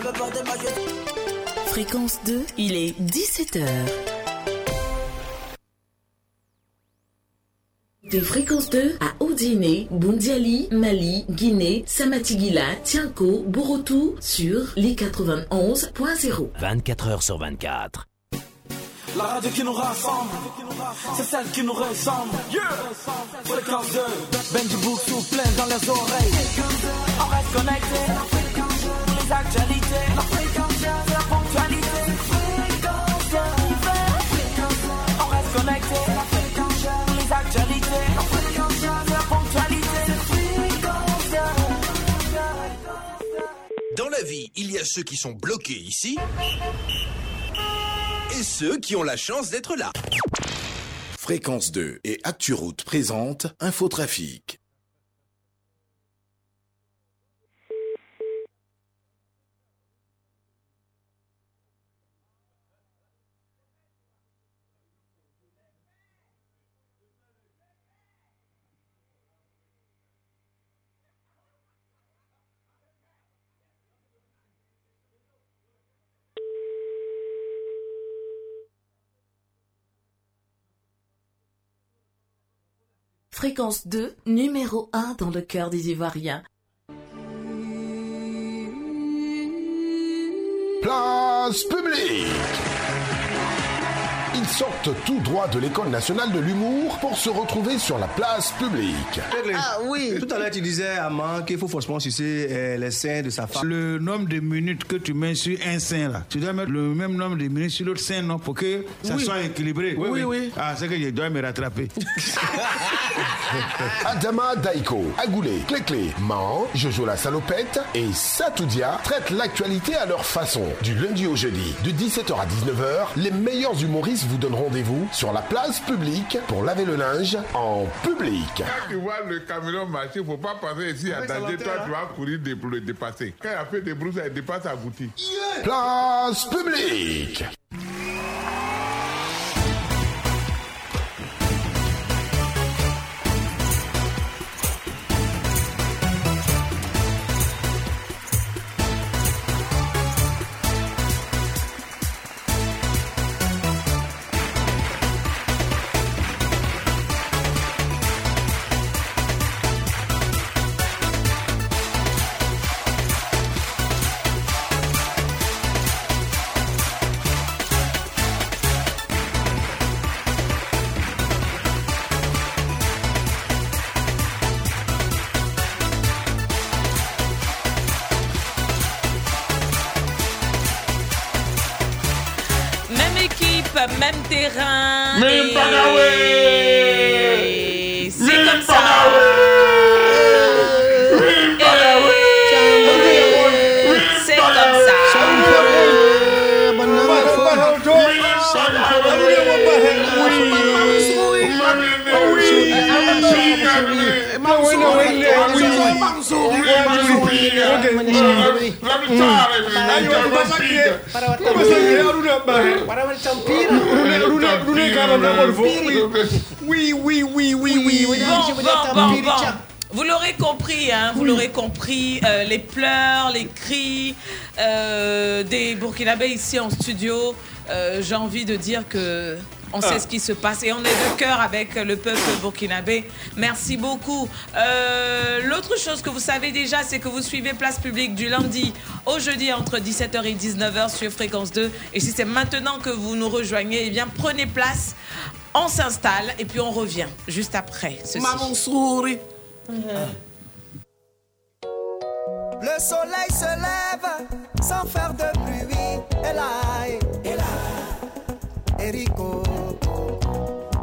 je veux porter ma Fréquence 2, il est 17h. Des fréquences 2 à Odiné, Bundiali, Mali, Guinée, Samatigila, Tianko, Borotou sur les 91.0. 24 heures sur 24. La radio qui nous rassemble, c'est celle qui nous ressemble. Yeah. Fréquence 2, Benji Book souffle dans les oreilles. On reste connecté, les actualités, Dans la vie, il y a ceux qui sont bloqués ici et ceux qui ont la chance d'être là. Fréquence 2 et ActuRoute présente Infotrafic. Fréquence 2, numéro 1 dans le cœur des Ivoiriens. Place publique Ils sortent tout droit de l'école nationale de l'humour pour se retrouver sur la place publique. Ah oui, tout à l'heure tu disais à Man qu'il faut forcément sucer euh, les seins de sa femme. Le nombre de minutes que tu mets sur un sein là, tu dois mettre le même nombre de minutes sur l'autre sein, non, pour que ça Oui. soit équilibré. Oui, oui, oui. Ah, c'est que je dois me rattraper. Adama Daiko, Agoulé, Cléclé, Man, Jojo la salopette et Satoudia traitent l'actualité à leur façon. Du lundi au jeudi, de 17h à 19h, les meilleurs humoristes vous donnent rendez-vous sur la place publique pour laver le linge en public. Quand tu vois le camion marcher, faut pas passer ici à danger. Toi, tu vas courir de- pour le dépasser. Quand il a fait des brousses, il dépasse à Goutti. Place publique Oui, oui, oui, oui. Bon, bon, bon, bon. Vous l'aurez compris, hein, vous l'aurez compris, euh, les pleurs, les cris euh, des Burkinabés ici en studio. euh, J'ai envie de dire que on sait ce qui se passe et on est de cœur avec le peuple burkinabé. Merci beaucoup. Euh, L'autre chose que vous savez déjà, c'est que vous suivez Place Publique du lundi au jeudi entre 17h et 19h sur Fréquence 2. Et si c'est maintenant que vous nous rejoignez, eh bien prenez place. On s'installe et puis on revient juste après ceci. Maman sourit. Le soleil se lève sans faire de pluie. Et là, et là, Erico,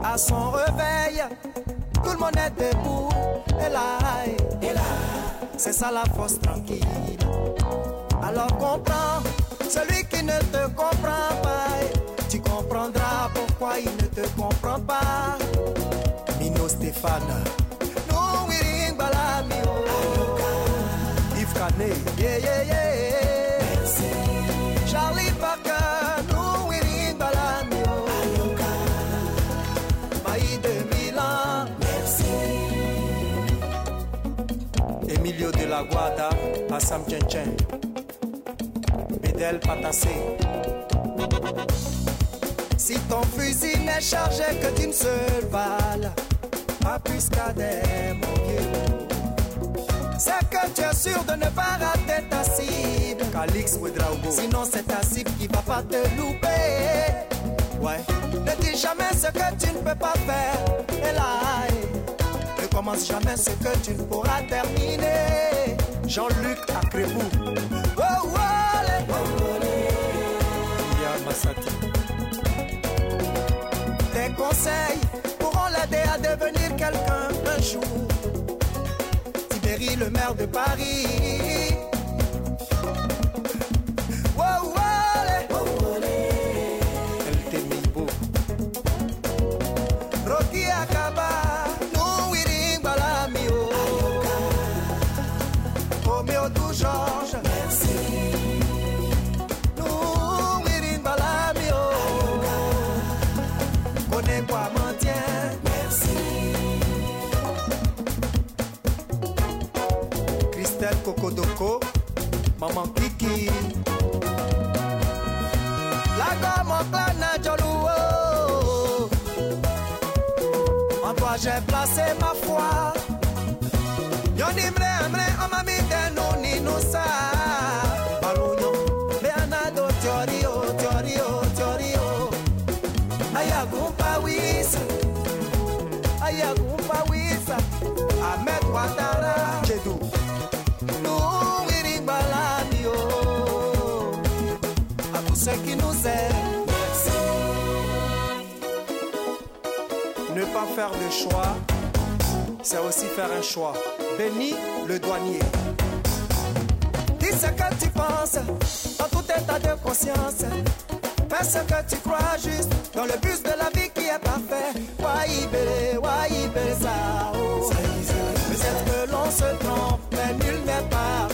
à son réveil, tout le monde est debout. Et là, et là, c'est ça la force tranquille. Alors comprends, celui qui ne te comprend pas, tu comprendras pourquoi il ne te comprend pas. Nino Stéphane, nous, Wiring Balamio, Yves Canet, yeah, yeah, yeah. Charlie Parker, Balamio, Maï de Milan, Emilio de la Guada, Assam Tchenchen. Fidèle patassé. Si ton fusil n'est chargé que d'une seule balle, pas plus qu'Adem, mon vieux. C'est que tu es sûr de ne pas rater ta cible. Calix Ouedraogo. Sinon, c'est ta cible qui va pas te louper. Ouais. Ne dis jamais ce que tu ne peux pas faire. Et là, ne commence jamais ce que tu ne pourras terminer. Jean-Luc Akrébou. Oh, oh. Tes conseils pourront l'aider à devenir quelqu'un un jour. Tibéri, le maire de Paris. Maman Kiki. La gomme plana Joluo. En toi j'ai placé ma foi. Ceux qui nous aiment. Merci. Ne pas faire de choix, c'est aussi faire un choix. Béni le douanier. Dis ce que tu penses, en tout état de conscience. Fais ce que tu crois juste, dans le bus de la vie qui est parfait. Waïbé, waïbé. Peut-être que l'on se trompe, mais nul n'est parfait.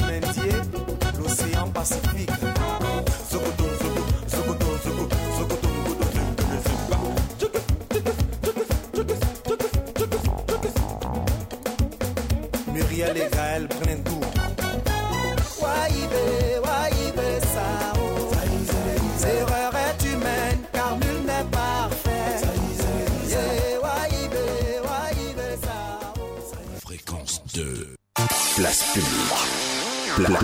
basement.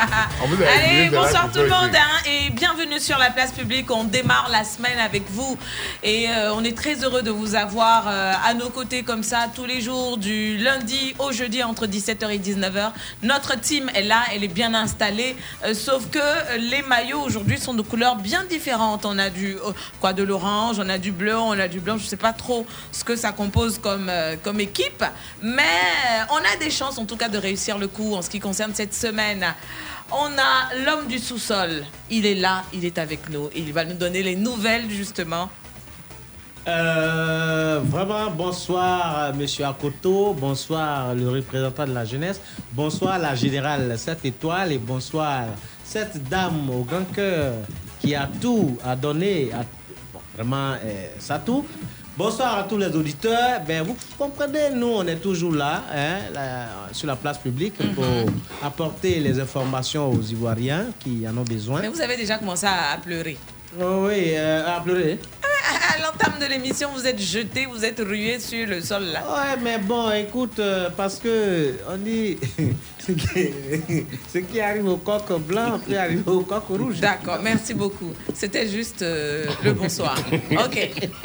Allez, bonsoir tout le monde hein, et bienvenue sur la place publique. On démarre la semaine avec vous et euh, on est très heureux de vous avoir euh, à nos côtés comme ça tous les jours du lundi au jeudi entre 17h et 19h. Notre team est là, elle est bien installée, euh, sauf que les maillots aujourd'hui sont de couleurs bien différentes. On a du quoi de l'orange, on a du bleu, on a du blanc. Je sais pas trop ce que ça compose comme comme équipe, mais on a des chances en tout cas de réussir le coup en ce qui concerne cette semaine. On a l'homme du sous-sol. Il est là, il est avec nous. Il va nous donner les nouvelles justement. Euh, vraiment, bonsoir Monsieur Akoto, bonsoir le représentant de la jeunesse, bonsoir la générale 7 étoiles et bonsoir cette dame au grand cœur qui a tout à donner, vraiment euh, ça tout. Bonsoir à tous les auditeurs. Ben, vous comprenez, nous, on est toujours là, hein, là, sur la place publique pour apporter les informations aux Ivoiriens qui en ont besoin. Mais vous avez déjà commencé à, à pleurer. Oh oui, euh, à pleurer. À, l'entame de l'émission, vous êtes jeté, vous êtes rué sur le sol là. Ouais, mais bon, écoute, euh, parce que on dit ce qui, ce qui arrive au coq blanc peut arriver au coq rouge. D'accord, merci beaucoup. C'était juste euh, le bonsoir. Ok.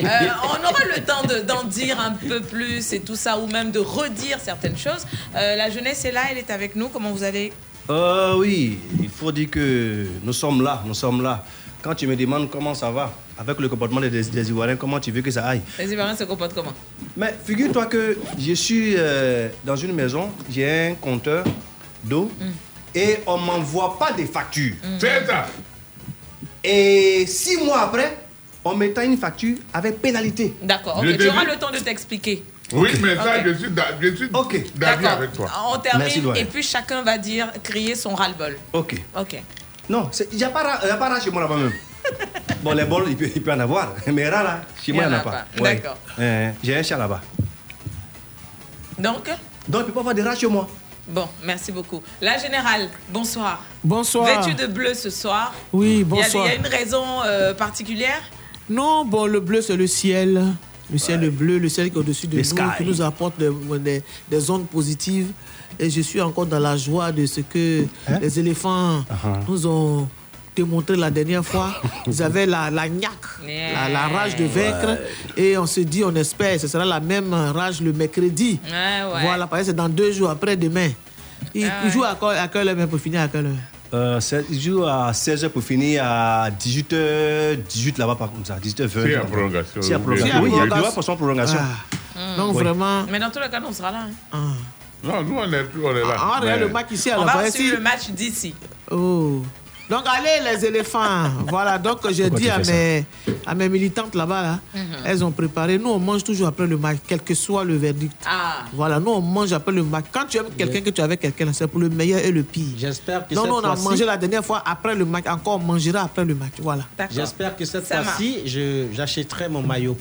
Euh, on aura le temps de- d'en dire un peu plus et tout ça, ou même de redire certaines choses. Euh, la jeunesse est là, elle est avec nous. Comment vous allez? Euh, oui, il faut dire que nous sommes là, nous sommes là. Quand tu me demandes comment ça va, avec le comportement des, des Ivoiriens, comment tu veux que ça aille Les Ivoiriens se comportent comment? Mais figure-toi que je suis euh, dans une maison, j'ai un compteur d'eau et on m'envoie pas des factures. C'est ça. Et six mois après, en mettant une facture avec pénalité. D'accord, Je ok, tu auras le temps de t'expliquer. Oui, mais ça, je suis d'a- je suis d'avis D'accord. avec toi. On termine Merci, et puis chacun va dire, crier son ras-le-bol. Ok. Ok. Non, il n'y a a pas rare chez moi là-bas même. Bon, les bols, il peut, il peut en avoir. Mais rare, là, chez moi, il n'y en a pas. Ouais. D'accord. Euh, J'ai un chat là-bas. Donc, Donc, il peut pas avoir des rats chez moi. bon, merci beaucoup. La générale, bonsoir. Bonsoir. Vêtue de bleu ce soir. Oui, bonsoir. Il y, a une raison euh, particulière? Non, bon, le bleu, c'est le ciel. Le ciel est bleu, le ciel qui est au-dessus de nous, sky. qui nous apporte des, des- des ondes positives. Et je suis encore dans la joie de ce que Hein? les éléphants Uh-huh. nous ont démontré la dernière fois. Ils avaient la, la niaque, la, la rage de vaincre. Et on se dit, on espère, ce sera la même rage le mercredi. Ouais, ouais. Voilà, parce que c'est dans deux jours après demain. Ils, Ah ils jouent à, quelle- à quelle heure, mais pour finir à quelle heure? Euh, c'est- il joue à 16h pour finir à 18h, 18 là-bas par contre, ça, 18h20. S'il y a prolongation. S'il y a Oui, prolongation. oui, Oui, il y a droit pour son prolongation. Ah. Donc Oui. vraiment. Mais dans tous les cas, nous, on sera là. hein. Non, nous, on est, on est là. Ah, regarde Mais- le match ici, On alors. va suivre le match d'ici. Oh. Donc, allez, les éléphants. voilà, donc j'ai dit à mes, à mes militantes là-bas, là, Mhm. elles ont préparé. Nous, on mange toujours après le match, quel que soit le verdict. Ah. Voilà, nous, on mange après le match. Quand tu aimes quelqu'un, que tu es avec quelqu'un, c'est pour le meilleur et le pire. J'espère que Non, cette nous, on a mangé la dernière fois après le match. Encore, on mangera après le match. Voilà. J'espère que cette fois-ci, je- j'achèterai mon maillot.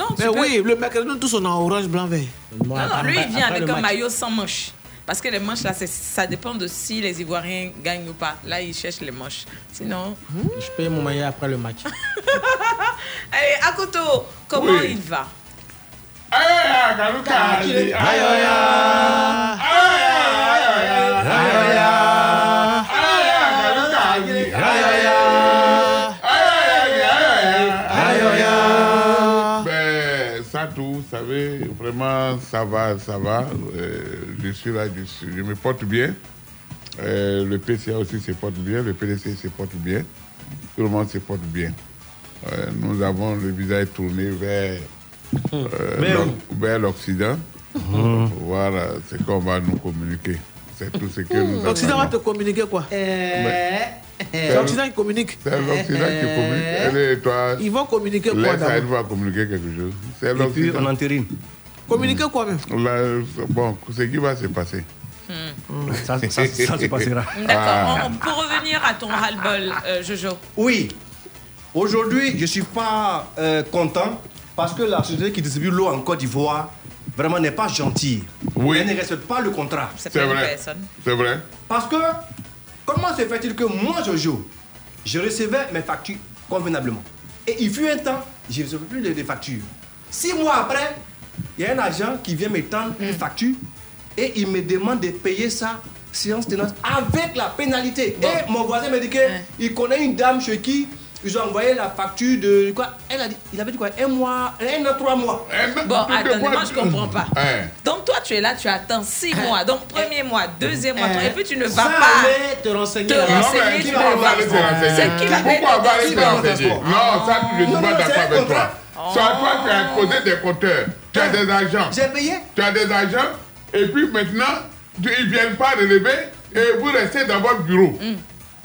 Non, Mais peux- oui, le mercredi, nous tous, on est en orange, blanc, vert. Non, non, lui, il vient avec un maillot sans manches. Parce que les manches, là, c'est- ça dépend de si les Ivoiriens gagnent ou pas. Là, il cherche les manches. Sinon. Je paye mon maillot après le match. Allez, Akoto, comment Oui. il va Aïe, Kaluka, aïe, aïe, aïe, Ben, ça va, ça va. Euh, je suis là, je, suis- je me porte bien. Euh, le PCA aussi se porte bien, le PDC se porte bien. Tout le monde se porte bien. Euh, nous avons le visage tourné vers, euh, Vers l'Oc- vers l'Occident. Voilà, c'est qu'on va nous communiquer. C'est tout ce que nous L'Occident va te communiquer quoi? C'est L'Occident, il communique. C'est l'Occident qui communique. Elle et toi, Ils vont communiquer quoi d'abord? va communiquer quelque chose. C'est Et puis l'Occident. on entérine. Communiquer quoi même Là, bon, ce qui va se passer. Ça, ça- ça se passera. D'accord. Ah. On- Pour revenir à ton ras-le-bol, euh, Jojo. Oui. Aujourd'hui, je ne suis pas euh, content parce que la société qui distribue l'eau en Côte d'Ivoire vraiment n'est pas gentille. Elle ne respecte pas le contrat. C'est personne. C'est vrai. Parce que, comment se fait-il que moi, Jojo, je recevais mes factures convenablement? Et il fut un temps, je ne recevais plus de, de factures. Six mois après, il y a un agent qui vient me tendre une facture et il me demande de payer ça séance tenance avec la pénalité. Et mon voisin me dit qu'il connaît une dame chez qui ils ont envoyé la facture de quoi? Elle a dit, il avait dit quoi? Un mois, un an, trois mois. Bon, attendez, moi je comprends pas. Hein. Donc toi tu es là, tu attends six mois. Donc premier mois, deuxième mois, et puis tu ne vas ça pas te renseigner te renseigner, Non, mais tu qui ne va vas aller pas. renseigner? C'est qui va Pourquoi on va aller se renseigner? Non, ça, je ne suis Non, pas c'est avec toi. Contrat. Soit toi, tu as posé des compteurs, tu as des agents. J'ai payé. Tu as des agents, et puis maintenant, tu- ils ne viennent pas relever, et vous restez dans votre bureau.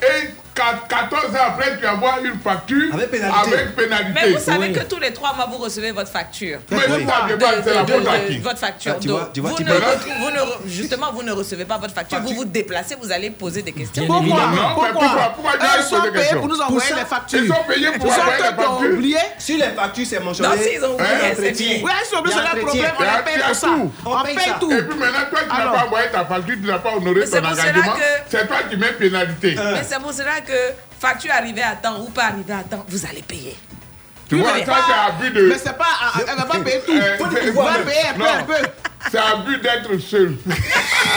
Et quat- 14 ans après, tu envoies une facture Avec pénalité. avec pénalité. Mais vous savez Oui. que tous les trois mois, vous recevez votre facture. Mais c'est pas, je parle, c'est la De- faute à de- qui votre facture. Ah, tu Donc, vois, tu vois, vous tu ne peux- re- vous ne re- justement, vous ne recevez pas votre facture. Vous vous déplacez, vous allez poser des questions. Pourquoi Non, mais pourquoi Pourquoi tu Eux, as Ils sont posé des payés questions pour nous envoyer ça, les factures. Ils sont payés pour Ils sont envoyer toi les qui ont factures. oublié. Sur les factures, c'est mentionné. Non, s'ils ont oublié, c'est l'entretien. bien. Oui, ils sont oubliés, c'est leur L'entretien. problème. On Tu as- les paye tu as pour ça. tout. On paye tout. Et puis maintenant, toi, tu n'as Alors. pas envoyé ta facture, tu n'as pas honoré Mais c'est ton pour cela engagement. que- C'est toi qui mets pénalité. Mais c'est pour cela que facture arrivée à temps ou pas arrivée à temps, vous allez payer. Tu vois, pas- c'est abus de. Mais c'est pas. Elle va pas payer tout. Euh, qu'il va payer un peu, un peu. C'est abus d'être seul.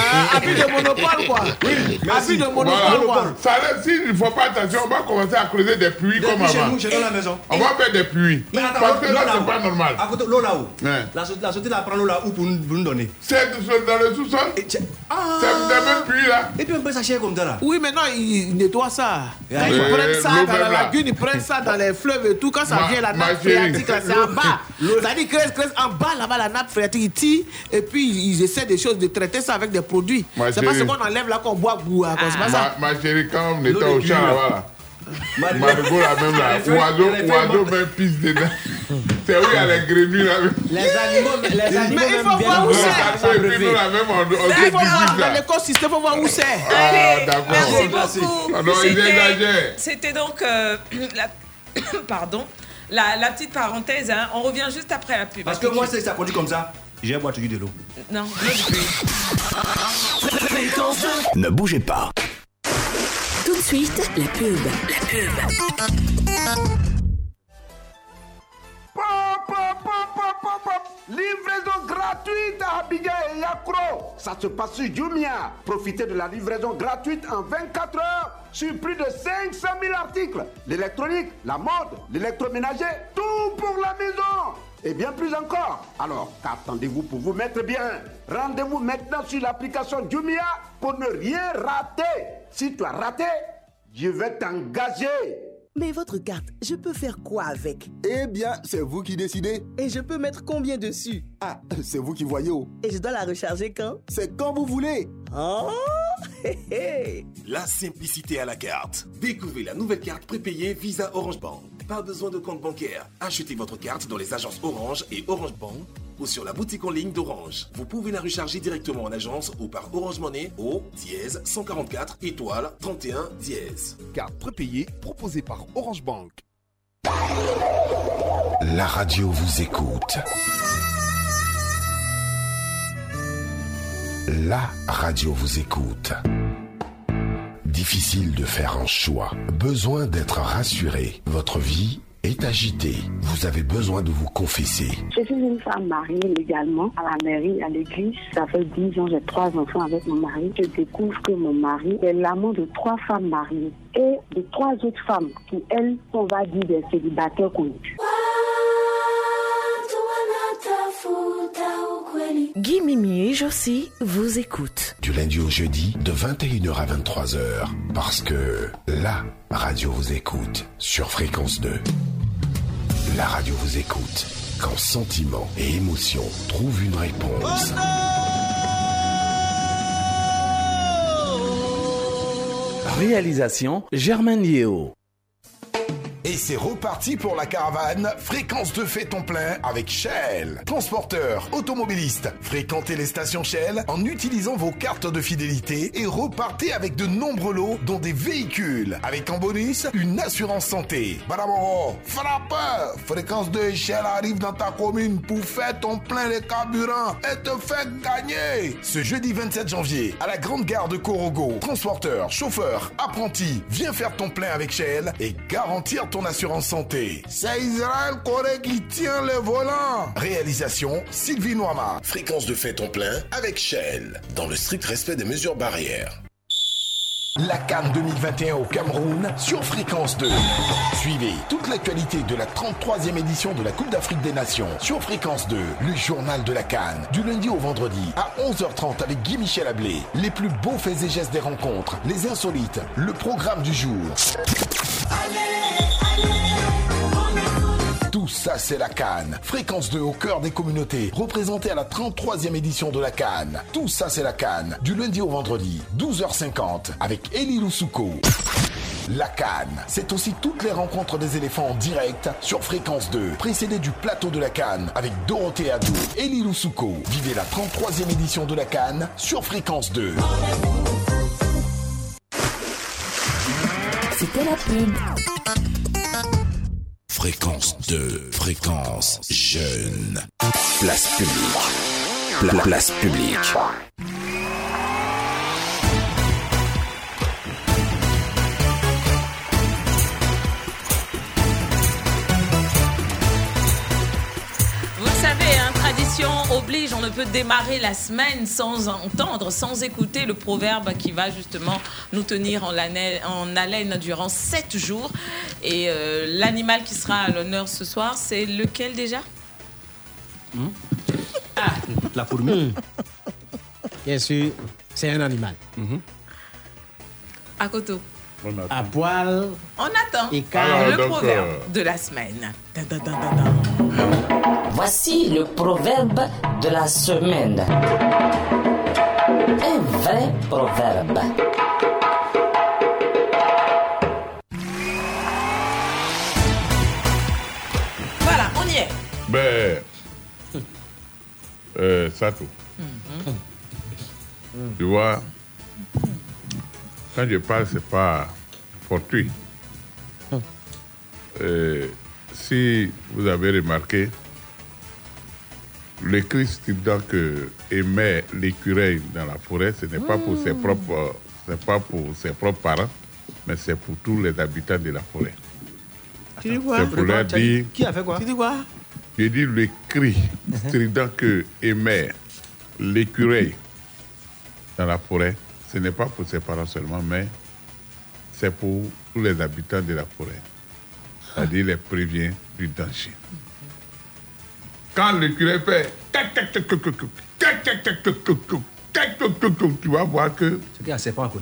Ah, Abus de monopole, quoi. Abus de monopole, Voilà. quoi. Ça, S'il ne faut pas attention, on va commencer à creuser des puits comme Depuis chez avant. nous, chez nous, la maison. On va faire des puits. Mais attends, Parce que l'eau là, c'est pas normal. À côté, l'eau là-haut. Ouais. La, so- la société là prend l'eau là-haut pour nous, pour nous donner? C'est dans le sous-sol. Et tiens- C'est des mêmes puits là. Et puis on peut s'acheter comme ça là. Oui, maintenant, ils nettoient ça. Quand ils prennent ça dans la lagune, ils prennent ça dans les fleuves et tout. Quand ça vient, la nappe phréatique, là, c'est en bas. C'est-à-dire, creuse, creuse en bas, là-bas, la nappe phréatique, ils tirent et puis ils essaient des choses, de traiter ça avec des produits. C'est pas ce chérie. qu'on enlève là qu'on boit goût. hein, ça. Ma, ma chérie, quand on était au champ pluie, là. là-bas, là, Marigot, là, même là. Oiseau, oiseau, même pisse dedans. C'est où il y a les grenouilles là. Les animaux, les animaux Mais il faut voir où c'est. là même, on, se Il faut voir dans l'écosystème, il faut voir où c'est. Ah, d'accord. Merci beaucoup. Ah. C'était donc euh, la... Pardon. La, la petite parenthèse, hein. on revient juste après la pub. Parce que moi, c'est ça produit comme ça. J'ai boire toujours de l'eau. Non, l'eau Ne bougez pas. Tout de suite, la pub. La pub. Livraison gratuite à Abidjan et Yakro. Ça se passe sur Jumia. Profitez de la livraison gratuite en 24 heures sur plus de 500 000 articles. L'électronique, la mode, l'électroménager, tout pour la maison. Et bien plus encore. Alors, qu'attendez-vous pour vous mettre bien? Rendez-vous maintenant sur l'application Jumia pour ne rien rater. Si tu as raté, je vais t'engager. Mais votre carte, je peux faire quoi avec? Eh bien, c'est vous qui décidez. Et je peux mettre combien dessus? Ah, c'est vous qui voyez. oh. Et je dois la recharger quand? C'est quand vous voulez. Oh hé, hé. La simplicité à la carte. Découvrez la nouvelle carte prépayée Visa Orange Bank. Pas besoin de compte bancaire. Achetez votre carte dans les agences Orange et Orange Bank ou sur la boutique en ligne d'Orange. Vous pouvez la recharger directement en agence ou par Orange Money au dièse 144 étoile 31 dièse. Carte prépayée proposée par Orange Bank. La radio vous écoute. La radio vous écoute. Difficile de faire un choix. Besoin d'être rassuré. Votre vie est agitée. Vous avez besoin de vous confesser. Je suis une femme mariée légalement à la mairie, à l'église. Ça fait 10 ans, j'ai trois enfants avec mon mari. Je découvre que mon mari est l'amant de trois femmes mariées et de trois autres femmes qui, elles, on va dire des célibataires connus. Guy Mimi et Josie vous écoutent. Du lundi au jeudi, de 21h à 23h. Parce que la radio vous écoute sur Fréquence 2. La radio vous écoute quand sentiment et émotion trouvent une réponse. Réalisation Germaine Yeo. Et c'est reparti pour la caravane Fréquence de fait ton plein avec Shell. Transporteur, automobiliste, fréquentez les stations Shell en utilisant vos cartes de fidélité et repartez avec de nombreux lots dont des véhicules. Avec en bonus, une assurance santé. Baraboro, frappeur Fréquence 2 Shell arrive dans ta commune pour faire ton plein de carburant et te faire gagner. Ce jeudi 27 janvier, à la grande gare de Corogo, transporteur, chauffeur, apprenti, viens faire ton plein avec Shell et garantir ton assurance santé. C'est Israël Corée qui tient le volant. Réalisation Sylvie Noama. Fréquence de fait ton plein avec Shell. Dans le strict respect des mesures barrières. La Cannes 2021 au Cameroun sur Fréquence 2. Suivez toute l'actualité de la 33e édition de la Coupe d'Afrique des Nations sur Fréquence 2, le journal de la Cannes, du lundi au vendredi à 11h30 avec Guy Michel Ablé. Les plus beaux faits et gestes des rencontres, les insolites, le programme du jour. Tout ça, c'est la Cannes. Fréquence 2 au cœur des communautés, représentée à la 33e édition de la Cannes. Tout ça, c'est la Cannes. Du lundi au vendredi, 12h50, avec Elie Loussouko. La Cannes, c'est aussi toutes les rencontres des éléphants en direct sur Fréquence 2, précédé du plateau de la Cannes avec Dorothée Adou, Loussouko. Vivez la 33e édition de la Cannes sur Fréquence 2. C'était la pub. Fréquence 2, fréquence jeune. Place publique. Pla- place publique. Tradition oblige, on ne peut démarrer la semaine sans entendre, sans écouter le proverbe qui va justement nous tenir en, haleine- en haleine durant sept jours. Et euh, l'animal qui sera à l'honneur ce soir, c'est lequel déjà? La fourmi. Bien sûr, c'est un animal. À Koto à poil. On attend. Et ah, le proverbe de la semaine. Voici le proverbe de la semaine. Un vrai proverbe. Voilà, on y est. Ben, euh, ça tout. Mhm. Tu vois quand je parle, c'est pas fortuit. Euh, si vous avez remarqué, le cri strident que émet l'écureuil dans la forêt, ce n'est pas pour ses propres, c'est pas pour ses propres parents, mais c'est pour tous les habitants de la forêt. Tu dis quoi? C'est pour leur dire Qui a fait quoi? Tu dis quoi? Je dis le cri strident que émet l'écureuil dans la forêt, ce n'est pas pour ses parents seulement, mais c'est pour tous les habitants de la forêt. C'est-à-dire les prévient du danger. Quand le curé fait tu vas voir que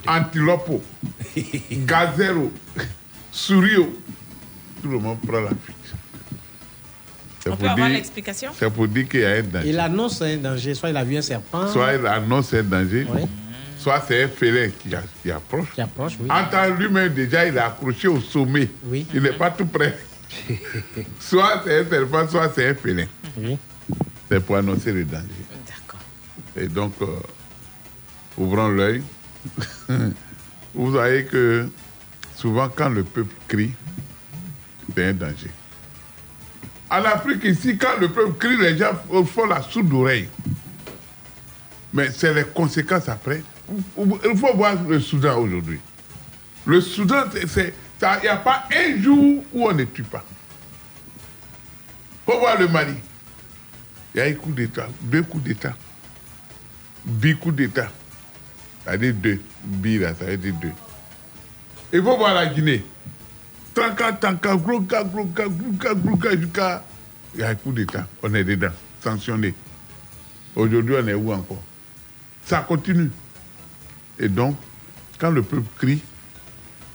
antilopo, gazero, sourio, tout le monde prend la fuite. On peut avoir l'explication C'est pour dire qu'il y a un danger. Il annonce un danger, soit il a vu un serpent. Soit il annonce un danger. Oui soit c'est un félin qui, qui approche. Qui approche, oui. En temps lui-même, déjà, il est accroché au sommet. Il n'est pas tout près. soit c'est un serpent, soit c'est un félin. C'est pour annoncer le danger. D'accord. Et donc, euh, ouvrons l'œil. Vous voyez que souvent, quand le peuple crie, c'est un danger. En Afrique, ici, quand le peuple crie, les gens font la sourde oreille. Mais c'est les conséquences après. Il faut voir le Soudan aujourd'hui. Le Soudan, il n'y a pas un jour où on ne tue pas. Il faut voir le Mali. Il y a un coup d'État, deux coups d'État, dix coups d'État. Ça veut dire deux. Bi, là, ça veut dire deux. Il faut voir la Guinée. Tanka, tanka, gros gars, gros gars, jusqu'à. Il y a un coup d'État. On est dedans, sanctionné. Aujourd'hui, on est où encore? Ça continue. Et donc, quand le peuple crie,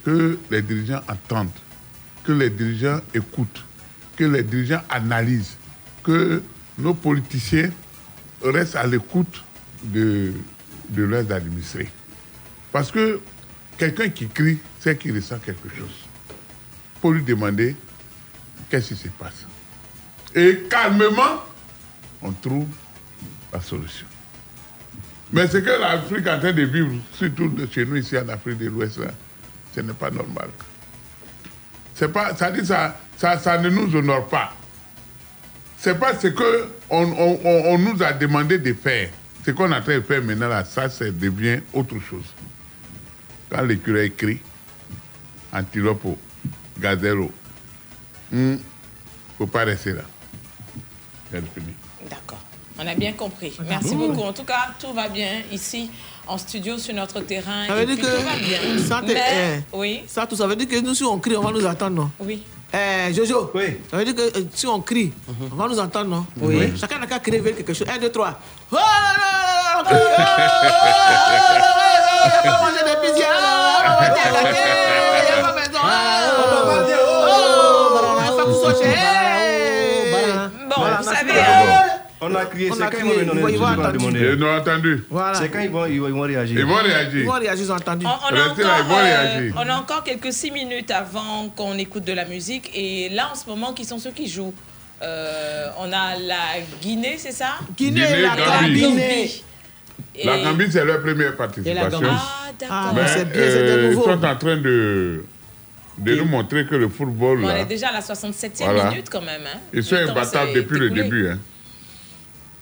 que les dirigeants entendent, que les dirigeants écoutent, que les dirigeants analysent, que nos politiciens restent à l'écoute de, de leurs administrés. Parce que quelqu'un qui crie, c'est qu'il ressent quelque chose. Pour lui demander qu'est-ce qui se passe? Et calmement, on trouve la solution. Mais ce que l'Afrique est en train de vivre, surtout de chez nous ici en Afrique de l'Ouest, ce n'est pas normal. Pas, ça, dit ça, ça, ça ne nous honore pas. C'est pas ce que on, on- on- nous a demandé de faire. Ce qu'on est en train de faire maintenant, là, ça, devient autre chose. Quand l'écureuil crie, antilope, gazelle, il ne faut pas rester là. D'accord. On a bien compris. Merci Mmh. beaucoup. En tout cas, tout va bien ici, en studio, sur notre terrain. Ça veut dire puis tout va bien. que ça, Mais- eh, oui. ça, tout ça veut dire que nous, si on crie, on va nous entendre, non Oui. Eh, Jojo, oui. ça veut dire que euh, si on crie, on va nous entendre, non Oui. Chacun n'a qu'à crier vers quelque chose. Un, deux, trois. Oh manger des. Oh, On a crié, On c'est a quand crié, ils vont ils vont demander. Ils ont entendu. Voilà. C'est quand ils vont, ils vont, ils vont réagir. Ils vont réagir. Ils vont réagir, ils ont entendu. On, on a Restez là, ils encore, vont euh, réagir. on a encore quelques six minutes avant qu'on écoute de la musique. Et là, en ce moment, qui sont ceux qui jouent? Euh, On a la Guinée, c'est ça? Guinée, Guinée, la Gambie. Gambie. Et- La Gambie, c'est leur première participation. Ah, d'accord. Ah, Mais, c'est bien, euh, ils sont en train de, de nous montrer que le football, Bon, on est déjà à la 67e Voilà. minute quand même. hein. ils sont imbattables depuis le début. hein.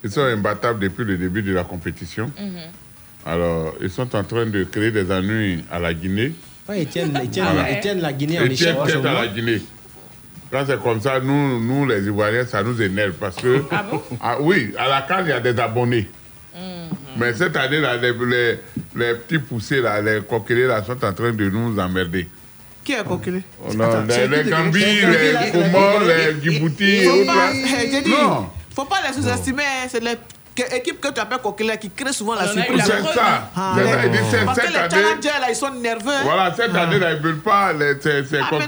Ils sont imbattables depuis le début de la compétition. Mhm. Alors, ils sont en train de créer des ennuis à la Guinée. Ouais, ils tiennent, ils tiennent- Voilà. ils tiennent la Guinée en Et tiennent échec. tête à la Guinée. Quand c'est comme ça, nous, nous, les Ivoiriens, ça nous énerve parce que. Ah bon? Ah oui, à la carte, il y a des abonnés. Mais cette année, là, les, les, les petits poussés, là, les coquillés, là, sont en train de nous emmerder. Qui est coquillé On a Attends, les, les Gambie, les Comores, les- Djibouti, eh, Non. Faut pas les sous-estimer. C'est les que- équipes que tu appelles coquillères qui créent souvent la surprise. C'est ça. Ah, C'est ça. dit, c'est Parce que les challengers, là, ils sont nerveux. Voilà, cette Ah. année, là, ils ne veulent pas, les, ces, ces Ah, ont-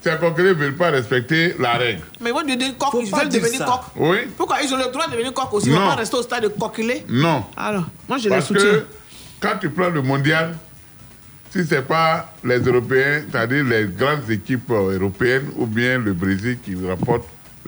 ces ne veulent pas respecter la règle. Mais ils vont devenir coq, ils veulent devenir ça. coq. Oui Pourquoi ils ont le droit de devenir coq aussi? Ils ne vont pas rester au stade de coquillé. Non. Alors, moi, je les Parce soutiens. que quand tu prends le mondial, si ce n'est pas les Européens, c'est-à-dire les grandes équipes euh, européennes ou bien le Brésil qui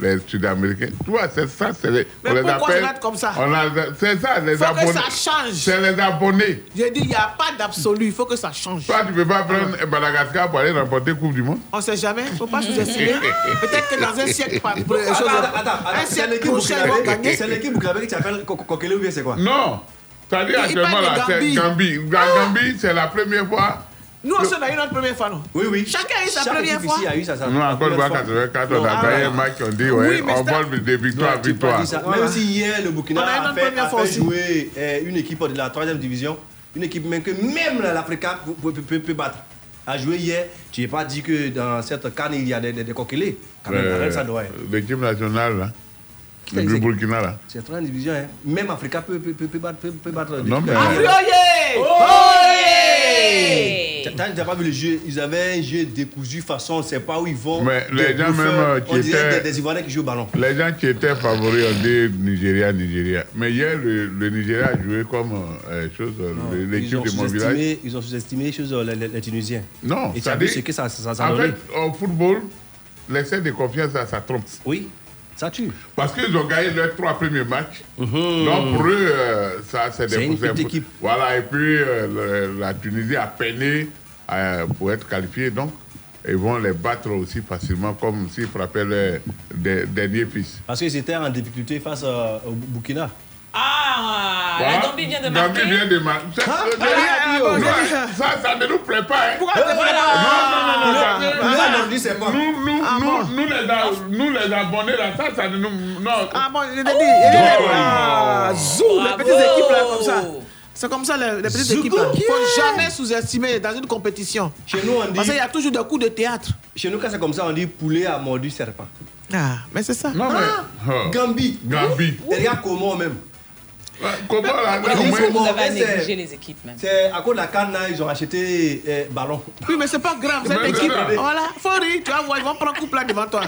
les Sud-Américains. Tu vois, c'est ça, c'est les. Mais on les appelle, comme ça? on a C'est ça, les faut abonnés. faut que ça change. C'est les abonnés. J'ai dit, il n'y a pas d'absolu, il faut que ça change. Toi, tu ne peux pas prendre. Madagascar pour aller remporter Coupe du Monde On ne sait jamais, il ne faut pas sous-estimer. Peut-être que dans un siècle, pas, chose, attends, attends, un siècle prochain, ils vont gagner. C'est l'équipe Bouklabé qui t'appelle Kokele ou bien c'est quoi? Non. C'est-à-dire actuellement, là, c'est Gambie. La ah! Gambie, c'est la première fois nous aussi, on a eu notre première fois, non Oui, oui. Chacun a eu sa première fois. A eu sa, sa Nous, encore une fois, 84, on a ah, gagné ah. un match, on dit, ouais, on vole de victoire à victoire. Même si hier, le Burkina a, fait, a fait jouer eh, une équipe de la 3 division, une équipe même que même l'Africa peut, battre. A joué hier, tu n'es pas dit que dans cette canne, il y a des, des. Quand même, ça doit être. Euh, l'équipe nationale, là. Le Burkina, là. C'est 3 division, hein. Même Africa peut, peut, peut, peut, battre. Peut, battre non, mais... Afrioye! Tant pas vu le jeu, ils avaient un jeu décousu façon, on ne sait pas où ils vont. Mais les gens même euh, qui étaient. Des, Ivoiriens qui jouent au ballon. Les gens qui étaient favoris ont dit Nigeria, Nigeria. Mais hier, le, Nigeria a joué comme euh, euh, chose, l'équipe de mon. Ils ont sous-estimé les choses, les, Tunisiens. Non, Et ça ce que ça, ça, ça En fait, au football, l'excès de confiance, ça trompe. Oui. Parce qu'ils ont gagné leurs trois premiers matchs. Mhm. Donc pour eux, euh, ça c'est des une équipe. Voilà, et puis euh, la Tunisie a peiné euh, pour être qualifiée. Donc ils vont les battre aussi facilement, comme s'ils frappaient les derniers fils. Parce qu'ils étaient en difficulté face au Burkina. Ah, voilà. la Gambie vient de marquer. Gambie vient de marquer. Hein? Ah, ah, ah, ça, ça, ne nous plaît pas. Hein. Pourquoi voilà. Non, non, non, non. non, non, non c'est bon. Nous, nous, ah, nous, les, nous, les abonnés, là, ça, ça ne nous. Non. Ah bon, je l'ai dit. Ah, zou, les petites équipes, là, comme ça. C'est comme ça, les, les petites équipes. Il ne faut jamais sous-estimer dans une compétition. Chez nous, on dit. Parce qu'il y a toujours des coups de théâtre. Chez nous, quand c'est comme ça, on dit poulet a mordu serpent. Ah, mais c'est ça. Non, mais. Oh. Gambie. Gambie. Regarde comment, même. Comment la Vous avez les équipes, même. C'est à cause de la canne, ils ont acheté euh, ballon. Oui, mais c'est pas grave, cette équipe. Voilà, Fori, tu vas voir, ils vont prendre coupe là devant toi.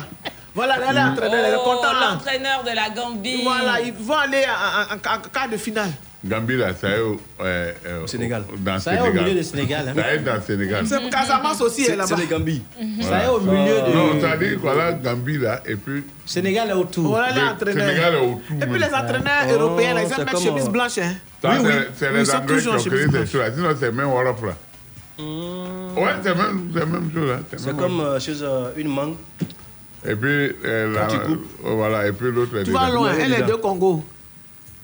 Voilà, là, mm. l'entraîneur, oh, est content là. L'entraîneur de la Gambie. Voilà, ils vont aller en quart de finale. Gambie, là, ça est Sénégal. dans le Sénégal. Ça est au euh, euh, milieu du Sénégal. Hein. Ça est dans le Sénégal. Casamance aussi là-bas. C'est le Gambie. Mhm. Ça est au milieu de. Non, ça dit, voilà, Gambie, là, et puis. Sénégal est autour. Voilà, l'entraîneur. Sénégal est autour. Et puis les entraîneurs européens, ils aiment mettre chemise blanche. C'est les Anglais qui ont créé ces choses. Sinon, c'est même Wolof, là. Mm. Ouais, c'est même, c'est même. Hein, c'est comme euh, chez une mangue. Et puis, voilà, et puis l'autre. Tu vas loin, elle est de Congo.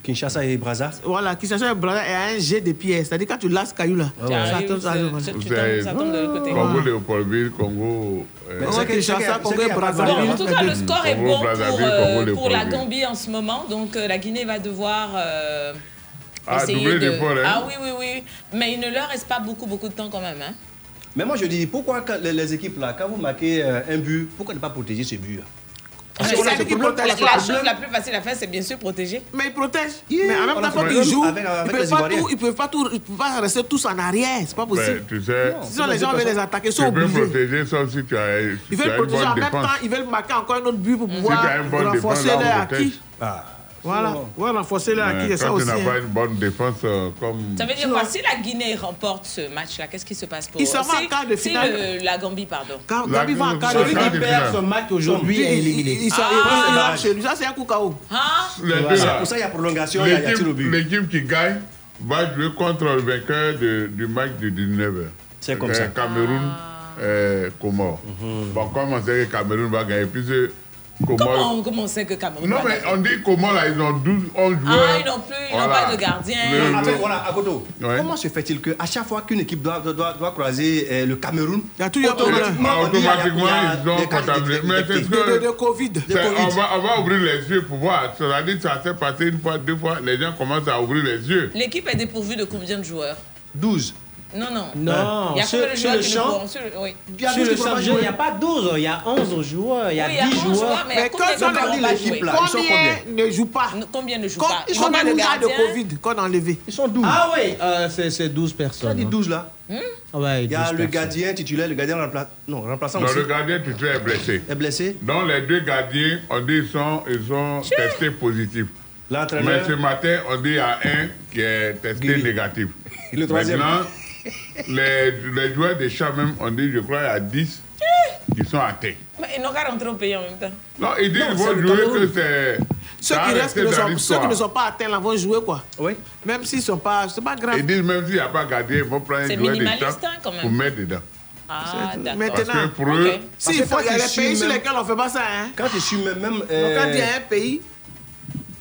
Kinshasa et Braza Voilà, Kinshasa et Braza est un jet de pierre. C'est-à-dire quand tu lances caillou là, ah ça tombe de l'autre côté. Congo, Léopoldville, Congo. Congo, Kinshasa, Congo et Brazzaville. En tout cas, le score est bon pour, euh, la Gambie en ce moment. Donc euh, la Guinée va devoir. Euh, ah, essayer de... Ah oui, oui, oui. Mais il ne leur reste pas beaucoup, beaucoup de temps quand même. Hein. Mais moi, je dis, pourquoi les équipes là, quand vous marquez un but, pourquoi ne pas protéger ce but hein? La, chose la plus facile à faire, c'est bien sûr protéger. Mais ils protègent. Mais en même temps, quand ils jouent, ils ne peuvent pas tout, ils peuvent pas rester tous en arrière. C'est pas possible. Sinon, les gens veulent les attaquer, ils veulent protéger, sauf si tu as. Ils veulent protéger en même temps, ils veulent marquer encore un autre but pour pouvoir renforcer leur acquis. Voilà, ouais, renforcer la Guinée. Quand ça aussi, n'a hein. pas une bonne défense euh, comme. Ça veut dire quoi Si la Guinée remporte ce match-là, qu'est-ce qui se passe pour Ils s'en vont en quart de finale. Le, la Gambie, pardon. Quand la Gambie va en quart de finale. Celui qui perd ce match aujourd'hui est éliminé. Ils sont chez nous. Ça, c'est un coup KO. Ah. C'est pour ça qu'il y a prolongation il y a tir au but. L'équipe qui gagne va jouer contre le vainqueur du match du 19h. C'est comme euh, ça. Cameroun, ah. euh, Comores. Mhm. Bon, comment c'est que Cameroun va gagner Comment, comment, on, sait que Cameroun. Non, mais on dit comment là, ils ont 12, 11 ah, joueurs. Ah, ils n'ont plus, ils voilà. n'ont pas de gardien. Le, voilà, à comment se fait-il qu'à chaque fois qu'une équipe doit, doit, doit croiser euh, le Cameroun, il y a toujours automatiquement, ah, automatiquement ils ont comptabilisé. Mais c'est que. De, de, Covid. De COVID. On, va, on, va, ouvrir les yeux pour voir. Cela dit, ça s'est passé une fois, deux fois, les gens commencent à ouvrir les yeux. L'équipe est dépourvue de combien de joueurs? 12. Non, non. Non, sur, le champ, il n'y a pas 12, il y a 11 joueurs, il y a 10 joueurs. Mais, quand ils ont perdu l'équipe ils Ne jouent pas. Combien ne jouent pas? Ils sont dans le cas de Covid qu'on a enlevé. Ils sont 12. Ah oui, c'est 12 personnes. Tu as dit 12 là? Il y a le gardien titulaire, le gardien remplaçant. Non, remplaçant aussi. Le gardien titulaire est blessé. Est blessé? Donc les deux gardiens, on dit ils sont testés positifs. Mais ce matin, on dit à un qui est testé négatif. Le troisième? Maintenant, les, les joueurs des chats même, on dit, je crois, il y a 10 qui sont atteints. Mais ils n'ont qu'à rentrer au pays en même temps. Non, ils disent qu'ils vont jouer que c'est. Ceux qui, restent, qui sont, ceux qui ne sont pas atteints là vont jouer quoi. Oui. Même s'ils ne sont pas. C'est pas grave. Ils disent même s'il n'y a pas gardien, ils vont prendre un C'est joueur de temps hein, quand même. pour mettre dedans. Ah, d'accord. Maintenant, Parce que pour eux, si, il faut, quand il y a tu des pays sur lesquels on ne fait pas ça. Hein. Quand tu suis même. même Donc, quand il y euh, a un pays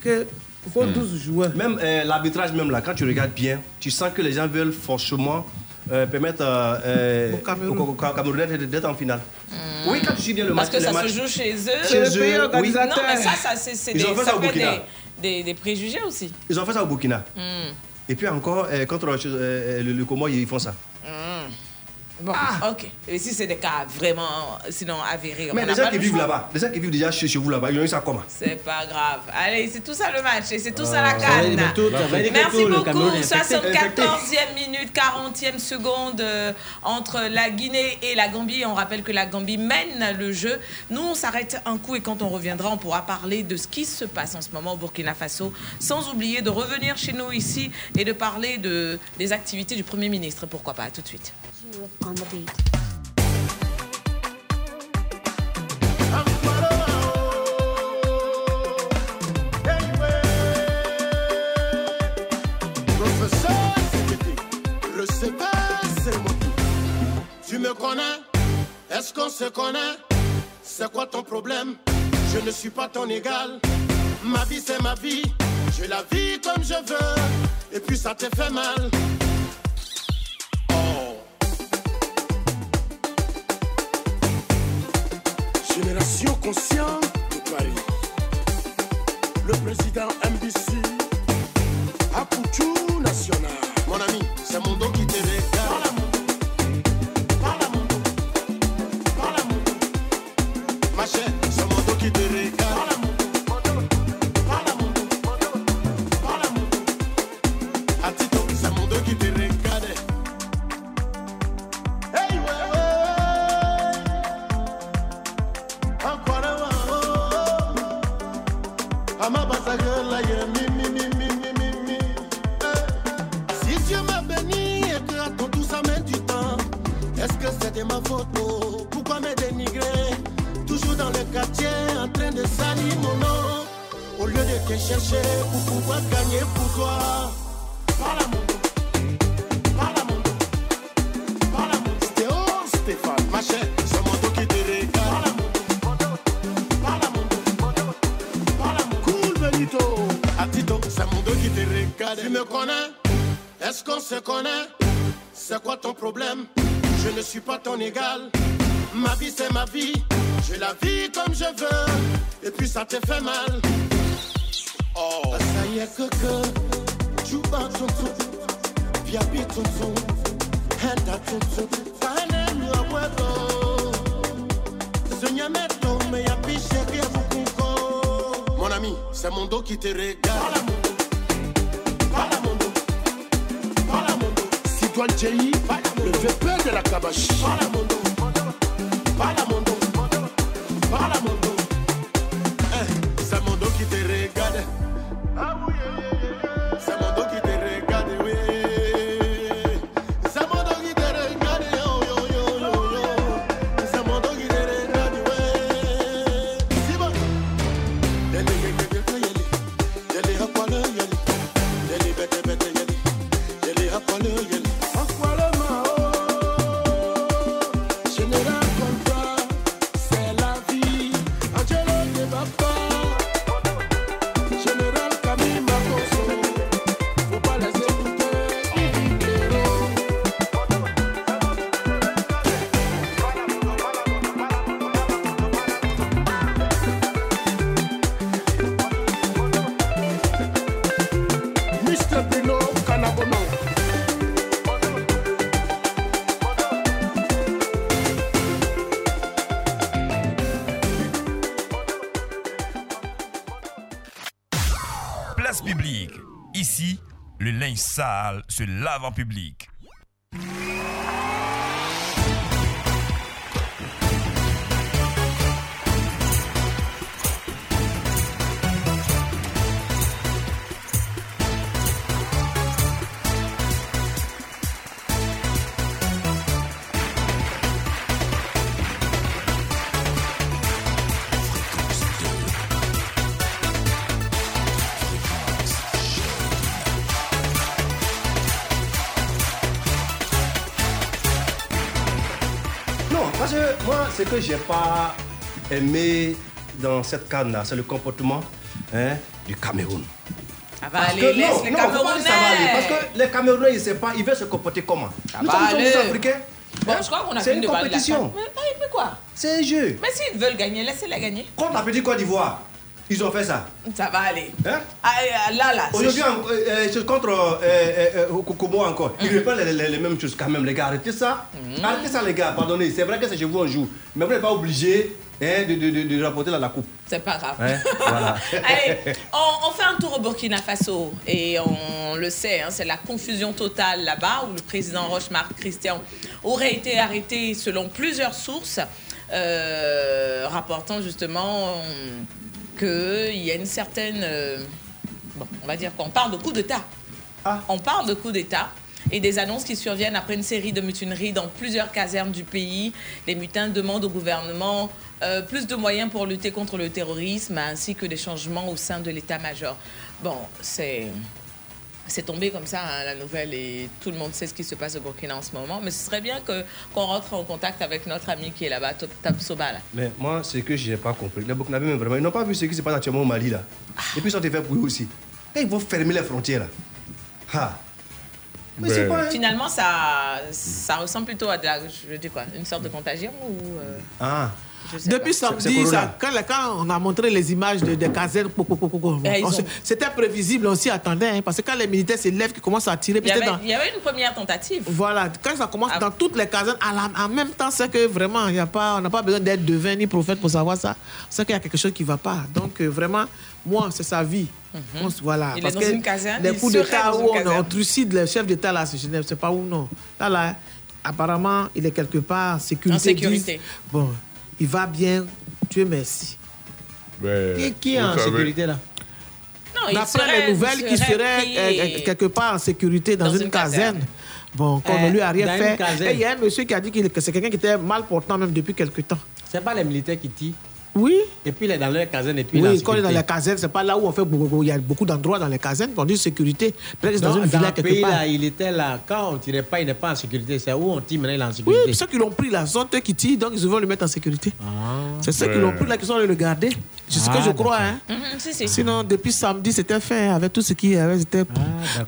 que il faut 12 joueurs. Même euh, l'arbitrage, même là, quand tu regardes bien, tu sens que les gens veulent forcément euh, permettre euh, euh, Au Cameroun. d'être- en finale. Oui, quand tu suis bien le Parce match. que les ça matchs- se joue chez eux. Chez le pays Oui. organisateur. Non, mais ça, ça c'est des, ont fait ça ça au peut être Burkina. des, des, des préjugés aussi. Ils ont fait ça au Burkina. Hmm. Et puis encore, euh, contre le, le Comore, ils font ça. Hmm. Bon, ok. Et si c'est des cas vraiment, sinon avérés, Mais les gens qui vivent là-bas, les gens qui vivent déjà chez, chez vous là-bas, ils ont eu ça comment? C'est pas grave. Allez, c'est tout ça le match et c'est tout ça la Euh, canne. Merci tout, beaucoup. Cameroun est infecté. 74e minute, 40e seconde euh, entre la Guinée et la Gambie. On rappelle que la Gambie mène le jeu. Nous, on s'arrête un coup et quand on reviendra, on pourra parler de ce qui se passe en ce moment au Burkina Faso, sans oublier de revenir chez nous ici et de parler de, des activités du Premier ministre. Pourquoi pas? À tout de suite. C'est mon tour. Tu me connais? Est-ce qu'on se connaît? C'est quoi ton problème? Je ne suis pas ton égal. Ma vie, c'est ma vie. Je la vis comme je veux. Et puis ça te fait mal. Génération consciente de Paris. Le président MBC. Apoutou national. Tu me connais. Est-ce qu'on se connaît? C'est quoi ton problème? Je ne suis pas ton égal. Ma vie c'est ma vie. Je la vis comme je veux. Et puis ça te fait mal. Oh. Ça y est tonton tonton Henda tonton lua huevo yapi Mon ami, c'est mon dos qui te regarde dos Parle à mon dos Parle à mon dos Eh, C'est mon dos qui te regarde sale se lave en public. Que j'ai pas aimé dans cette canne-là, c'est le comportement hein, du Cameroun. Ça va Parce aller, que- laisse non, les non, faut pas dire ça va aller, Camerounais. Parce que les Camerounais, ils ne savent pas, ils veulent se comporter comment? Ça Nous sommes tous africains. Bon, je crois qu'on a C'est une compétition. Mais- mais quoi? C'est un jeu. Mais s'ils veulent gagner, laissez-les gagner. Contre la petite Côte d'Ivoire, ils ont fait ça. Ça va aller. Hein? Ah, euh, là, là. Aujourd'hui, euh, euh, c'est contre euh, euh, euh, Kokomo encore. Ils Mm. répètent les, les- les mêmes choses quand même, les gars. Arrêtez ça. Arrêtez ça, les gars. Pardonnez. C'est vrai que c'est chez vous un jour. Mais vous n'êtes pas obligé hein, de, de, de, de rapporter la, la coupe. C'est pas grave. Hein, voilà. Allez, on, on fait un tour au Burkina Faso et on le sait, hein, c'est la confusion totale là-bas où le président Rochemar Christian aurait été arrêté selon plusieurs sources euh, rapportant justement qu'il y a une certaine... euh, bon, on va dire qu'on parle de coup d'État. On parle de coup d'État et des annonces qui surviennent après une série de mutineries dans plusieurs casernes du pays. Les mutins demandent au gouvernement euh, plus de moyens pour lutter contre le terrorisme ainsi que des changements au sein de l'état-major. Bon, c'est... C'est tombé comme ça, hein, la nouvelle, et tout le monde sait ce qui se passe au Burkina en ce moment. Mais ce serait bien que- qu'on rentre en contact avec notre ami qui est là-bas, Top- Tapsoba. Là. Mais moi, ce que je n'ai pas compris, les Burkinabés, même vraiment, ils n'ont pas vu ce qui se passe actuellement au Mali, là. Et puis, ils sont fait pour eux aussi. Et ils vont fermer les frontières, là. Ah. Mais c'est pas... Finalement, ça, ça ressemble plutôt à de la, je dire quoi, une sorte de contagion ou euh, Ah. Depuis pas. samedi, ça- quand, quand on a montré les images de- des casernes, Eh, ont- c'était prévisible, on s'y attendait. hein, parce que quand les militaires se lèvent, qui commencent à tirer, Il y, avait, dans- il y avait une première tentative. Voilà, quand ça commence Ah. dans toutes les casernes, à la- en même temps, c'est que vraiment, il y a pas, on n'a pas besoin d'être devin ni prophète pour savoir ça. C'est qu'il y a quelque chose qui ne va pas. Donc, euh, vraiment, moi, c'est sa vie. On se- voilà, Il est parce dans que une caserne, les coups d'État dans où on, on trucide le chef d'État, là, c'est Genève, c'est pas où, non. Là, là, apparemment, il est quelque part en sécurité. En sécurité. bon, il va bien, Dieu merci. Ben, Qui, qui est en savez- sécurité là? Non, il D'après serait- les nouvelles, il qui serait serait pris euh, et- quelque part en sécurité dans, Dans une, une caserne. caserne. Bon, qu'on Euh, ne lui a rien fait. Et il y a un monsieur qui a dit que c'est quelqu'un qui était mal portant même depuis quelque temps. C'est pas les militaires qui tirent. Oui. Et puis il est dans leur caserne et puis il Oui, quand on est dans la caserne, c'est pas là où on fait beaucoup. Il y a beaucoup d'endroits dans les casernes, on dit sécurité. Peut-être que c'est dans une villa quelque pays, part. là, il était là. Quand on tirait pas, il n'est pas en sécurité. C'est où on tire maintenant, il est en Oui, sécurité. puis ceux qui l'ont pris là, sont eux qui tirent, donc ils vont le mettre en sécurité. C'est ceux qui l'ont pris là qui sont allés le garder. C'est ce que Ah, je crois. Hein. Mhm, si, si. Sinon, depuis samedi, c'était fait hein, avec tout ce qui avait. c'était-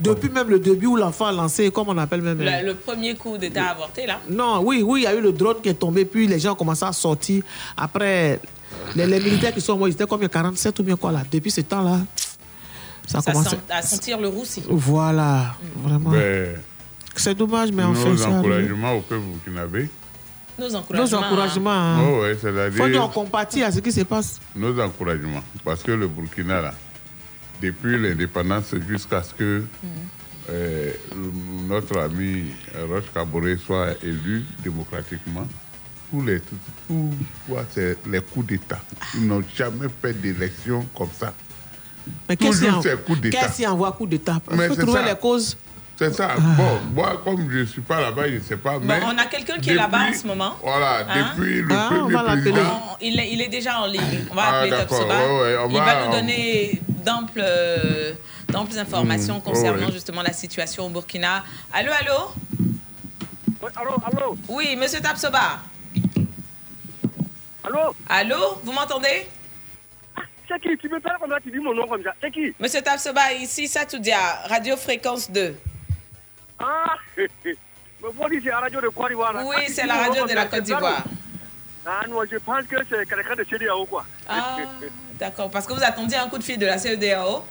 depuis même le début où l'enfant a lancé, comme on appelle même. Le, le premier coup d'État avorté, là. Non, oui, oui, il y a eu le drone qui est tombé, puis les gens ont commencé à sortir. Après, les, les militaires qui sont morts, ils étaient combien 47 ou bien quoi là? Depuis ce temps-là, ça sent- à sentir le roussi. Voilà, vraiment. Ben, C'est dommage, mais nos enfin, ça arrive. encouragements au peuple burkinabé. Nos encouragements. Nos encouragements. hein. Oh, ouais, c'est-à-dire- Faut dire on compatit à ce qui se passe. Nos encouragements. Parce que le Burkina, là, depuis l'indépendance jusqu'à ce que euh, notre ami Roche Kaboré soit élu démocratiquement, tous les, tout, c'est les coups d'État. Ils n'ont jamais fait d'élection comme ça. Mais qu'est-ce qui envoie coup d'État faut c'est trouver ça. les causes. C'est ça. Bon, moi, comme je ne suis pas là-bas, je ne sais pas. Bon, mais on a quelqu'un qui est là-bas en ce moment. Voilà, Hein? depuis le Ah, on premier va l'appeler. président. On- il, est, il est déjà en ligne. On va Ah, appeler d'accord, Top Soba. ouais, ouais, on il va- va nous on- donner d'amples, euh, d'amples informations Mm, concernant ouais. justement la situation au Burkina. Allô, allô? Allô, allô? Oui, monsieur Tapsoba. Allô? Allô, vous m'entendez? C'est qui? Tu me parles comme ça, tu dis mon nom comme ça. C'est qui? Monsieur Tapsoba, ici Satoudia, Radio Fréquence 2. Ah Mais vous dites c'est la radio de Côte d'Ivoire. Oui, c'est la radio de la Côte d'Ivoire. Ah non, je pense que c'est quelqu'un de CDAO quoi. Ah, d'accord. Parce que vous attendiez un coup de fil de la E CEDAO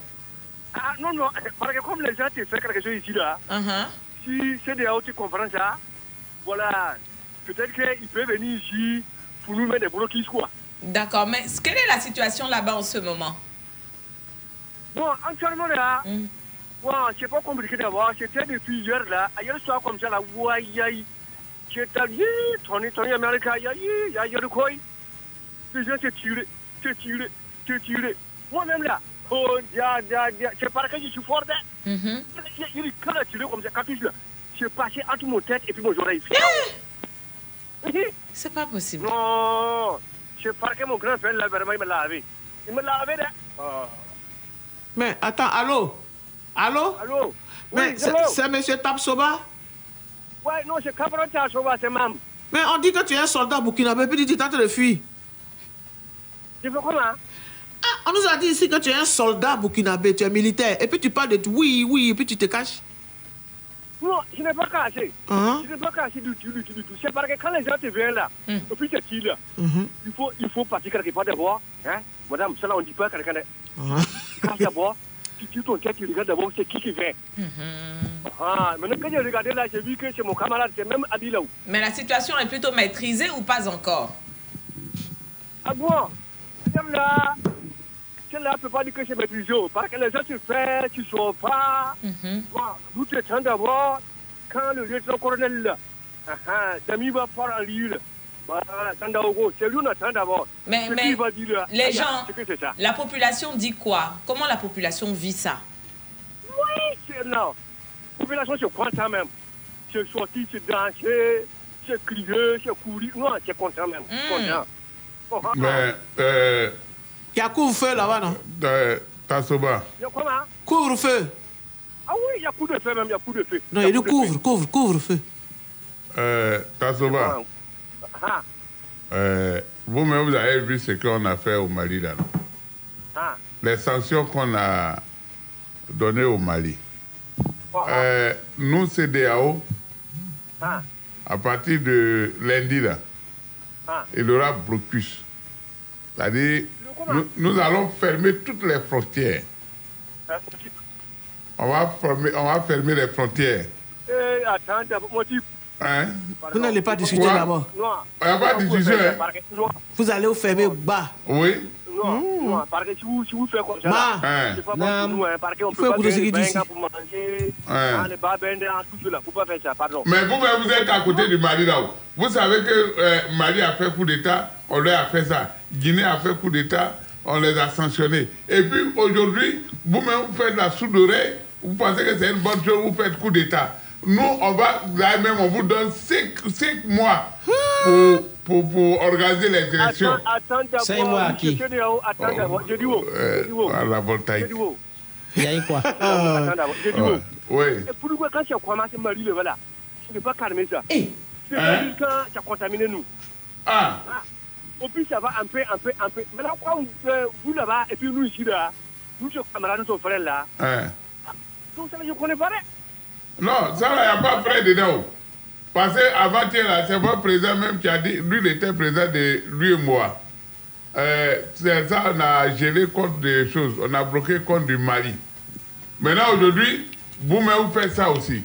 Ah non, non, parce que comme les gens te font quelque chose ici là, Uh-huh. si CDAO tu comprends ça, voilà, peut-être qu'il peut venir ici pour nous mettre des bloquis quoi. D'accord, mais quelle est la situation là-bas en ce moment? Bon, actuellement là, bon, c'est pas compliqué d'avoir, c'était depuis hier là, hier soir comme ça là, ouais, aïe, j'étais Tony, Tony Américain, aïe, aïe, aïe, le quoi, les gens se tirent, se tirent, se tirent. Moi-même là, oh, dia, dia, dia, c'est parce que je suis fort, hein. Mm-hmm. Il il est quand tiré comme ça, cartouche là, c'est passé entre mon tête et puis mon oreille. C'est pas possible. Non, c'est parce que mon grand-père là, vraiment, il me l'a lavé. Il me l'a lavé là. Ah. Mais attends, allô? Allô? Allô? Mais Oui, c'est monsieur Tapsoba? Ouais, non, c'est Cabron Tassova, c'est Mam. Mais on dit que tu es un soldat burkinabé, puis tu es en train de fuir. Tu fais comment Ah, on nous a dit ici que tu es un soldat burkinabé, tu es militaire. Et puis tu parles de oui, oui, et puis tu te caches. Non, je n'ai pas caché. Hein? Je n'ai pas caché du tout, du tout, du tout. C'est parce que quand les gens te viennent là, puis tu es là, il faut, il faut partir quelque part d'abord. Hein? Madame, ça là, on dit pas quelqu'un. de- Tu casses d'abord, tu tires ton tête, tu regardes d'abord c'est qui qui vient. Ah, maintenant, quand j'ai regardé là, j'ai vu que c'est mon camarade, c'est même Adi là. Mais la situation est plutôt maîtrisée ou pas encore? Ah bon? Celle-là, celle-là, ne peut pas dire que c'est maîtrisé. Parce que les gens se font, tu ne sors pas. Bon, Nous temps d'abord, quand le lieutenant-colonel, là, Samy va faire un livre. C'est lui on attend d'abord. Mais, mais va dire là, les ah, gens, c'est que c'est ça. la population dit quoi? Comment la population vit ça? Oui, c'est là. La population se croit ça même. C'est sorti, c'est danser, c'est crier, c'est courir. Non, c'est content même. Content. Oh, ah, Mais, euh, Il y a couvre-feu là-bas, non? Euh, Tassoba, Il y a comment? Couvre-feu. Ah oui, il y a coup de feu même, il y a coup de feu. Non, il nous couvre, couvre, couvre-feu. euh, Tassoba, Ah, euh, vous-même, vous avez vu ce qu'on a fait au Mali là. non? Ah. Les sanctions qu'on a données au Mali. Euh, nous, CDAO, Ah. à partir de lundi, là, Ah. il y aura blocus. C'est-à-dire, nous, nous allons fermer toutes les frontières. Euh, On va, fermer, on va fermer les frontières. Eh. Hein? Vous n'allez pas discuter là-bas. Pas hein? Non, Vous allez vous fermer bas. Oui. Non, non, parce que si vous, si vous faites comme ça, Hein. c'est pas bon pour nous, hein, parce qu'on peut pas écouter ce gagner qu'il dit 20 ans ici. pour manger, Hein. hein, les hein, tout cela, faut pas faire ça, pardon. Mais vous-même, vous êtes à côté du Mali là-haut. Vous savez que euh, Mali a fait coup d'État, on leur a fait ça. Guinée a fait coup d'État, on les a sanctionnés. Et puis aujourd'hui, vous-même, vous faites la soude d'oreille, vous pensez que c'est une bonne chose, vous faites coup d'État. Nous, on va, là même, on vous donne 5 mois pour, pour, pour organiser les élections. Attends, attends à monsieur qui Chénéo, attends d'abord, j'ai dit où à la voltaïque. Où Il y a eu quoi? Attends d'abord, j'ai dit où. Oui. Et pourquoi quand tu as commencé à marier, voilà, tu ne pas calmer ça. Eh. C'est Hein? quand tu as contaminé nous. Ah. Au plus, ça va un peu, un peu, un peu. Maintenant, quand vous, euh, vous là-bas, et puis nous ici, là, nous, sommes camarades, nous sommes frères là, Hein. donc ça, je ne connais pas. Non, ça, il n'y a pas près dedans. Parce qu'avant-hier, là, c'est votre président même qui a dit, lui, il était président de lui et moi. Euh, c'est ça, on a gelé contre des choses, on a bloqué contre du Mali. Maintenant, aujourd'hui, vous-même, vous faites ça aussi.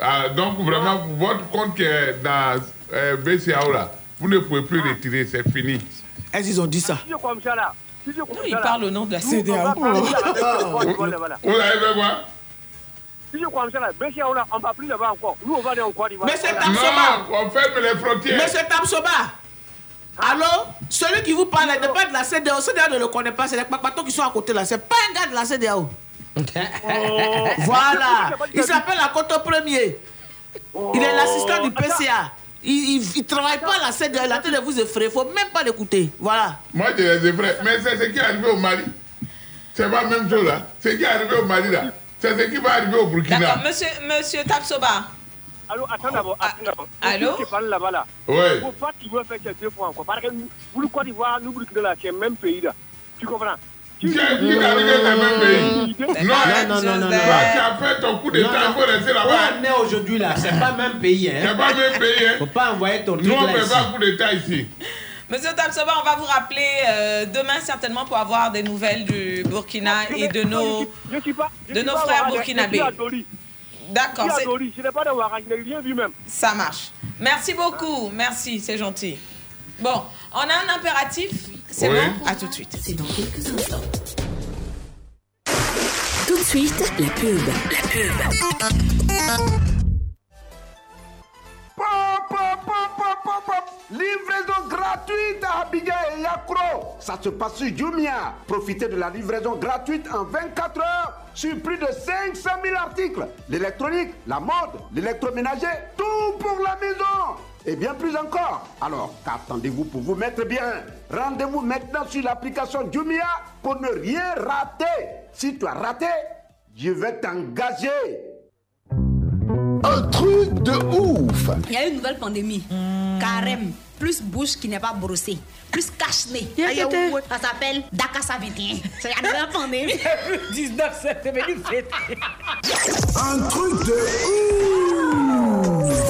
Ah, donc, vraiment, votre compte qui est dans euh, BCAO, là, vous ne pouvez plus retirer, c'est fini. Est-ce qu'ils ont dit ça? Si je comme ça, là, si je comme il ça, là, parle au nom de la Côte d'Ivoire, voilà. Vous avez fait quoi? Si je comme ça, là, là, on va plus là-bas encore. Nous, on va aller en Côte d'Ivoire. Mais c'est Voilà. Tamsoba. on ferme les frontières. Monsieur Tamsoba. Allô? Celui qui vous parle n'est pas de la CDAO. CDAO ne le connaît pas. C'est les papatos qui sont à côté là. C'est pas un gars de la CDAO. voilà. Il s'appelle Akoto Premier. Il est l'assistant du PCA. Il ne travaille pas à la CDAO. Il est en train de vous effrayer. Il ne faut même pas l'écouter. Voilà. Moi, je les effraie. Mais c'est ce qui est arrivé au Mali. C'est pas la même chose là. Ce qui est arrivé au Mali là, c'est ce qui va arriver au Burkina? D'accord, monsieur, monsieur Tapsoba. Allô, attends d'abord, attends d'abord. allô? Tu parles là-bas, là. Faut pas tu veux faire ça deux fois encore. Parce que vous, le Côte d'Ivoire, nous, Burkina, là, c'est le même pays, là. Tu comprends? Qui qui est arrivé dans le même pays? Non, non, non, non, non. Tu as fait ton coup d'État, il faut rester là-bas. on est aujourd'hui là, c'est pas le même pays. Hein. C'est pas même pays. Hein. Faut pas envoyer ton truc Nous, on là ne fait pas coup d'État ici. Monsieur Tapsoba, on va vous rappeler euh, demain certainement pour avoir des nouvelles du Burkina et de nos, Je suis pas. je de suis nos pas frères burkinabés. D'accord, Je n'ai pas de rien vu même. ça marche. Merci beaucoup, merci, c'est gentil. Bon, on a un impératif, c'est Oui. bon? À tout de suite. C'est dans quelques instants. Tout de suite, la pub. La pub. Livraison gratuite à Abidjan et Yakro. Ça se passe sur Jumia. Profitez de la livraison gratuite en 24 heures sur plus de 500 000 articles. L'électronique, la mode, l'électroménager, tout pour la maison. Et bien plus encore. Alors, qu'attendez-vous pour vous mettre bien? Rendez-vous maintenant sur l'application Jumia pour ne rien rater. Si tu as raté, je vais t'engager. Un truc de ouf Il y a une nouvelle pandémie. Carême. Plus bouche qui n'est pas brossée. Plus cache-nez. Ça s'appelle Dakassa 21. C'est la nouvelle pandémie. 19 c'est devenu fête. Un truc de ouf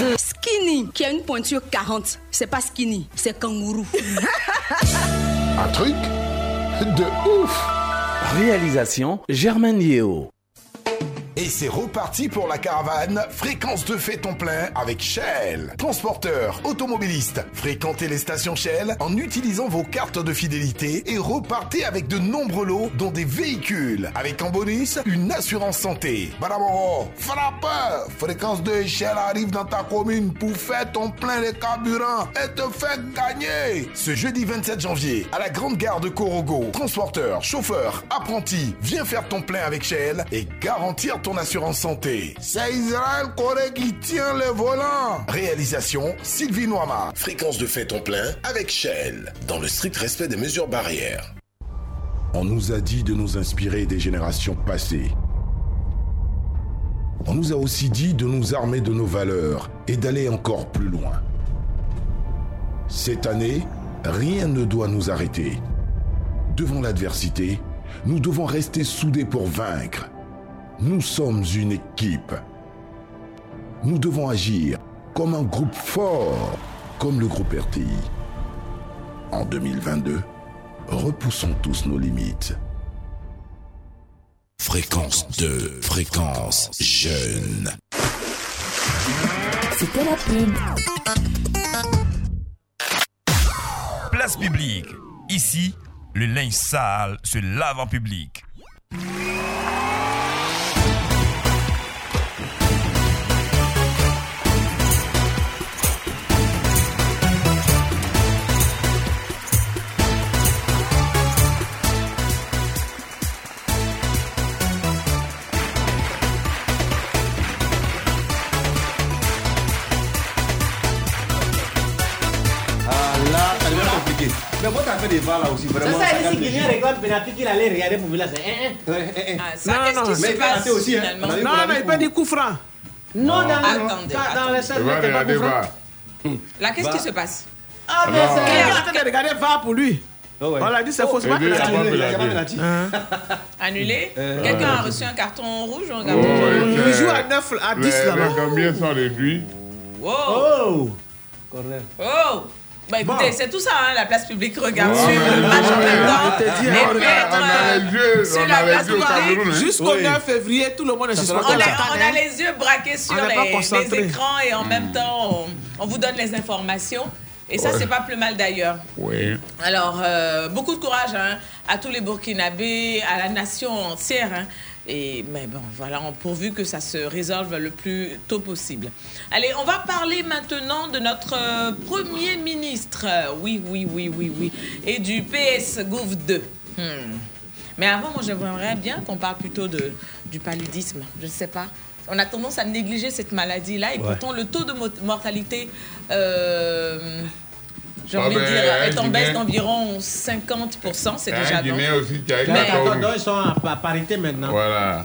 2. Skinny, qui a une pointure 40. C'est pas skinny, c'est kangourou. un truc de ouf Réalisation Germaine Yeo. Et c'est reparti pour la caravane Fréquence de fait ton plein avec Shell. Transporteur, automobiliste, fréquentez les stations Shell en utilisant vos cartes de fidélité et repartez avec de nombreux lots dont des véhicules. Avec en bonus, une assurance santé. Badaboro, frappeur Fréquence de Shell arrive dans ta commune pour faire ton plein de carburant et te faire gagner. Ce jeudi 27 janvier, à la grande gare de Corogo, transporteur, chauffeur, apprenti, viens faire ton plein avec Shell et garantir ton assurance santé. C'est Israël Corée qui tient le volant. Réalisation Sylvie Noama. Fréquence de fait ton plein avec Shell. Dans le strict respect des mesures barrières. On nous a dit de nous inspirer des générations passées. On nous a aussi dit de nous armer de nos valeurs et d'aller encore plus loin. Cette année, rien ne doit nous arrêter. Devant l'adversité, nous devons rester soudés pour vaincre. Nous sommes une équipe. Nous devons agir comme un groupe fort, comme le groupe RTI. En 2022, repoussons tous nos limites. Fréquence 2, fréquence jeune. C'était la pub. Place publique. Ici, le linge sale se lave en public. Moi, t'as fait des VAR là aussi, C'est vraiment. ça, il si le Guinée jeu. réclame pénalty qu'il allait regarder pour Villa, c'est hein, hein. Ah, ça, Non, non, mais il raté aussi, a Non, a mais il peut dire coup franc. Non, dans, Attendez, dans, dans les mètres, c'est pas coup franc. Là, qu'est-ce qui se passe Ah, mais. Il c'est. en train de regarder VAR pour lui. Oh, ouais. On l'a dit, c'est il a penalty. Il a penalty. Hein? Annulé Euh, Quelqu'un a reçu un carton rouge ou un carton Oh, jaune Il joue à 9, à 10 les- là-bas. les Gambiens sont réduits. Wow Oh! Corner. Oh Bah écoutez, Bon. c'est tout ça, hein, la place publique regarde suivre le match en même temps. les yeux, sur la place publique. Jusqu'au Oui. 9 février, tout le monde est suspendu. On on a les yeux braqués sur les, écrans et en même temps, on, on vous donne les informations. Et ça, Ouais. c'est pas plus mal d'ailleurs. Oui. Alors, euh, beaucoup de courage hein, à tous les Burkinabés, à la nation entière. hein. Et, mais bon, voilà, pourvu que ça se résolve le plus tôt possible. Allez, on va parler maintenant de notre euh, Premier ministre. Oui, oui, oui, oui, oui. Et du PS Gouv 2. Hmm. Mais avant, moi, j'aimerais bien qu'on parle plutôt de, du paludisme. Je ne sais pas. On a tendance à négliger cette maladie-là et Ouais. pourtant le taux de mo- mortalité, euh, j'ai Ah envie de ben, dire, est en un baisse d'environ 50%. C'est a déjà. Guinéen aussi qui a eu Là, 14 attends, donc, ils sont à à parité maintenant. Voilà.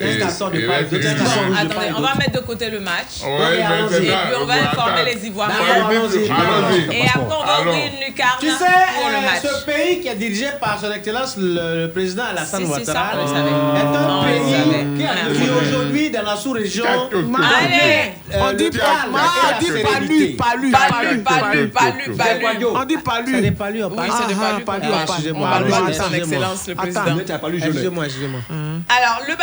Et- et Attendez, on va mettre de côté le match. Ouais, Et puis on va informer les Ivoiriens. Allons-y. Et après, on va ouvrir une lucarne Tu sais, pour le euh, match. ce pays qui est dirigé par son excellence le, le président Alassane Si, si, Ouattara ça, est un pays qui, aujourd'hui dans la sous-région Allez On dit pas, on dit pas lui, pas lui, Pas pas lui, lui, pas lui, pas lui, pas lui. On dit pas lui. pas lui, on parle. pas lui. lui, lui. On parle Excusez-moi. excellence, le président. Excusez-moi, excusez-moi. Alors, le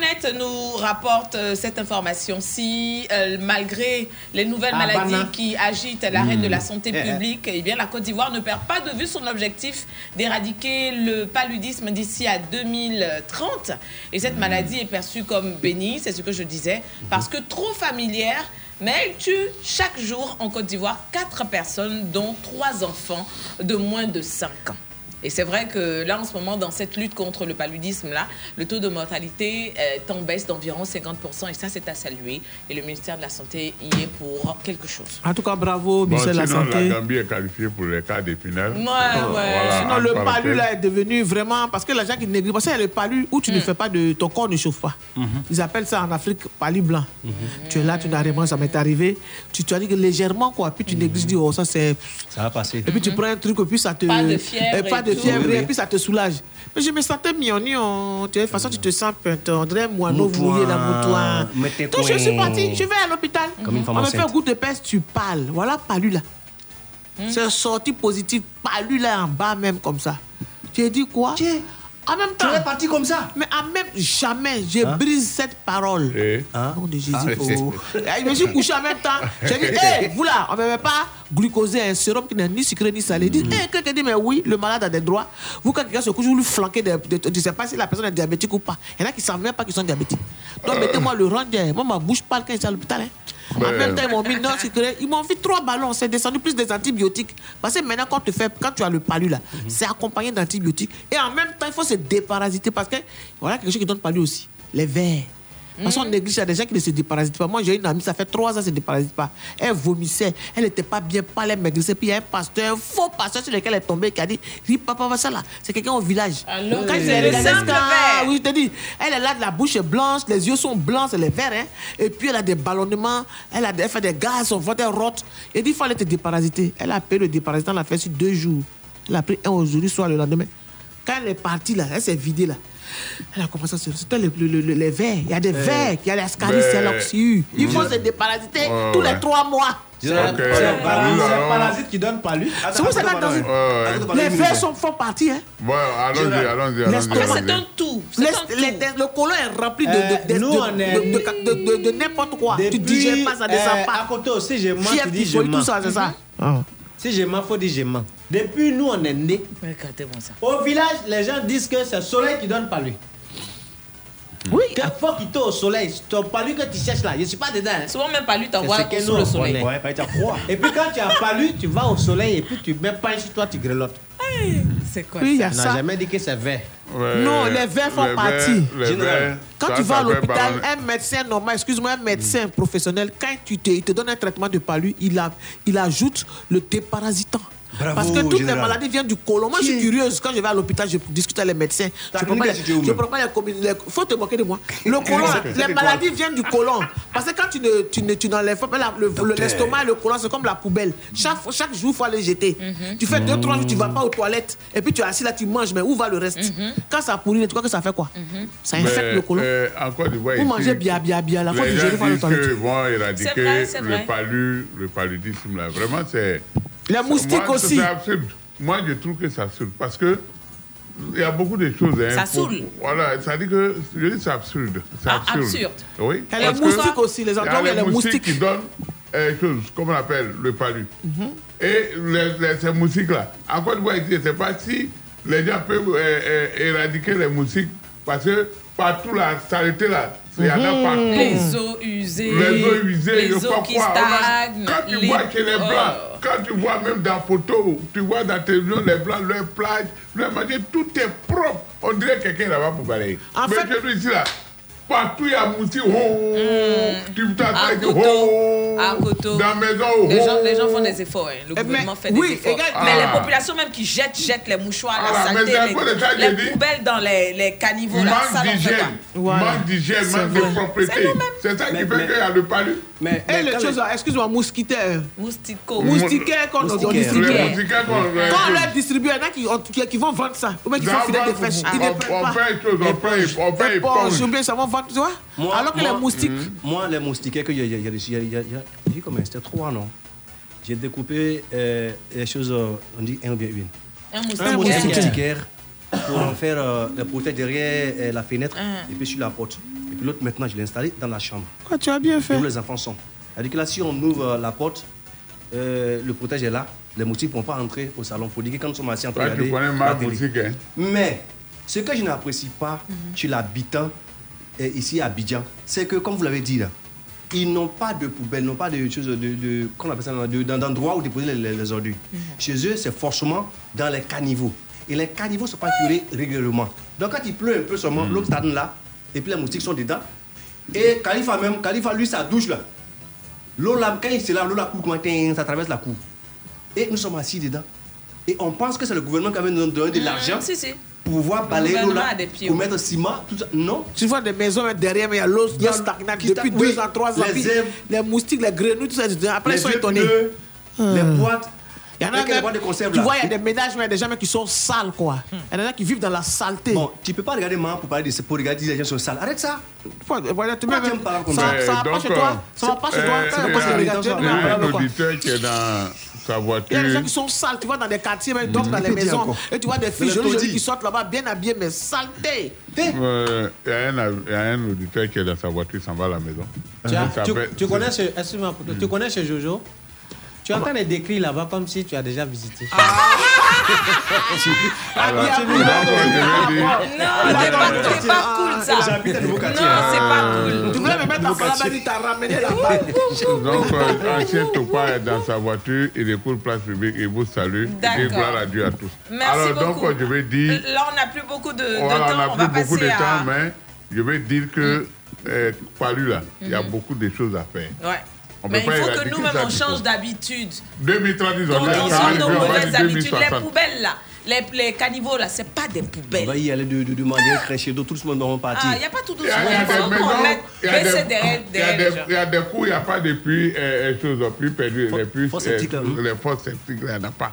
baby.net nous rapporte euh, cette information-ci. Euh, malgré les nouvelles Ah, maladies bana. qui agitent l'arène Mm. de la santé Eh, eh. publique, eh bien, la Côte d'Ivoire ne perd pas de vue son objectif d'éradiquer le paludisme d'ici à 2030. Et cette maladie est perçue comme bénie, c'est ce que je disais, parce que trop familière. Mais elle tue chaque jour en Côte d'Ivoire quatre personnes, dont trois enfants de moins de 5 ans. Et c'est vrai que là, en ce moment, dans cette lutte contre le paludisme-là, le taux de mortalité est en baisse d'environ 50%. Et ça, c'est à saluer. Et le ministère de la Santé y est pour quelque chose. En tout cas, bravo, Bon, ministère de la sinon, Santé. la Gambie est qualifiée pour les cas d'épinal. Ouais, ouais. Voilà, Sinon, le parenthèse. palu là est devenu vraiment. Parce que les gens qui négligent. Parce qu'il y a le palu où tu Mm. ne fais pas de. Ton corps ne chauffe pas. Ils appellent ça en Afrique palu blanc. Tu es là, tu n'as rien, ça m'est arrivé. Tu, tu as dit que légèrement, quoi. Puis tu négliges, tu dis, oh, ça c'est. Ça va passer. Et puis tu prends un truc, et puis ça te. Pas de fièvre et pas et de fièvre, Oui, oui. et puis ça te soulage. Mais je me sentais mignonnion. De toute façon, tu te sens peintre. On dirait moineau mouillé dans t'es Donc je suis coin. parti, je vais à l'hôpital. Comme une femme On me fait un goût de peste, tu parles. Voilà, palu là. C'est sorti positif, palu là en bas même comme ça. Tu as dit quoi? En même temps. Tu es parti comme ça Mais en même jamais, je Hein? brise cette parole. Et Nom de Jésus. Ah. oh. Et Je me suis couché en même temps. J'ai dit, hé, vous là, on ne met pas glucosé, un sérum qui n'est ni sucré ni salé. Il dit, hé, quelqu'un dit, mais oui, le malade a des droits. Vous, quand quelqu'un se couche, vous lui flanquez des. Je ne sais pas si la personne est diabétique ou pas. Il y en a qui ne savent même pas qu'ils sont diabétiques. Donc, mettez-moi le rondeur. Moi, ma bouche parle quand je suis à l'hôpital. hein. En même temps, ils m'ont mis non sucré. Ils m'ont fait trois ballons. C'est descendu plus des antibiotiques. Parce que maintenant, quand, tu fais, quand tu as le palu là, c'est accompagné d'antibiotiques. Et en même temps, il faut se déparasiter. Parce que voilà quelque chose qui donne palu aussi. Les vers. Parce qu'on néglige, il y a des gens qui ne se déparasitent pas. Moi, j'ai une amie, ça fait trois ans, elle ne se déparasite pas. Elle vomissait, elle n'était pas bien, pas elle maigrissait. Puis il y a un pasteur, un faux pasteur sur lequel elle est tombée, qui a dit Ri, papa, va ça là. C'est quelqu'un au village. Alors, Quand c'est il est. Oui, je te dis, elle est là, la bouche est blanche, les yeux sont blancs, c'est les verres. Hein? Et puis elle a des ballonnements, elle, a elle fait des gaz, son ventre est rote. Et dit, il faut aller te déparasiter. Elle a payé le déparasitant, elle l'a fait sur deux jours. Elle a pris un aujourd'hui, soit le lendemain. Quand elle est partie là, elle s'est vidée là. Elle a commencé à se. C'était le- le- le- les vers. Il y a des vers, il y a les ascaris, il y a Mais- l'oxyure. Il faut se déparasiter Ouais, tous ouais. les trois mois. C'est un c'est parasite- c'est qui donne palu. C'est pour ça que dans les vers sont, font partie. Hein. Bon, allons-y, allons-y. C'est un tout. C'est le côlon est rempli de, de, de, nous, de- on est- de- de- de- de- de n'importe quoi. tu digères pas, ça descend euh, pas. À côté aussi, je mens, Fièvre, tu dis je tout ça, c'est ça. Si je mens, faut dire je mens. Depuis nous, on est nés. Regardez-moi ça. Au village, les gens disent que c'est le soleil qui donne palu. Oui. Qu'il faut quitter au soleil. Ton palu que tu cherches là, je ne suis pas dedans. hein. Souvent, même pas lui C'est t'envoie ce que sous nous, le soleil. Ouais, être froid. Et puis quand tu as palu, tu vas au soleil et puis tu mets pas sur toi, tu grelottes. C'est quoi Oui, il y a On n'a ça. jamais dit que c'est vert. Ouais, Non, les vers font les partie. les Quand ça, tu vas ça à l'hôpital, un médecin normal, excuse-moi, un médecin professionnel, quand tu te, il te donne un traitement de palu, il, a, il ajoute le déparasitant. Bravo, Parce que toutes général. les maladies viennent du côlon. Moi, je suis curieuse. Quand je vais à l'hôpital, je discute avec les médecins. Ta Je prends pas les, même prends pas les communes. les- faut te moquer de moi. Le côlon, C'est- c'est les maladies viennent du côlon. Parce que quand tu ne, tu ne, tu n'enlèves pas la- le- l'estomac et le côlon, c'est comme la poubelle. Chaque, chaque jour, il faut aller jeter. Tu fais deux, trois jours, tu vas pas aux toilettes. Et puis tu es assis là, tu manges. Mais où va le reste Quand ça pourrit, tu crois que ça fait quoi Ça infecte Mais, le côlon. euh, Vous mangez bien, bien, bien. La fois les gens disent qu'ils vont éradiquer le vrai. palu, le paludisme là. Vraiment, c'est. Les moustiques Moi, aussi. C'est absurde. Moi, je trouve que c'est absurde parce que il y a beaucoup de choses. Hein, Ça pour- saoule. Voilà, ça dit que je dis c'est absurde. C'est Ah, absurde. absurde. Oui. Il y a les moustiques aussi, les il y a endroits où il y a les moustiques. qui donnent euh, chose, comme on appelle le palu. Et les, les- ces moustiques-là, d'Ivoire, ici, je ne sais pas si les gens peuvent euh, euh, éradiquer les moustiques parce que partout la saleté là, il y en a partout. Les eaux usées. Les eaux usées, les je eaux qui quoi. On a- stagnent. Quand tu les- vois chez les Oh. Blancs, quand tu vois même dans photo, tu vois dans la télévision les Blancs, leur plage, leur manger, tout est propre. On dirait quelqu'un là-bas pour balayer. En Mais fait- nous ici là, partout il y a moustique, oh, tu À dit, Koto. oh, À Koto. dans la maison, oh, Les gens, les gens font des efforts. hein. Le Eh, mais- gouvernement fait oui, des efforts. regarde- mais Ah. les populations même qui jettent, jettent les mouchoirs, Ah, la mais saleté, les, les dit. poubelles dans les, les caniveaux, là, ça manque pas. d'hygiène, Voilà. manque d'hygiène, C'est manque vrai. de propreté. C'est nous-mêmes. C'est ça qui Mais- fait qu'il y a le palu. Mais, Et mais les quand choses, là, excuse-moi, moustiquaires. Moustico. Moustiquaires qu'on on Moustiquaires. distribue. Les moustiquaires qu'on Quand on leur distribue, il y en a qui, on- qui, qui vont vendre ça. Ou bien qui font filer des ne on, fait une chose, on fait, on fait Tu vois? Moi- Alors que moi- les moustiques. Moi, les moustiquaires que j'ai j'ai reçus, il y a- y a- il y a- j'ai combien C'était trois, non? J'ai découpé euh, les choses, euh, on dit un ou bien une. Un Un moustiquaire. pour en faire euh, le protège derrière euh, la fenêtre Ah. et puis sur la porte. Et puis l'autre, maintenant, je l'ai installé dans la chambre. Ah, tu as bien fait? Où les enfants sont. C'est-à-dire que là, si on ouvre la porte, euh, le protège est là, les moustiques ne pourront pas entrer au salon. Il faut dire que quand nous sommes assis en train de tu regarder connais la ma télé. boutique, hein. Mais ce que je n'apprécie pas chez l'habitant ici à Abidjan, c'est que, comme vous l'avez dit là, ils n'ont pas de poubelle, n'ont pas de choses de, de, qu'on appelle ça, de- de- d'endroit où déposer les, les- les ordures. Chez eux, c'est forcément dans les caniveaux. Et les caniveaux ne sont pas curés régulièrement. Donc quand il pleut un peu seulement, l'eau stagne là, et puis les moustiques sont dedans. Et Khalifa même, Khalifa lui, sa douche là. L'eau là, quand il se lave, l'eau là coule, ça traverse la cour. Et nous sommes assis dedans. Et on pense que c'est le gouvernement qui avait nous donné de l'argent Si, si. Pour pouvoir balayer l'eau là, pour oui. mettre ciment, tout ça. Non. Tu vois des maisons mais derrière, mais il y a l'eau Il y a- stagnante qui depuis sta- deux oui, ans, trois ans. les moustiques, les grenouilles, tout ça. Après, ils sont étonnés. pneus, les Hmm. boîtes. Il y en a même- de conserve, Tu là? vois, il y a des ménages, mais il y a des gens qui sont sales, quoi. Il y en a qui vivent dans la saleté. Bon, tu peux pas regarder maman pour parler de pour regarder les gens sont sales. Arrête ça. Voilà, tu Pourquoi mets tu même- me parles comme ça, ça va pas chez toi Ça va pas chez toi Euh, Ça il va y pas chez es il y a un auditeur qui est dans sa voiture. Il y a des gens qui sont sales, tu vois, dans des quartiers, même dorment dans les dire maisons. Et tu vois des filles jolies, qui sortent là-bas, bien habillées, mais saleté. Euh, Il y, a un- il y a un auditeur qui est dans sa voiture, il s'en va à la maison. Tu, connais ce, tu connais ce Jojo? Tu es en train de décrire là-bas comme si tu as déjà visité. Ah, vais dire- Non, c'est pas, c'est pas cool ça. J'habite à nouveau quartier. Non, c'est pas cool. Tu voulais me mettre en parlant, il t'a ramené là-bas. Donc, euh, ancien Topa est dans sa voiture, il écoute place publique, il vous salue. Dit gloire à Dieu à tous. Merci Alors, donc, je vais dire. Là, on n'a plus beaucoup de, de Voilà, temps. on n'a on va plus beaucoup de temps, mais je vais dire que, euh, Palu, là, il y a Mhm. beaucoup de choses à faire. Ouais. On Mais peut il faut que nous-mêmes, on change d'habitude. 2030, ils ont nos on va mauvaises habitudes. Les 2060. poubelles, là, les, les caniveaux, là, c'est pas des On poubelles. va y aller de, de, de demander un crèche d'eau, tout le monde va partir. Ah, il n'y a pas tout a, doucement. il y a des maisons, il y a des, derrière, il y a derrière des, les gens. il y a des coups, il n'y a pas de puits, euh, euh, choses, puits perdus, les puits, là, hein. les fosses septiques, là, il n'y en a pas.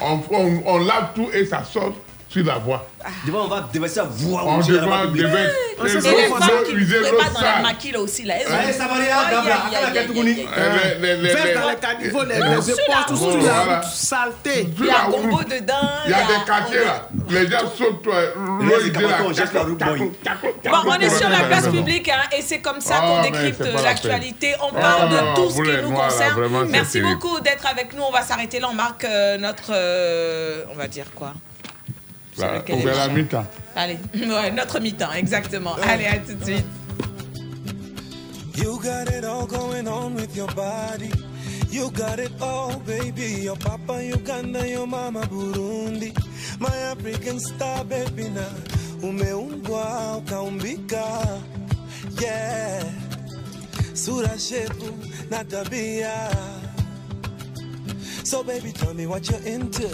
On, on, on lave tout et ça sort sur la voie. Devant, on va déverser à voix. On devant, devait, Et les femmes qui ne pas dans la maquille là aussi, là. ça va aller à Aïe, Gabra, aïe, à la aïe, Katouni. aïe, aïe, aïe. Euh, les- caniveaux, les, éponges, tout, tout, tout, voilà. là, saleté. Il y a un combo dedans. Il y a des quartiers là, les gens sautent, là, la route. Bon, on est sur la place publique hein, et c'est comme ça Ah, qu'on décrypte la l'actualité. On Ah, parle non, de tout ce qui nous là, concerne. Merci beaucoup d'être avec nous. On va s'arrêter là. On marque euh, notre. euh, on va dire quoi? Là, vers la émission mi-temps. Allez, ouais, notre mi-temps, exactement. Allez, à tout de suite. You got it all going on with your body. You got it all, baby. Your papa Uganda, your mama Burundi. My African star, baby, na umeumbwa ukaumbika. Yeah, sura shepu na tabia. So baby, tell me what you're into.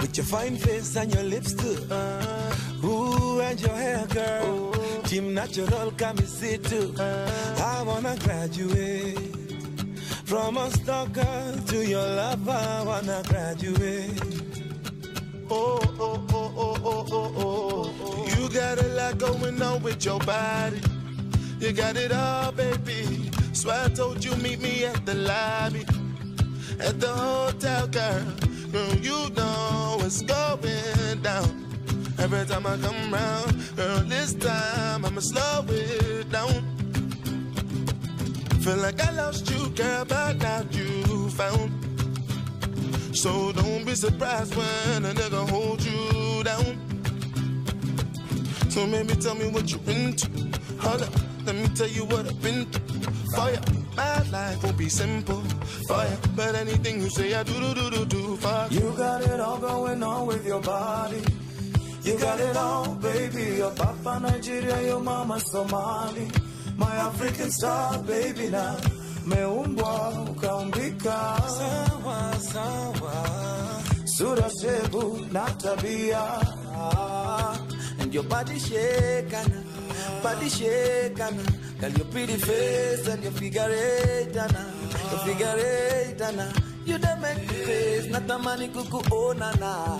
With your fine face and your lips too. Uh, ooh, and your hair, girl. Team natural, come and see too. I wanna graduate from a stalker to your lover. I wanna graduate. Oh, oh, oh, oh, oh, oh, oh, oh. You got a lot going on with your body. You got it all, baby. So I told you meet me at the lobby, at the hotel, girl. You know what's going down. Every time I come round, girl, this time I'ma slow it down. Feel like I lost you, girl, but now you found. So don't be surprised when a nigga hold you down. So maybe tell me what you're into. Hold up, let me tell you what I've been through. Ya, my life won't be simple. For ya, but anything you say, I do do do do do. For you. You got it all going on with your body. You got it all, baby. Your papa Nigeria, your mama Somali. My African star, baby now. Meumbwa ukaumbika. Sawa, sawa. Sura shebu na tabia. And your body shaking, body shaking. Girl, your pretty face and your figure eight, Anna. Your figure eight, Anna. You don't make me face, not a money kuku oh na na.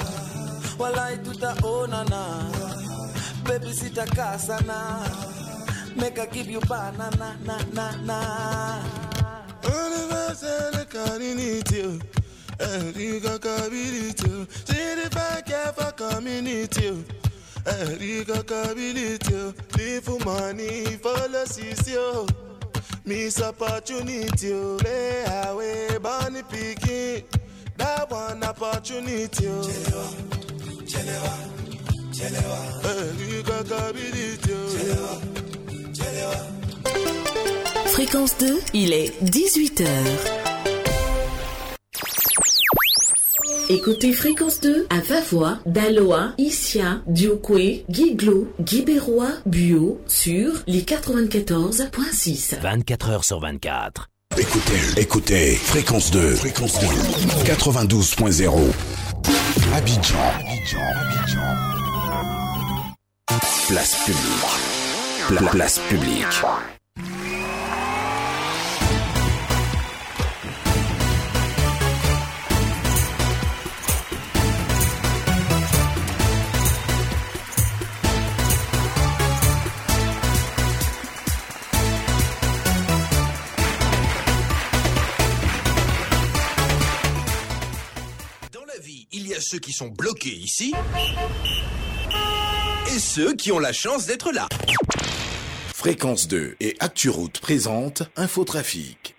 Walai tuta oh na na. Baby sita kasana. Make I give you banana na na na. Universal, I can't need you. ẹ̀rí kankan bílítì o ṣírí fẹ́ kẹfà community o ẹ̀rí money follow miss opportunity lay away bunny that one opportunity. Fréquence 2, il est 18h. Écoutez Fréquence 2 à Vavois, Daloa, Issia, Diokwe, Guiglo, Guibérois, Buo sur les 94.6. 24 heures sur 24. Écoutez, écoutez, fréquence 2, fréquence 2, 92.0. Abidjan, Abidjan, Abidjan. Place publique. Pla- place publique. Ceux qui sont bloqués ici et ceux qui ont la chance d'être là. Fréquence 2 et ActuRoute présente Infotrafic.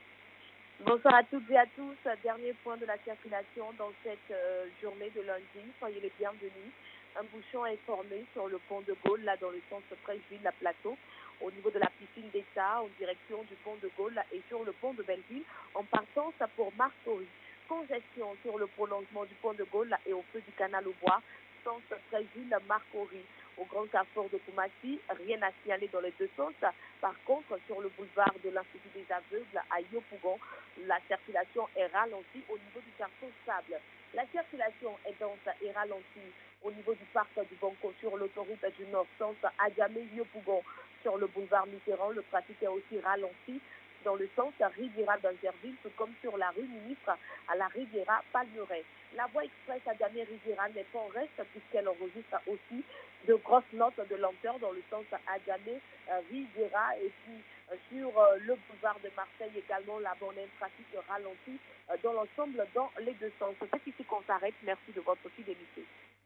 Bonsoir à toutes et à tous. Dernier point de la circulation dans cette euh, journée de lundi. Soyez les bienvenus. Un bouchon est formé sur le pont de Gaulle, là dans le sens Frècheville, la plateau, au niveau de la piscine d'État, en direction du pont de Gaulle et sur le pont de Belleville, en partance pour Marcory. Congestion sur le prolongement du pont de Gaulle et au feu du canal au bois, sens Frècheville, Marcory. Au grand carrefour de Koumassi, rien à signaler dans les deux sens. Par contre, sur le boulevard de l'Institut des Aveugles à Yopougon, la circulation est ralentie au niveau du carrefour Sable. La circulation est dense et ralentie au niveau du parc du Banco sur l'autoroute du Nord, sens Adjamé-Yopougon. Sur le boulevard Mitterrand, le trafic est aussi ralenti dans le sens Riviera d'Interville, tout comme sur la rue Ministre à la Riviera Palmeret. La voie express à Damé Riviera n'est pas en reste puisqu'elle enregistre aussi de grosses notes de lenteur dans le sens Adjamé euh, Riviera et puis euh, sur euh, le boulevard de Marseille également la bonne trafic ralenti euh, dans l'ensemble dans les deux sens. C'est ici qu'on s'arrête. Merci de votre fidélité.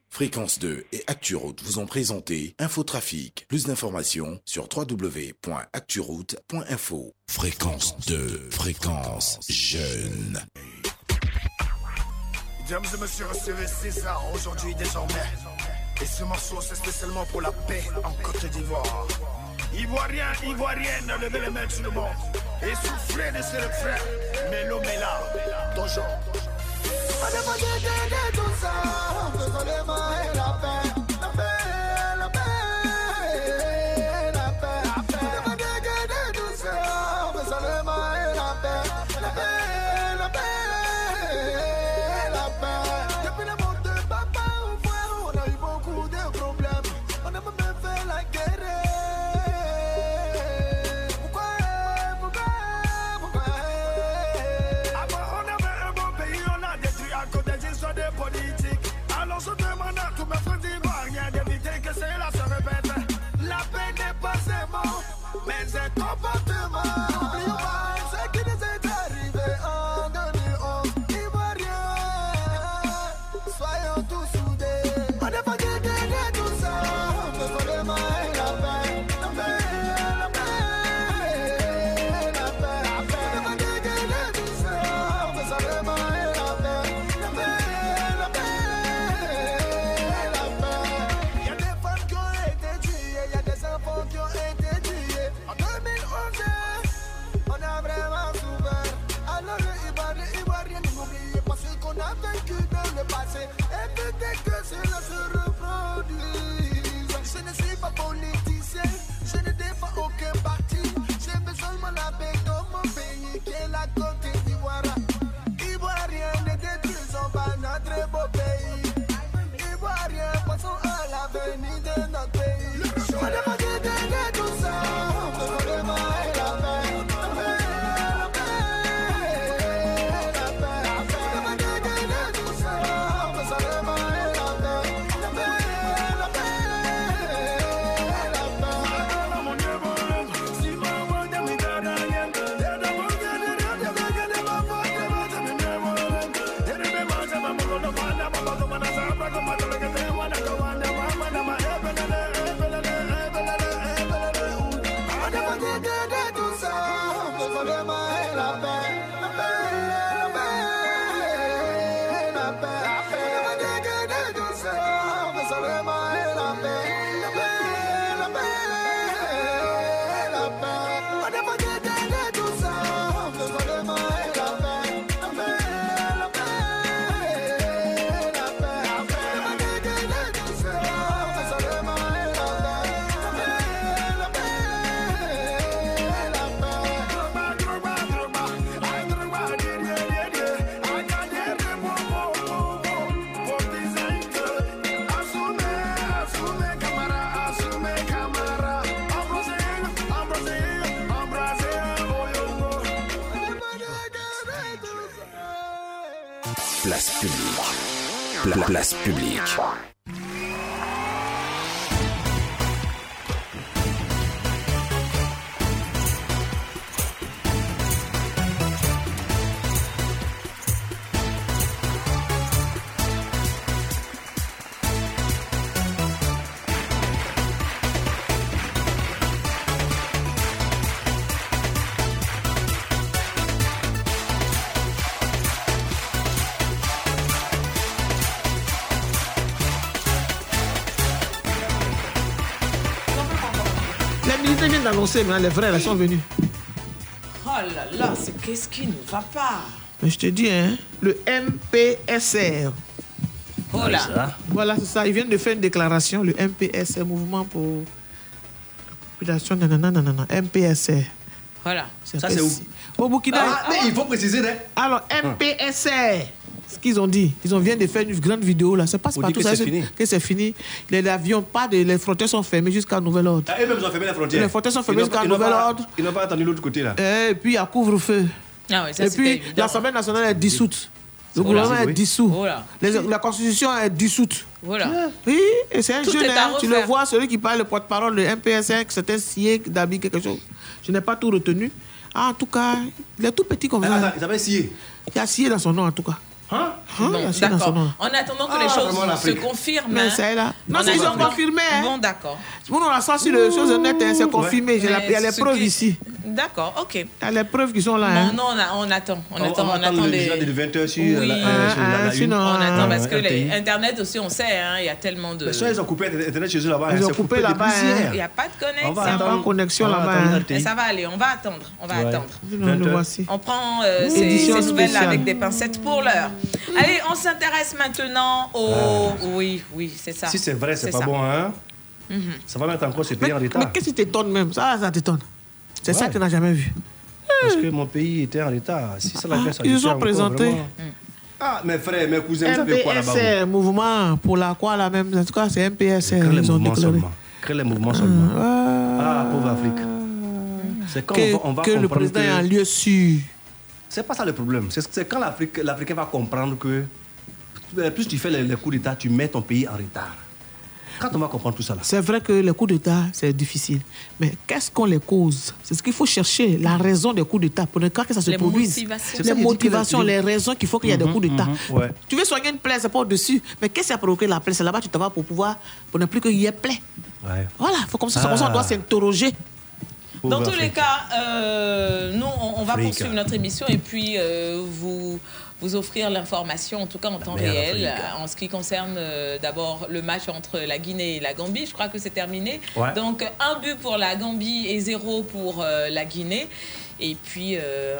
Fréquence 2 et ActuRoute vous ont présenté Infotrafic. Plus d'informations sur www.acturoute.info. Fréquence 2, fréquence jeune. Mesdames et messieurs, recevez César aujourd'hui désormais. Et ce morceau, c'est spécialement pour la paix en Côte d'Ivoire. Ivoirien, Ivoirienne, levez les mains tout le monde. Et soufflez de ce refrain. Mélo, Méla, ton genre. On est pas de- de- de tout ça, faisons les mains et la publique. Pla- place publique. D'annoncer, mais les vrais, ils sont venus. Oh là là, c'est qu'est-ce qui ne va pas? Mais je te dis, hein, le MPSR. Oh là. Voilà, c'est ça. Ils viennent de faire une déclaration, le MPSR, Mouvement pour la population, nanana, nanana, MPSR. Voilà. Ça, c'est où? Au Burkina. Ah, mais il faut préciser, hein. Alors, MPSR, ce qu'ils ont dit, ils ont viennent de faire une grande vidéo là. C'est pas Pour partout dire que ça, c'est fini. que c'est fini. Les avions, pas de, les frontières sont fermées jusqu'à nouvel ordre. Ah, eux-mêmes, ils ont fermé la frontière. Les frontières sont fermées Ils n'ont pas- jusqu'à ils nouvel pas- ordre. Ils n'ont pas attendu l'autre côté, là. Et puis, il y a couvre-feu. Ah oui, ça, Et puis, évident. l'Assemblée nationale est dissoute. Le Voilà. gouvernement est Oui. dissous. Les- la constitution est dissoute. Voilà. Oui, et c'est un Tout jeune, à hein, tu le vois, celui qui parle, le porte-parole, le MPS5, c'était scié d'habit quelque chose. Je n'ai pas tout retenu. Ah, en tout cas, il est tout petit comme ça. Ah, il s'appelle scié. Il a scié dans son nom, en tout cas. Hein? Hein, son nom. En attendant que Ah, les choses se confirment. Mais hein. c'est là. Non, ils ont confirmé. Bon, d'accord. Nous, on a sorti les choses honnêtes, hein, c'est confirmé. La- Il y a les preuves qui- ici. D'accord, ok. Il y a les preuves qui sont là. Non, hein. non, on, a- on attend. On, On- attend, on on, attend attend le les... de 20 sur, Oui. euh, la- euh, sur la- la Ah, sinon, On attend parce euh, que les Internet aussi, on sait, hein, il y a tellement de. Mais ça, ils ont coupé Internet chez eux là-bas. Ils hein, ont coupé là-bas. Il n'y a pas de connexion. On va Il n'y a pas de connexion là-bas. Mais ça va aller, on va attendre. On va attendre. Non. On prend euh, ces, nouvelles avec des pincettes pour l'heure. Allez, on s'intéresse maintenant au. Oui, oui, c'est ça. Ah. Si c'est vrai, c'est pas ça. bon, hein Mhm. Ça va mettre encore ce pays en Mais retard. qu'est-ce qui t'étonne même? Ça, ça t'étonne. C'est ça que tu n'as jamais vu. Parce que mon pays était en retard. Si ça l'a fait, ça Ils ont encore présenté. vraiment. Ah, mes frères, mes cousins, vous savez quoi là-bas MPSR, mouvement pour la quoi là même. En tout cas, c'est MPSR. Créer les Ils ont mouvements déclaré. seulement. Créer les mouvements seulement. Ah, pauvre Afrique. C'est quand Que, on va, on va que le président que- est en lieu sûr. C'est pas ça le problème. C'est quand l'Afrique- l'Africain va comprendre que euh, plus tu fais les, les coups d'État, tu mets ton pays en retard. Quand on va comprendre tout ça là. C'est vrai que les coups d'État, c'est difficile. Mais qu'est-ce qu'on les cause? C'est ce qu'il faut chercher, la raison des coups d'État pour ne pas que ça se Les produise. motivations. Les motivations, le- les raisons qu'il faut qu'il y ait des Mhm, coups d'État. mhm, ouais. Tu veux soigner une plaie, c'est pas au-dessus. Mais qu'est-ce qui a provoqué la plaie C'est là-bas que tu t'en vas pour pouvoir, pour ne plus qu'il y ait plaie. Ouais. Voilà, faut comme ça, c'est comme ça on Ah. doit s'interroger. Dans tous les cas, euh, nous, on, on va Afrique. poursuivre notre émission et puis euh, vous, vous offrir l'information, en tout cas en temps réel, euh, en ce qui concerne euh, d'abord le match entre la Guinée et la Gambie. Je crois que c'est terminé. Ouais. Donc, un but pour la Gambie et zéro pour euh, la Guinée. Et puis, euh,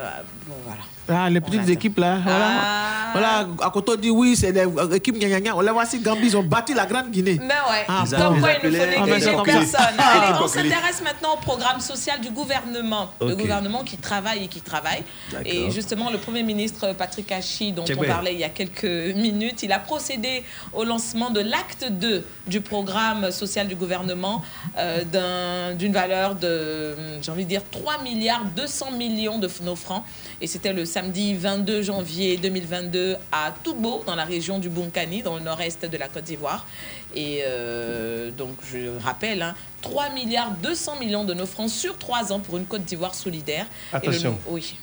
bon, voilà. Ah, les petites équipes là. Voilà. Ah. Voilà, à côté on dit oui, c'est des équipes gna gna gna. On les voit si Gambie, ils ont battu la Grande Guinée. Ben ouais. Ah. Comme quoi, ne Ah, mais c'est négliger personne. Ah, Allez, on s'intéresse maintenant au programme social du gouvernement. Le gouvernement qui travaille et qui travaille. Et justement, le Premier ministre Patrick Hachi, dont on parlait il y a quelques minutes, il a procédé au lancement de l'acte 2 du programme social du gouvernement euh, d'un- d'une valeur de, j'ai envie de dire, 3 milliards 200 millions de nos francs. Et c'était le samedi 22 janvier 2022 à Toubo, dans la région du Bonkani, dans le nord-est de la Côte d'Ivoire. Et euh, donc, je rappelle, hein, 3 milliards 200 millions de nos francs sur 3 ans pour une Côte d'Ivoire solidaire. Et le- Attention. oui.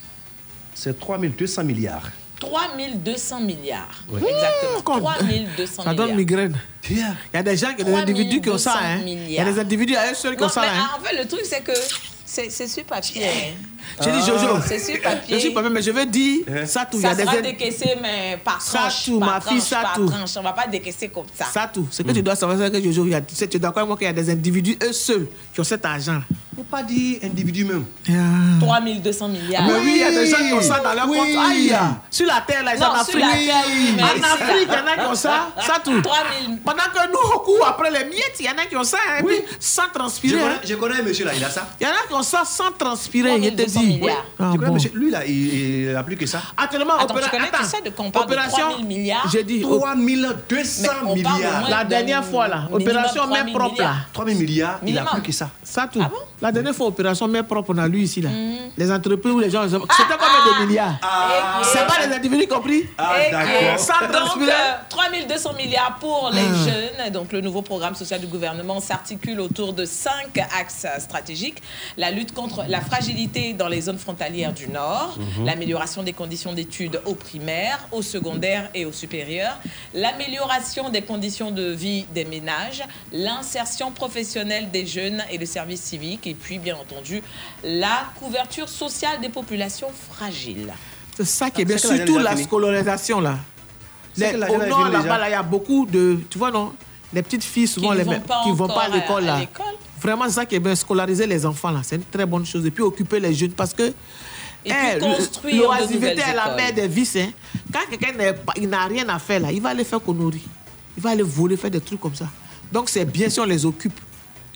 C'est 3200 milliards. 3200 milliards. Oui. Exactement. Mmh, 3200 Ça milliards. donne migraine. Il y a des gens, il y a des individus qui ont ça. 3200 Hein. Il y a des individus à eux seuls qui Non, ont ça. mais hein. en fait, le truc, c'est que C'est c'est sur papier. Hein. J'ai dit Jojo. C'est sur papier. Je suis pas mais je veux dire ça tout. Ça des sera aides- décaissé, mais par Ça tranche. tout, par ma fille, ça tout. tranche. On va pas décaisser comme ça. Ça tout. Ce que tu dois savoir, c'est que Jojo, il y a- tu sais, tu es d'accord avec moi qu'il y a des individus, eux seuls, qui ont cet argent. Faut pas dire individu même. 3200 milliards. Mais oui, il y a des gens qui ont ça dans leur Oui. compte. Aïe, sur la terre, là, ils en sur Afrique. la terre, oui, mais en Afrique, il y en a qui ont ça. Ça tout. 3000. Pendant que nous, on court après les miettes, il y en a qui ont ça. hein, Oui. puis, sans Je transpirer. connais, hein. je connais un monsieur là, il a ça. Il y en a qui ont ça sans transpirer, il te 3200 dit. milliards. Ah, je connais un bon. monsieur, lui là, il, il a plus que ça. Actuellement, Attends, opéra- tu connais attends. ça de opération, 3000 milliards? J'ai dit, op- 3200 Mais on parle au milliards. la dernière fois, là, opération 3000 main propre, là. milliards. 3000 milliards, il a plus que ça. Ça tout. Ah bon? La dernière fois, opération main propre, on a lu ici, là. Mm. Les entreprises où les gens. C'était combien de milliards Ah. C'est pas les individus compris Ah, d'accord. Sans donc, transpirer. euh, 3200 milliards pour les Ah. jeunes. Donc, le nouveau programme social du gouvernement s'articule autour de cinq axes stratégiques. La lutte contre la fragilité dans les zones frontalières du Nord, Mhm. l'amélioration des conditions d'études au primaire, au secondaire et au supérieur, l'amélioration des conditions de vie des ménages, l'insertion professionnelle des jeunes et le service civique, et puis, bien entendu, la couverture sociale des populations fragiles. C'est ça qui est bien. Que la Surtout la scolarisation, là. Les- au nord, là-bas, là, il y a beaucoup de. Tu vois, non Les petites filles, souvent, Qui les vont mêmes- qui ne vont pas à l'école, là. Vraiment, c'est ça qui est bien. Scolariser les enfants, là, c'est une très bonne chose. Et puis, occuper les jeunes. Parce que. Et puis eh, construire nouvelles est la mère des vices. Hein. Quand quelqu'un n'a rien à faire, là, il va aller faire conneries. Il va aller voler, faire des trucs comme ça. Donc, c'est bien si on les occupe.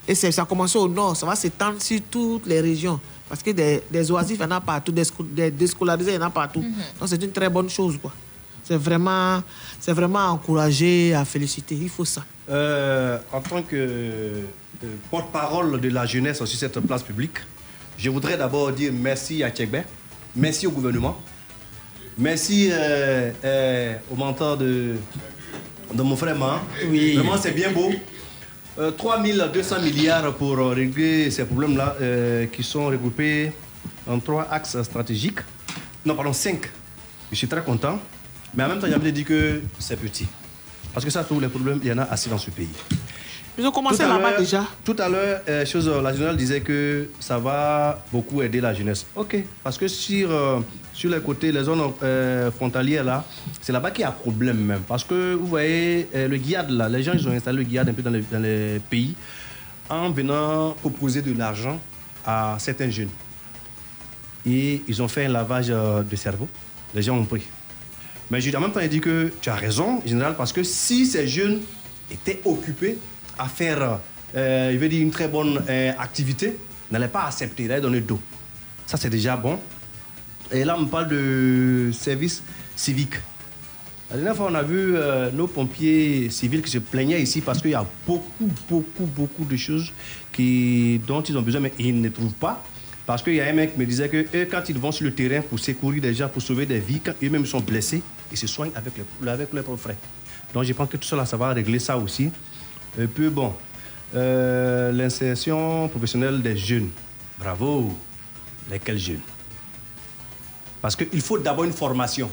Et ça a commencé au nord, ça va s'étendre sur toutes les régions. Parce que des, des oisifs, il y en a partout, des, des déscolarisés, il y en a partout. Donc c'est une très bonne chose. quoi. C'est vraiment, c'est vraiment à encourager, à féliciter. Il faut ça. Euh, en tant que euh, porte-parole de la jeunesse sur cette place publique, je voudrais d'abord dire merci à Tchekbe, merci au gouvernement, merci euh, euh, au mentor de, de mon frère Man. Oui. Vraiment, c'est bien beau. Euh, 3200 milliards pour euh, régler ces problèmes-là euh, qui sont regroupés en trois axes stratégiques. Non, pardon, cinq. Je suis très content. Mais en même temps, de dire que c'est petit. Parce que ça, tous les problèmes, il y en a assez dans ce pays. Ils ont commencé là-bas déjà. Tout à l'heure, euh, chose, la générale disait que ça va beaucoup aider la jeunesse. Ok, parce que sur, euh, sur les côtés, les zones euh, frontalières, là, c'est là-bas qu'il y a problème même. Parce que vous voyez, euh, le guiade, là, les gens, ils ont installé le guiade un peu dans les, pays en venant proposer de l'argent à certains jeunes. Et ils ont fait un lavage euh, de cerveau. Les gens ont pris. Mais je- en même temps, il dit que tu as raison, général, parce que si ces jeunes étaient occupés à faire, il veut dire, une très bonne euh, activité, n'allaient pas accepter, allaient donner dos. Ça, c'est déjà bon. Et là, on parle de service civique. La dernière fois, on a vu euh, nos pompiers civils qui se plaignaient ici parce qu'il y a beaucoup, beaucoup, beaucoup de choses dont ils ont besoin, mais ils ne trouvent pas. Parce qu'il y a un mec qui me disait que eux, quand ils vont sur le terrain pour secourir des gens, pour sauver des vies, quand eux-mêmes sont blessés, ils se soignent avec, leurs propres. Donc je pense que tout cela, ça va régler ça aussi. Et puis bon, euh, l'insertion professionnelle des jeunes. Bravo. Lesquels jeunes? Parce qu'il faut d'abord une formation.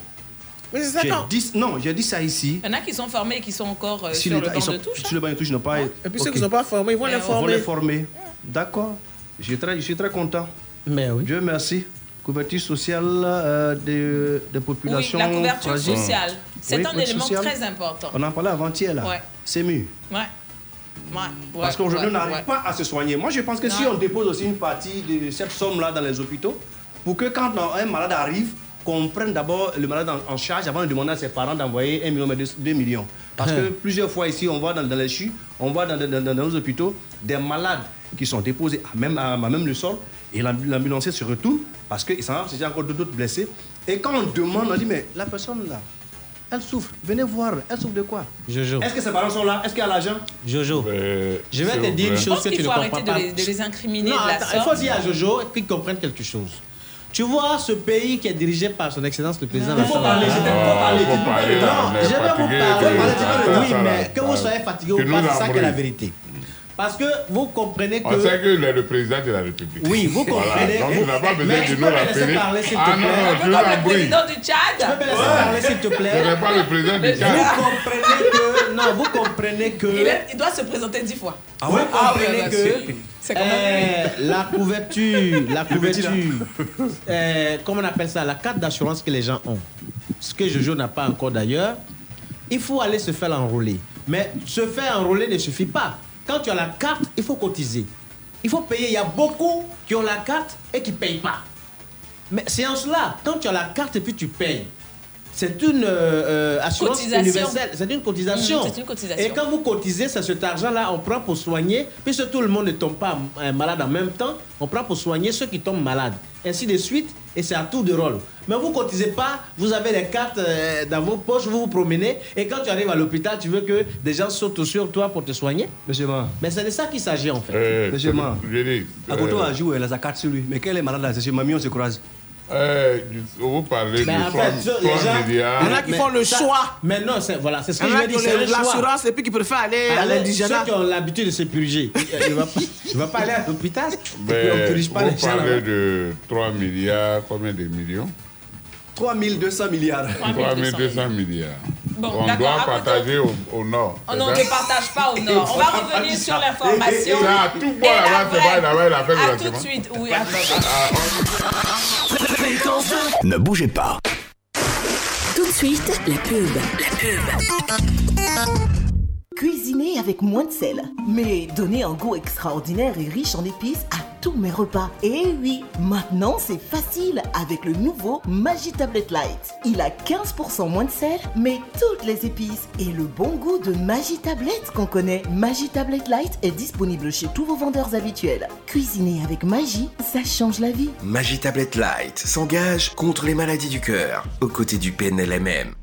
Mais c'est J'ai d'accord. dit- non, j'ai dit ça ici. Il y en a qui sont formés et qui sont encore euh, Sur sur le ils banc sont- de touche. Sur le banc de touche, ils n'ont pas. Et puis ceux qui ne sont pas formés, ils vont les Mais on On va former. les former. D'accord. Je suis très, je suis très content. Mais oui. Dieu merci. Couverture sociale euh, des, des populations. Oui, la couverture fragiles. sociale. C'est Oui, un élément sociale. très important. On en parlait avant-hier là. Ouais. C'est mieux. Ouais. Ouais. Parce qu'aujourd'hui, ouais, on n'arrive ouais. pas à se soigner. Moi, je pense que si on dépose aussi une partie de cette somme-là dans les hôpitaux, pour que quand un malade arrive, qu'on prenne d'abord le malade en, en charge avant de demander à ses parents d'envoyer 1 million, mais 2 millions. Parce que plusieurs fois ici, on voit dans, dans les CHU, on voit dans, dans- dans- dans nos hôpitaux des malades qui sont déposés à même, à, à même le sol et l'ambu- l'ambulancier se retourne parce qu'il s'en va, c'est encore d'autres blessés. Et quand on demande, on dit, mais la personne là, elle souffre, venez voir, elle souffre de quoi? Jojo. Est-ce que ses parents sont là? Est-ce qu'il y a l'argent? Jojo, je vais te dire une chose que qu'il tu ne faut comprends arrêter de pas. les, de les incriminer Non, de la attends, il faut dire à Jojo qu'il comprenne quelque chose. Tu vois, ce pays qui est dirigé par son Excellence le président Il faut parler, il faut parler, Non, je vais vous parler. Oui, mais que vous soyez fatigué Tu ou pas, c'est ça qui est la vérité. Parce que vous comprenez que. On sait qu'il est le président de la République. Oui, vous Voilà, comprenez. Donc tu n'as pas besoin Mais de tu nous peux me laisser rappeler. parler, s'il te Ah non, tu Comme le président du Tu peux Tchad. me laisser parler, s'il te plaît. n'est pas le président du Vous Tchad. comprenez que. Non, vous comprenez que. Il, est- il doit se présenter dix fois. Ah ouais Vous comprenez Ah ouais, que. C'est quand même Euh, la couverture, la couverture, euh, comment on appelle ça La carte d'assurance que les gens ont. Ce que Jojo n'a pas encore d'ailleurs. Il faut aller se faire enrôler. Mais se faire enrôler ne suffit pas. Quand tu as la carte, il faut cotiser. Il faut payer. Il y a beaucoup qui ont la carte et qui ne payent pas. Mais c'est en cela, quand tu as la carte et puis tu payes, c'est une euh, assurance Cotisation. universelle, c'est une cotisation. Mm, c'est une cotisation. Et quand vous cotisez, c'est cet argent-là, on prend pour soigner, puisque tout le monde ne tombe pas euh, malade en même temps, on prend pour soigner ceux qui tombent malades. Ainsi de suite, et c'est à tour de rôle. Mais vous cotisez pas, vous avez les cartes euh, dans vos poches, vous vous promenez, et quand tu arrives à l'hôpital, tu veux que des gens sautent sur toi pour te soigner? Monsieur Ma. Mais c'est de ça qu'il s'agit en fait. Euh, Monsieur Ma. À côté, on a joué, elle a sa carte sur lui. Mais quel est malade là C'est chez Mamie, on se croise. Euh, vous parlez Mais de en 3, fait, ça, les gens- milliards. Il y en a qui font le Ça- choix. Mais non, c'est voilà, c'est ce que je veux dire, c'est l'assurance et puis qui préfèrent aller à Allez, l'indigénat. Ceux qui ont l'habitude de se purger, il ne va, va pas aller à l'hôpital. Mais on ne purge pas les vous gens parlez là-bas. de 3 milliards, combien de millions? 3200 milliards. 3200 milliards. Bon, On doit partager au, au nord. Oh non, on ne partage pas au nord. On va revenir sur l'information. Ça, tout bois Et là-bas, la c'est vraie- pas là-bas, il a fait À le tout de suite, oui, attends. Ne bougez pas. Tout de suite, la pub. La pub. Cuisiner avec moins de sel, mais donner un goût extraordinaire et riche en épices à tous mes repas. Et oui, maintenant c'est facile avec le nouveau Magi Tablet Light. Il a 15% moins de sel, mais toutes les épices et le bon goût de Magi Tablet qu'on connaît. Magi Tablet Light est disponible chez tous vos vendeurs habituels. Cuisiner avec Magi, ça change la vie. Magie Tablette Light s'engage contre les maladies du cœur, aux côtés du PNLMM.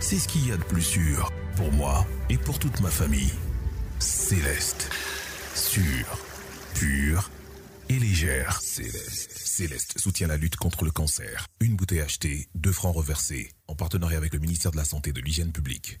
c'est ce qu'il y a de plus sûr pour moi et pour toute ma famille. Céleste. Sûre, pure et légère. Céleste. Céleste soutient la lutte contre le cancer. Une bouteille achetée, deux francs reversés, en partenariat avec le ministère de la Santé et de l'Hygiène publique.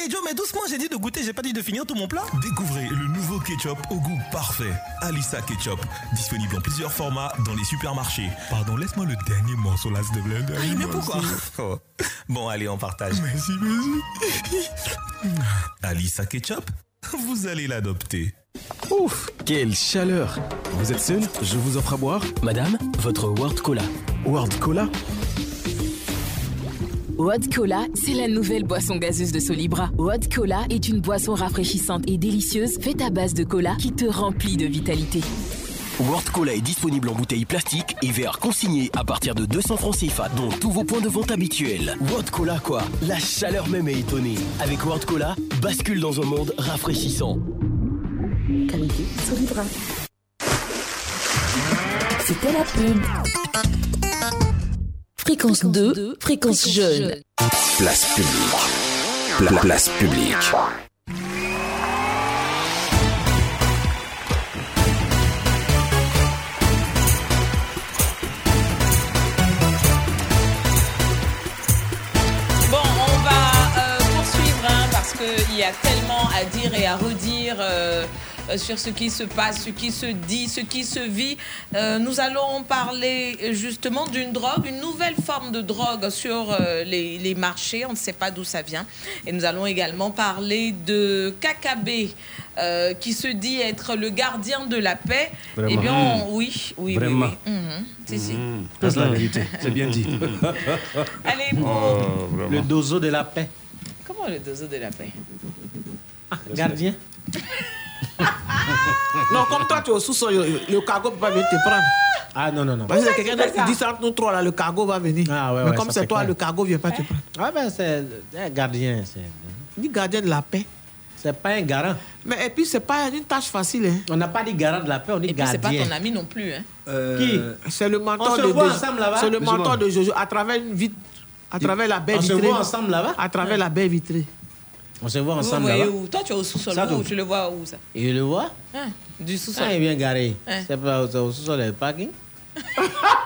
Hey Joe, mais doucement, j'ai dit de goûter, j'ai pas dit de finir tout mon plat. Découvrez le nouveau ketchup au goût parfait. Alissa Ketchup. Disponible en plusieurs formats dans les supermarchés. Pardon, laisse-moi le dernier morceau là, te plaît. Ay, mais pourquoi Oh. Bon, allez, on partage. Merci, merci. Alissa Ketchup, vous allez l'adopter. Ouf, quelle chaleur Vous êtes seul Je vous offre à boire Madame, votre World Cola. World Cola? Wad Cola, c'est la nouvelle boisson gazeuse de Solibra. Wad Cola est une boisson rafraîchissante et délicieuse faite à base de cola qui te remplit de vitalité. World Cola est disponible en bouteille plastique et verre consigné à partir de 200 francs CFA, dont tous vos points de vente habituels. World Cola, quoi? La chaleur même est étonnée. Avec World Cola, bascule dans un monde rafraîchissant. Qualité Solibra. C'était la pub. Fréquence 2, fréquence jeune. Place publique. Pla- place publique. Bon, on va euh, poursuivre hein, parce qu'il y a tellement à dire et à redire euh, sur ce qui se passe, ce qui se dit, ce qui se vit. Euh, nous allons parler euh, justement d'une drogue, une nouvelle forme de drogue sur euh, les, les marchés. On ne sait pas d'où ça vient. Et nous allons également parler de KKB. euh, qui se dit être le gardien de la paix. Vraiment. Eh bien, on- oui, oui, oui, Vraiment. oui. Mhm. Si, si. C'est la vérité, c'est bien dit. Allez, pour... Oh, le dozo de la paix. Comment le dozo de la paix? Gardien. Non, comme toi, tu es au sous-sol, le, le cargo peut pas venir te prendre. Ah non, non, non. Parce que quelqu'un d'autre qui dit ça? entre nous trois, là, le cargo va venir. Ah, ouais, Mais ouais, comme c'est toi, clair. le cargo vient pas te prendre. Ah ben c'est un gardien. C'est Il dit gardien de la paix. c'est pas un garant. Mais et puis, c'est pas une tâche facile. Hein. On n'a pas dit garant de la paix, on dit Et puis, c'est pas gardien. ton ami non plus. Hein. Qui? C'est le mentor On se de voit de- ensemble là-bas? C'est le mentor de Jojo à travers une vitre. À travers la baie On se vitrée. voit ensemble là-bas? À travers la baie vitrée. On se voit Vous ensemble voyez où? Toi, tu es au sous-sol. Ça, Où. Tu le vois où ça? Et le voit Hein, Du sous-sol. Ah, il est bien garé. Hein. C'est pas au sous-sol du parking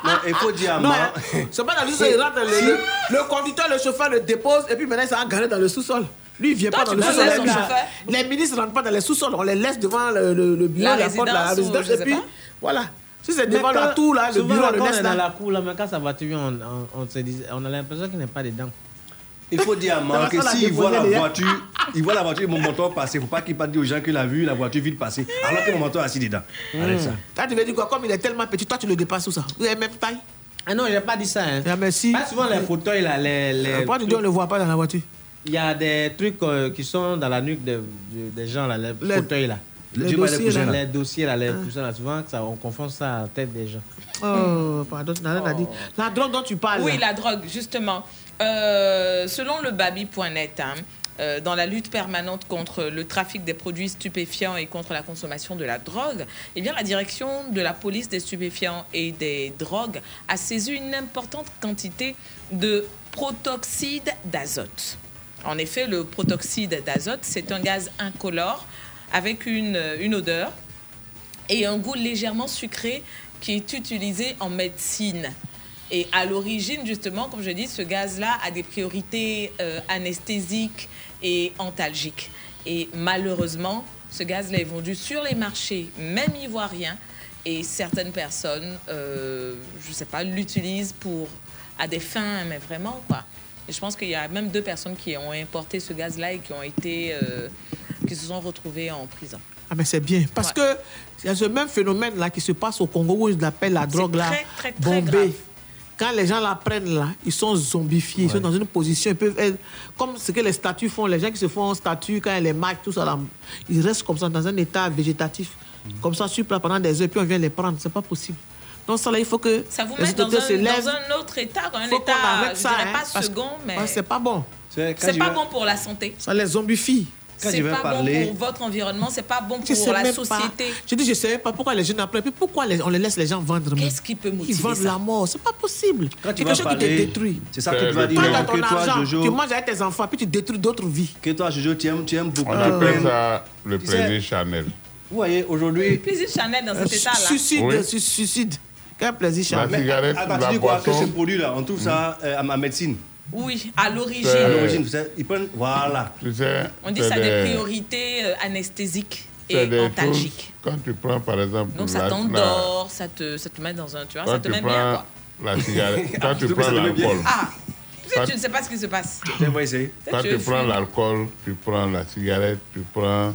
Non, il faut dire à moi. c'est pas dans le sous-sol, il rentre, le, le, le conducteur, le chauffeur le dépose et puis maintenant il s'est garé dans le sous-sol. Lui, il vient Toi, pas dans tu le sous-sol. Les, ministres ne rentrent pas dans les sous-sols. On les laisse devant le, le- le bureau, La la, porte, la résidence Et puis, pas. voilà. Si c'est devant la tour, là, le bureau, on le on laisse est dans là. la cour, là, mais quand sa voiture, on, on, on dit, on a l'impression qu'il n'est pas dedans. Il faut dire à la que s'il voit la les- voiture, il voit la voiture et mon mentor passer. Il ne faut pas qu'il pas dire aux gens qu'il a vu la voiture vite passer. Alors que mon mentor est assis dedans. Arrête ça. Là, tu veux dire quoi? Comme il est tellement petit, toi, tu le dépasses où ça? Vous avez même taille? Ah non, j'ai pas dit ça. Hein. Ah, mais si. Pas souvent les fauteuils, là, les. les Pourquoi tu dis on ne le voit pas dans la voiture? Il y a des trucs euh, qui sont dans la nuque de- de- des gens, là, les, Les- fauteuils, là. les Les dossiers, là. Les dossiers, là, les coussins, là. Souvent, ça, on confond ça à la tête des gens. Oh, pardon, dire. La drogue dont tu parles. Oui, là. la drogue, justement. Euh, selon le babi.net, hein, euh, dans la lutte permanente contre le trafic des produits stupéfiants et contre la consommation de la drogue, eh bien, la direction de la police des stupéfiants et des drogues a saisi une importante quantité de protoxyde d'azote. En effet, le protoxyde d'azote, c'est un gaz incolore avec une, une odeur et un goût légèrement sucré qui est utilisé en médecine. Et à l'origine, justement, comme je dis, ce gaz-là a des priorités euh, anesthésiques et antalgiques. Et malheureusement, ce gaz-là est vendu sur les marchés, même ivoiriens, et certaines personnes, euh, je ne sais pas, l'utilisent pour à des fins, mais vraiment quoi. Et je pense qu'il y a même deux personnes qui ont importé ce gaz-là et qui ont été, euh, qui se sont retrouvées en prison. Ah, mais c'est bien. Parce que il y a ce même phénomène là qui se passe au Congo où ils l'appellent la drogue là, très, très, très bombée. grave. Quand les gens la prennent là, ils sont zombifiés, ils sont dans une position, ils peuvent être comme ce que les statues font. Les gens qui se font en statue, quand ils les marquent, tout ça, là, ils restent comme ça dans un état végétatif. Comme ça, sur place pendant des heures, puis on vient les prendre. C'est pas possible. Donc ça là, il faut que Ça vous les met dans un, lèvent. dans un autre état, un Faut état, je ça, dirais hein, pas parce- second, mais Ouais, c'est pas bon. c'est pas bon pour la santé. Ça les zombifie. C'est pas bon pour votre environnement, c'est pas bon Je pour sais la même société. Pas. Je dis, je sais pas pourquoi les jeunes après. Puis pourquoi les- on les laisse les gens vendre Qu'est-ce qui peut motiver Ils vendent ça? la mort. C'est pas possible. Quand tu vas quelque chose qui te parler, détruit. c'est ça que tu vas dire, Prends non, ton que toi, argent, Jojo- Tu manges avec tes enfants, puis tu détruis d'autres vies. Que toi, Jojo, tu aimes, tu aimes beaucoup. On appelle ça le plaisir Chanel. Vous voyez, aujourd'hui. Plaisir Chanel dans Euh, cet état-là. Suicide, suicide. Quel plaisir, cigarette, À partir la de quoi? Que ce produit-là, on trouve ça euh, à ma médecine. Oui, à l'origine. À l'origine, vous savez, ils prennent. Voilà. Tu sais, On dit ça des des- priorités euh, anesthésiques et des antalgiques. choses- Quand tu prends, par exemple, Donc ça la- t'endort, ça te, ça te met dans un. Tu vois, quand ça te tu met prends bien, quoi. la cigarette, quand Ah, tu prends l'alcool, Ah, tu sais, Quand- tu ne sais pas ce qui se passe. Quand Tu prends l'alcool, tu prends la cigarette, tu prends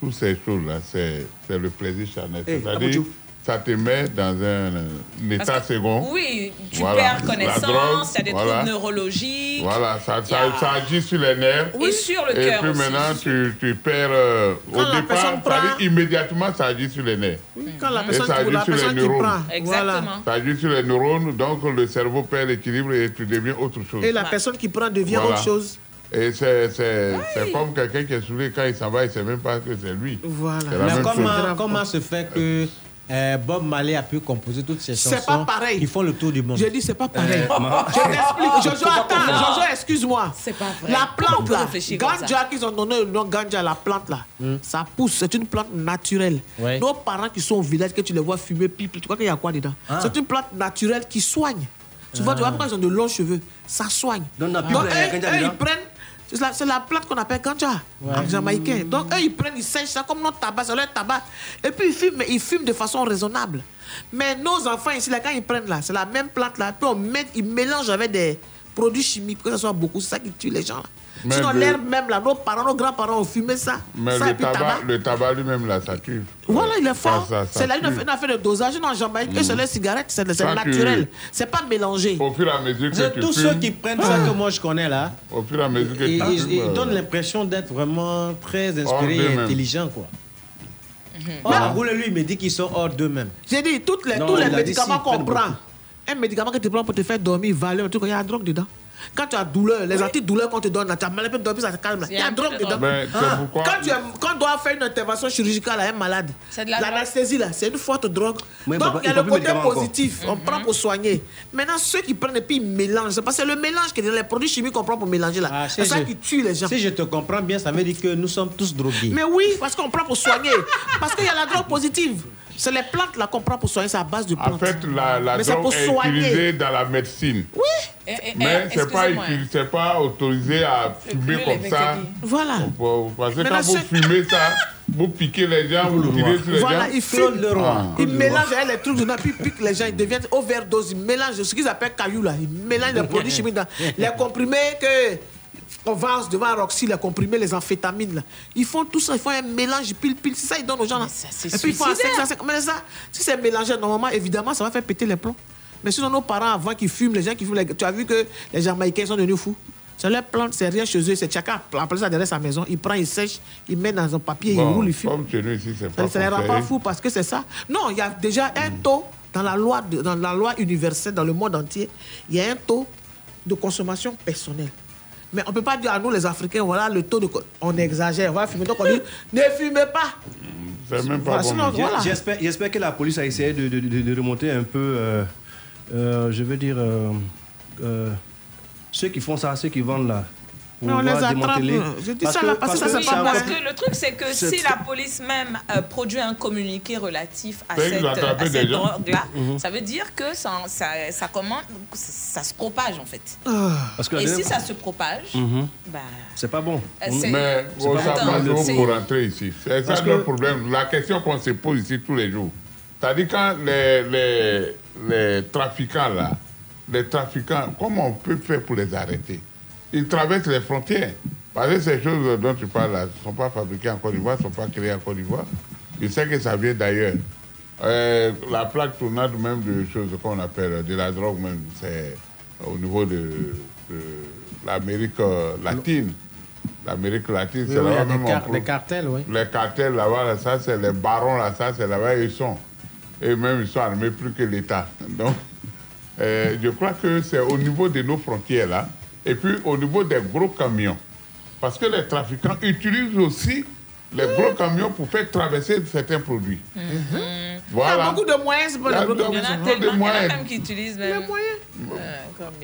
toutes ces choses-là, c'est c'est le plaisir charnel. Eh, C'est-à-dire, Abouchou. Ça te met dans un, état que- second. Oui, tu Voilà. perds connaissance, il y a des voilà. troubles neurologiques. Voilà, ça, ça, a- ça agit sur les nerfs. Et sur le Et cœur puis aussi. maintenant, tu, tu perds. euh, au départ, ça prend- dit immédiatement, ça agit sur les nerfs. Quand la Et personne, ça agit la sur les personne qui neurones. prend. Exactement. Voilà. Ça agit sur les neurones, donc le cerveau perd l'équilibre et tu deviens autre chose. Et la personne qui prend devient Voilà. autre chose. Et c'est c'est- c'est comme quelqu'un qui est saoulé, quand il s'en va, il ne sait même pas que c'est lui. Voilà. Mais comment, comment se fait que euh, Bob Marley a pu composer toutes ces chansons C'est pas pareil. qui font le tour du monde J'ai dit, c'est pas pareil. Euh, Je t'explique. Jojo, attends. Jojo, excuse-moi. C'est pas vrai. La plante là, ganja, qu'ils ont donné le nom ganja, la plante là, ça pousse. C'est une plante naturelle. Ouais. Nos parents qui sont au village, que tu les vois fumer, pipe, tu crois qu'il y a quoi dedans? Ah. C'est une plante naturelle qui soigne. Tu vois, tu vois pourquoi ils ont de longs cheveux? Ça soigne. Donc, Donc, eux, eux, ils prennent. C'est la, la plante qu'on appelle ganja en jamaïcain. Donc, eux, ils prennent, ils sèchent ça comme notre tabac, c'est leur tabac. Et puis, ils fument, mais ils fument de façon raisonnable. Mais nos enfants ici, là, quand ils prennent là, c'est la même plante là. Puis, on met, ils mélangent avec des produits chimiques pour que ça soit beaucoup. C'est ça qui tue les gens là. Mais Sinon, le- l'herbe même là, nos parents, nos grands-parents ont fumé ça. Mais ça et le puis tabac, le tabac lui-même, là, ça tue. Voilà, il est fort. C'est là une affaire, une affaire de dosage. Non, en Jamaïque, eux, c'est les cigarettes, c'est naturel. C'est pas mélangé. Au fur et à mesure que C'est tu tous fumes, ceux qui prennent ça que moi je connais là, au fur et à mesure que ils, tu ils- fumes, ils euh, donnent l'impression d'être vraiment très inspirés et intelligents quoi. Or, Boule, lui, il me dit qu'ils sont hors d'eux-mêmes. J'ai dit, toutes les, Non, tous les médicaments qu'on prend, un médicament que tu prends pour te faire dormir, valeur, il y a la drogue dedans. Quand tu as douleur, les antidouleurs qu'on te donne, là, tu as mal un peu dormir, ça te calme. Il y a la drogue dedans. Mais Ah. pourquoi- Quand, tu es- quand on doit faire une intervention chirurgicale à un malade, C'est de la drogue. l'anesthésie, là, c'est une forte drogue. Oui, Donc, il y a le côté encore. positif, on prend pour soigner. Maintenant, ceux qui prennent et puis ils mélangent, c'est parce que c'est le mélange qui est dans les produits chimiques qu'on prend pour mélanger là. Ah, c'est ça je- qui tue les gens. Si je te comprends bien, ça veut dire que nous sommes tous drogués. Mais oui, parce qu'on prend pour soigner. parce qu'il y a la drogue positive. C'est les plantes là qu'on prend pour soigner, c'est à base de plantes. En fait, la, la Mais c'est drogue pour est soigner. utilisée dans la médecine. Oui. Eh, eh, Mais eh, c'est pas, excusez-moi, uti- c'est pas autorisé à fumer comme ça. Voilà. Parce que quand vous fumez ça, vous piquez les gens, vous tirez sur les Voilà, gens. ils fument. Ah. Ils mélangent les trucs ils piquent les gens, ils deviennent overdose. Ils mélangent ce qu'ils appellent caillou là. Ils mélangent les produits chimiques dans les comprimés que. On vend devant Roxy, les comprimés, les amphétamines. Là. Ils font tout ça, ils font un mélange, pile, pile. C'est ça, ils donnent aux gens. Là. c'est Et puis ils font un suicidaire. 5, 5. Mais ça, si c'est mélangé normalement, évidemment, ça va faire péter les plombs. Mais sinon, nos parents avant qu'ils fument, les gens qui fument, les- tu as vu que les Jamaïcains sont devenus fous. C'est leur plante, c'est rien chez eux. C'est chacun appelle ça derrière sa maison. Il prend, il sèche, il met dans un papier, Bon, il roule, il fume. Comme chez nous ici, c'est Ça pas ça les rend pas fous parce que c'est ça. Non, il y a déjà un taux dans la loi, de- dans la loi universelle, dans le monde entier, il y a un taux de consommation personnelle. Mais on ne peut pas dire à nous, les Africains, voilà le taux de. On exagère, on va fumer. Donc on dit, ne fumez pas. C'est même pas Voilà, bon. J'espère, que la police a essayé de, de- de- de remonter un peu, euh, euh, je veux dire, euh, euh, ceux qui font ça, ceux qui vendent là. Pour Mais on les attrape, démanteler. je dis ça là, parce que ça, c'est Oui, pas parce que le truc, c'est que si la police même euh, produit un communiqué relatif à cette, à des cette drogue-là, Mhm. ça veut dire que ça, ça, ça, ça se propage en fait. Parce que la Et si ça se propage, Mhm. bah, C'est pas bon. Euh, c'est- Mais on c'est- pour rentrer ici. C'est ça le que- problème. La question qu'on se pose ici tous les jours. C'est-à-dire quand les, les, les trafiquants là, les trafiquants, comment on peut faire pour les arrêter? Ils traversent les frontières. Parce que ces choses dont tu parles là ne sont pas fabriquées en Côte d'Ivoire, ne sont pas créées en Côte d'Ivoire. Je sais que ça vient d'ailleurs. Euh, la plaque tournante même de choses qu'on appelle de la drogue même, c'est au niveau de, de l'Amérique euh, latine. L'Amérique latine, Oui, c'est oui, là-bas même. car- des cartels, oui. Les cartels là-bas, là, ça c'est les barons là, ça c'est là-bas ils sont. Et même ils sont armés plus que l'État. Donc, euh, je crois que c'est au niveau de nos frontières là, et puis au niveau des gros camions. Parce que les trafiquants utilisent aussi les gros camions pour faire traverser certains produits. Mhm. Il y a Voilà. beaucoup de moyens, c'est pas Il y a les gros donc il y en a camions. des tellement, il y en a moyens. même qui utilisent même. Les moyens.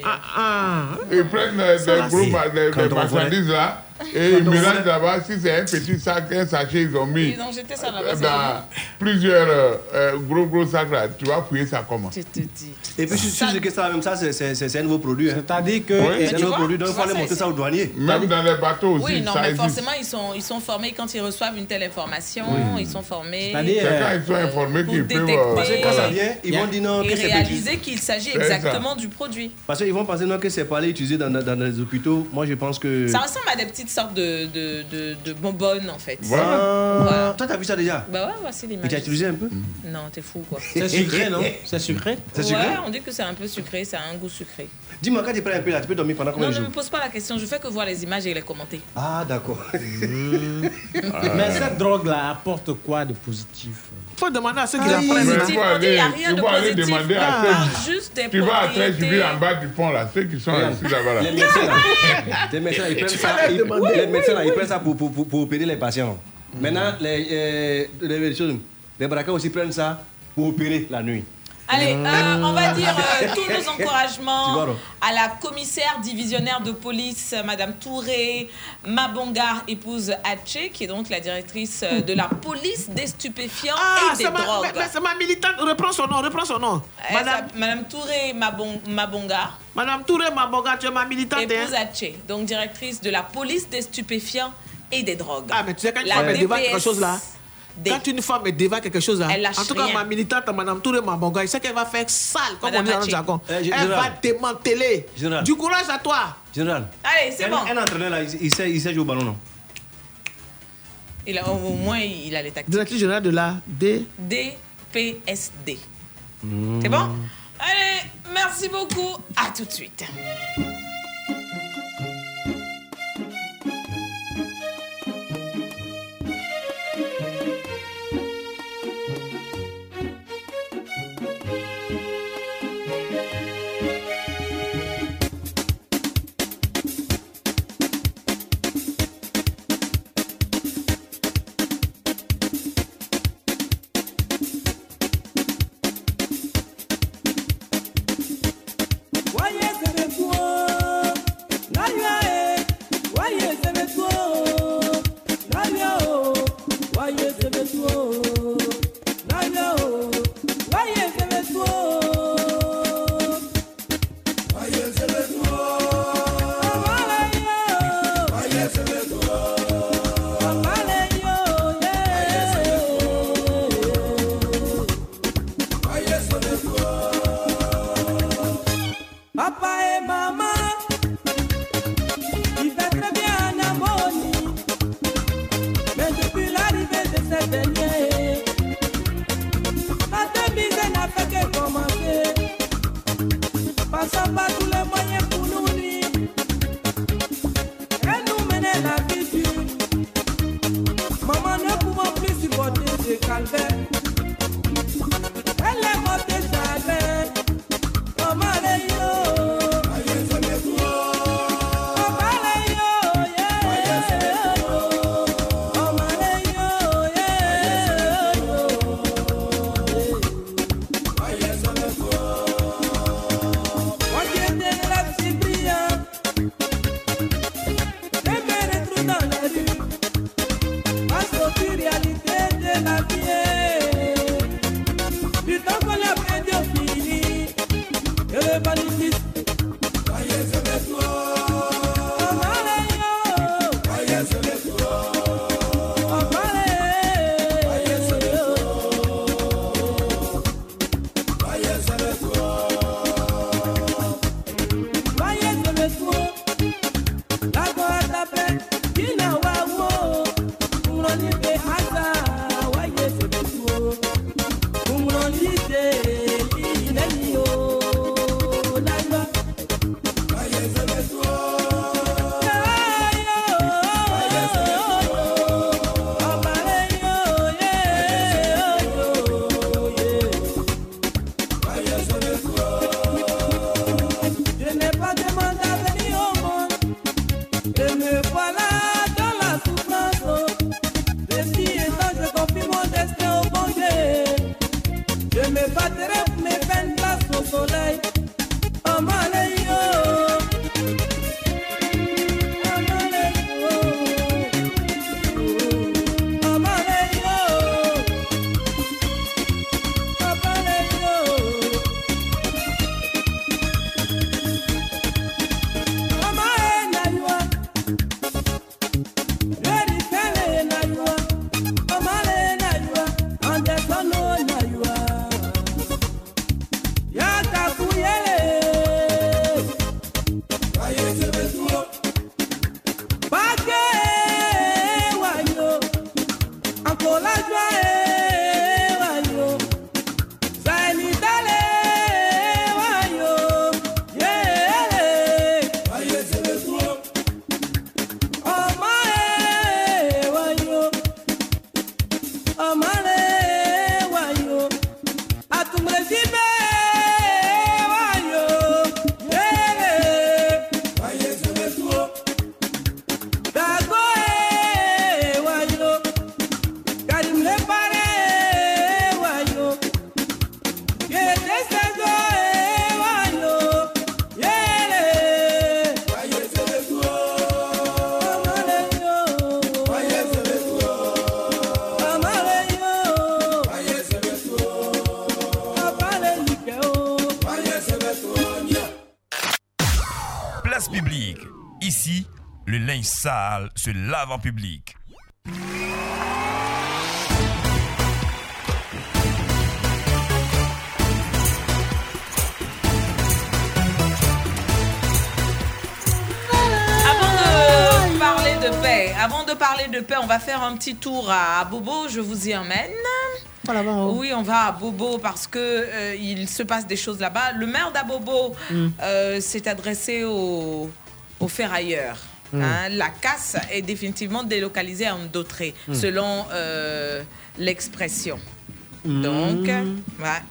Ah, Ils prennent euh, des gros des- marchandises là, Et ils mélangent là-bas. Si c'est un petit sac, un sachet, ils ont mis. Ils ont jeté ça là-bas. euh, dans plusieurs euh, euh, gros gros sacs là, tu vas fouiller ça comment? Je te dis. Et puis, je suis sûr que ça, même ça, c'est- un nouveau produit. hein. C'est-à-dire que. Oui. C'est un nouveau produit, donc il faut aller ça, montrer ça aux douaniers. Même dans les bateaux aussi, Oui, non, ça mais existe. forcément, ils sont, ils sont formés quand ils reçoivent une telle information. Ils sont formés. C'est-à-dire, C'est quand ils sont informés qu'ils peuvent. euh, Parce que quand ça vient, ils vont dire non, Et que c'est réaliser qu'il s'agit exactement du produit. Parce qu'ils vont penser non, que c'est pas aller utiliser dans les hôpitaux. Moi, je pense que. Ça ressemble à des petites sortes de, de, de, de bonbonnes, en fait. Voilà. Ah, Voilà. Toi, t'as vu ça déjà Bah ouais, voici Et l'image. tu as utilisé un peu Non, t'es fou, quoi. C'est sucré, non? C'est sucré? C'est ouais, sucré on dit que c'est un peu sucré, ça a un goût sucré. Dis-moi, quand tu prends un peu là, tu peux dormir pendant combien Non, de ne me jours pose pas la question, je fais que voir les images et les commenter. Ah, d'accord. Mais cette drogue-là apporte quoi de positif? Faut demander à ceux qui Ah, la prennent. Il il y a aller, rien il de faut aller positif. demander à ceux. juste des Tu vas à propriétés. Trècheville en bas du pont là, ceux qui sont assis là-bas là. Les médecins, là, les médecins, ils prennent ça, les médecins, là, ils prennent ça pour, pour, pour, pour opérer les patients. Maintenant, les, euh, les, les, choses- les braqueurs aussi prennent ça pour opérer la nuit. Allez, euh, on va dire euh, tous nos Tu encouragements à la commissaire divisionnaire de police, euh, Madame Touré Mabongar, épouse Hatché, qui est donc la directrice euh, de la police des stupéfiants Ah, et des ma, drogues. mais- c'est ma militante. Reprends son nom, reprends son nom. Elle Madame, Touré Mabon- Mabongar, Madame Touré Mabonga, tu es ma militante. épouse Hein? Hatché, donc directrice de la police des stupéfiants et des drogues. Ah, mais tu sais, quand dévale DPS quelque chose là, des- quand une femme elle dévale quelque chose là, Elle lâche en tout cas, rien. ma militante, Madame Touré Mabonga, il sait qu'elle va faire sale, comme Madame on dit dans le jargon. Euh, Elle général. va démanteler. Général. Du courage à toi. Général, Allez, c'est bon. un entraîneur là, il, il sait, il sait jouer au ballon, non? Il a, au moins, il a les tactiques. Directrice générale de la D. DPSD. C'est bon? Allez, merci beaucoup. À tout de suite. Lave en public. Avant de parler de paix, avant de parler de paix, on va faire un petit tour à Bobo. Je vous y emmène. Oui, on va à Bobo parce que euh, il se passe des choses là-bas. Le maire d'Abobo Mm. euh, s'est adressé aux, aux ferrailleurs. Mm. hein. La casse est définitivement délocalisée à Ndotré, Mm. selon euh, l'expression. Mm. Donc, ouais.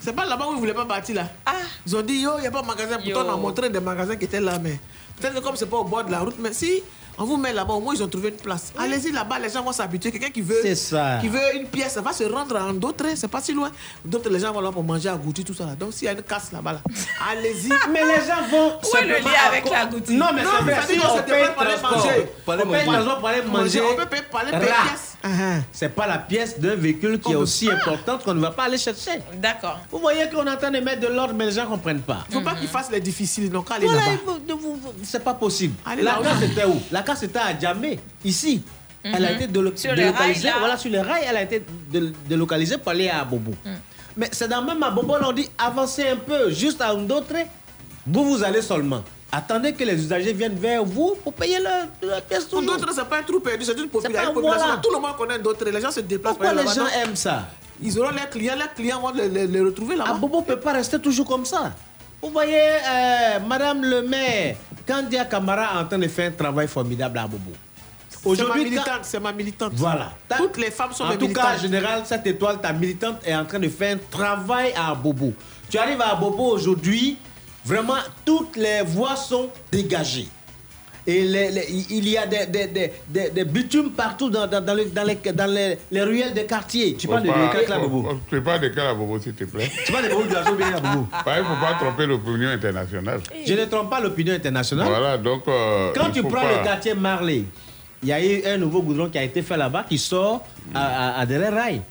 C'est pas là-bas où ils voulaient pas partir là. Ah. Ils ont dit yo, il n'y a pas de magasin. Pourtant, on a montré des magasins qui étaient là, mais peut-être que comme c'est pas au bord de la route, mais si on vous met là-bas, au moins ils ont trouvé une place. Allez-y là-bas, les gens vont s'habituer. Quelqu'un qui veut, ça. qui veut une pièce, ça va se rendre en d'autres, c'est pas si loin. D'autres, les gens vont là pour manger à goûter, tout ça là. Donc s'il y a une casse là-bas, là, allez-y. Mais les gens vont. Où est le lien avec la goutille Non, mais Non, c'est mais vrai. Si on se paye pour aller transport, manger. on paye transport pour aller manger. On peut payer pour aller payer pièce. C'est pas la pièce d'un véhicule qui est aussi importante qu'on ne va pas aller chercher. D'accord. Vous voyez qu'on est en train de mettre de l'ordre, mais les gens ne comprennent pas. Faut pas qu'ils fassent les difficiles, donc allez Voilà, là-bas. il faut- de vous- vous- c'est pas possible. Allez la case était où? La case était à Djamé, ici. Elle a été Sur rails, délocalisée. là. voilà, sur les rails, elle a été dél- délocalisée pour aller à Bobo. Mais c'est dans même à Bobo, on dit avancez un peu, juste à un autre. Vous, vous allez seulement. Attendez que les usagers viennent vers vous pour payer leur, leur pièce Pour d'autres, c'est pas un trou perdu, c'est une population. voilà. Tout le monde connaît d'autres. Les gens se déplacent Pourquoi les gens aiment ça? Ils auront leurs clients, leurs clients vont les, les- les retrouver là-bas. Ah, Bobo ne peut pas rester toujours comme ça. Vous voyez, euh, Madame le maire, Candia Camara est en train de faire un travail formidable à Bobo. C'est ma Aujourd'hui, militante, c'est ma militante. Voilà. Toutes les femmes sont En mes tout cas, militantes. en général, cette étoile, ta militante, est en train de faire un travail à Bobo. Tu arrives à Bobo aujourd'hui, vraiment, toutes les voies sont dégagées. Et les- les- il y a des, des, des, des- des bitumes partout dans, dans, dans les, dans, les, dans les, les ruelles des quartiers. Tu Faut pas- faut- faut- Tu parles de quel à Bobo, s'il te plaît Tu parles de Bobo, tu vas bien à Bobo. Il ne faut pas tromper l'opinion internationale. Je ne trompe pas l'opinion internationale. Voilà, donc. euh, Quand tu prends pas- le quartier Marley, il y a eu un nouveau goudron qui a été fait là-bas qui sort à, à, à derrière rail.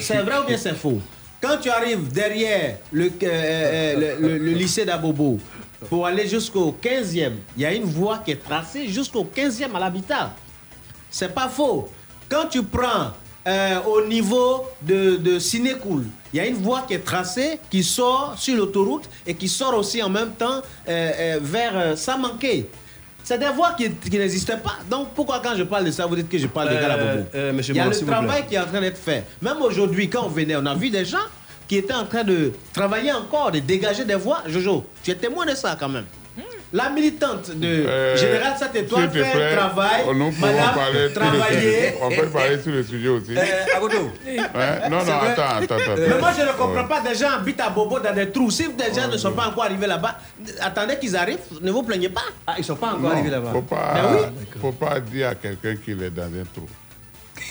c'est vrai ou bien c'est faux? Quand tu arrives derrière le, euh, euh, le, le- lycée d'Abobo pour aller jusqu'au 15e, il y a une voie qui est tracée jusqu'au 15e à l'habitat. C'est pas faux. Quand tu prends euh, au niveau de, de il y a une voie qui est tracée, qui sort sur l'autoroute et qui sort aussi en même temps vers Samanké. C'est des voies qui, qui n'existaient pas. Donc pourquoi quand je parle de ça, vous dites que je parle de Euh, Galabobo euh, monsieur Il y a Moore, le travail qui est en train d'être fait. Même aujourd'hui, quand on venait, on a vu des gens qui étaient en train de travailler encore, de dégager des voies. Jojo, tu es témoin de ça quand même. La militante de Euh, Général Sainte Étoile fait un travail. Nous pouvons Madame, parler travailler. On peut parler sur le sujet aussi. Euh, Agodo. Ouais, Non, non, attends, attends, attends. Mais moi, je ne comprends Ouais. pas des gens habitent à Bobo dans des trous. Si des gens ne sont pas encore arrivés là-bas, attendez qu'ils arrivent, ne vous plaignez pas. Ah, ils ne sont pas encore Non, arrivés là-bas. Faut pas, Ben oui. faut pas dire à quelqu'un qu'il est dans un trou.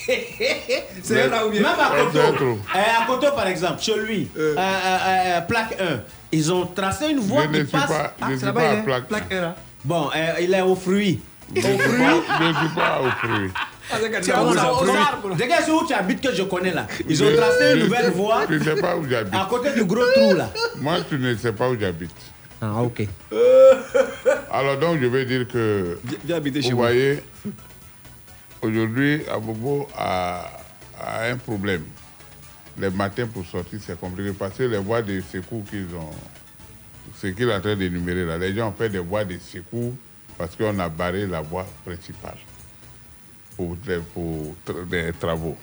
C'est là où Même à Koto, c'est un trou. euh, à Koto, par exemple, chez lui, euh, euh, euh, plaque 1, ils ont tracé une voie Je qui ne suis passe. pas- je Ah, ne c'est suis pas à plaque Plaque 1, là. Bon, euh, il est aux fruits. Je Aux ne suis fruits. pas- je ne suis pas au fruit. Tu aux arbres. Regarde où tu habites que je connais là. Ils ont Je- tracé une je- nouvelle voie Je ne sais pas où j'habite. à côté du gros trou là. Moi, tu ne sais pas où j'habite. Ah, ok. Alors donc, je vais dire que habiter vous chez vous. voyez, aujourd'hui, Abobo a, a un problème. Les matins pour sortir, c'est compliqué parce que les voies de secours qu'ils ont, ce qu'il est en train d'énumérer là, les gens ont fait des voies de secours parce qu'on a barré la voie principale pour, les- pour tra- des travaux.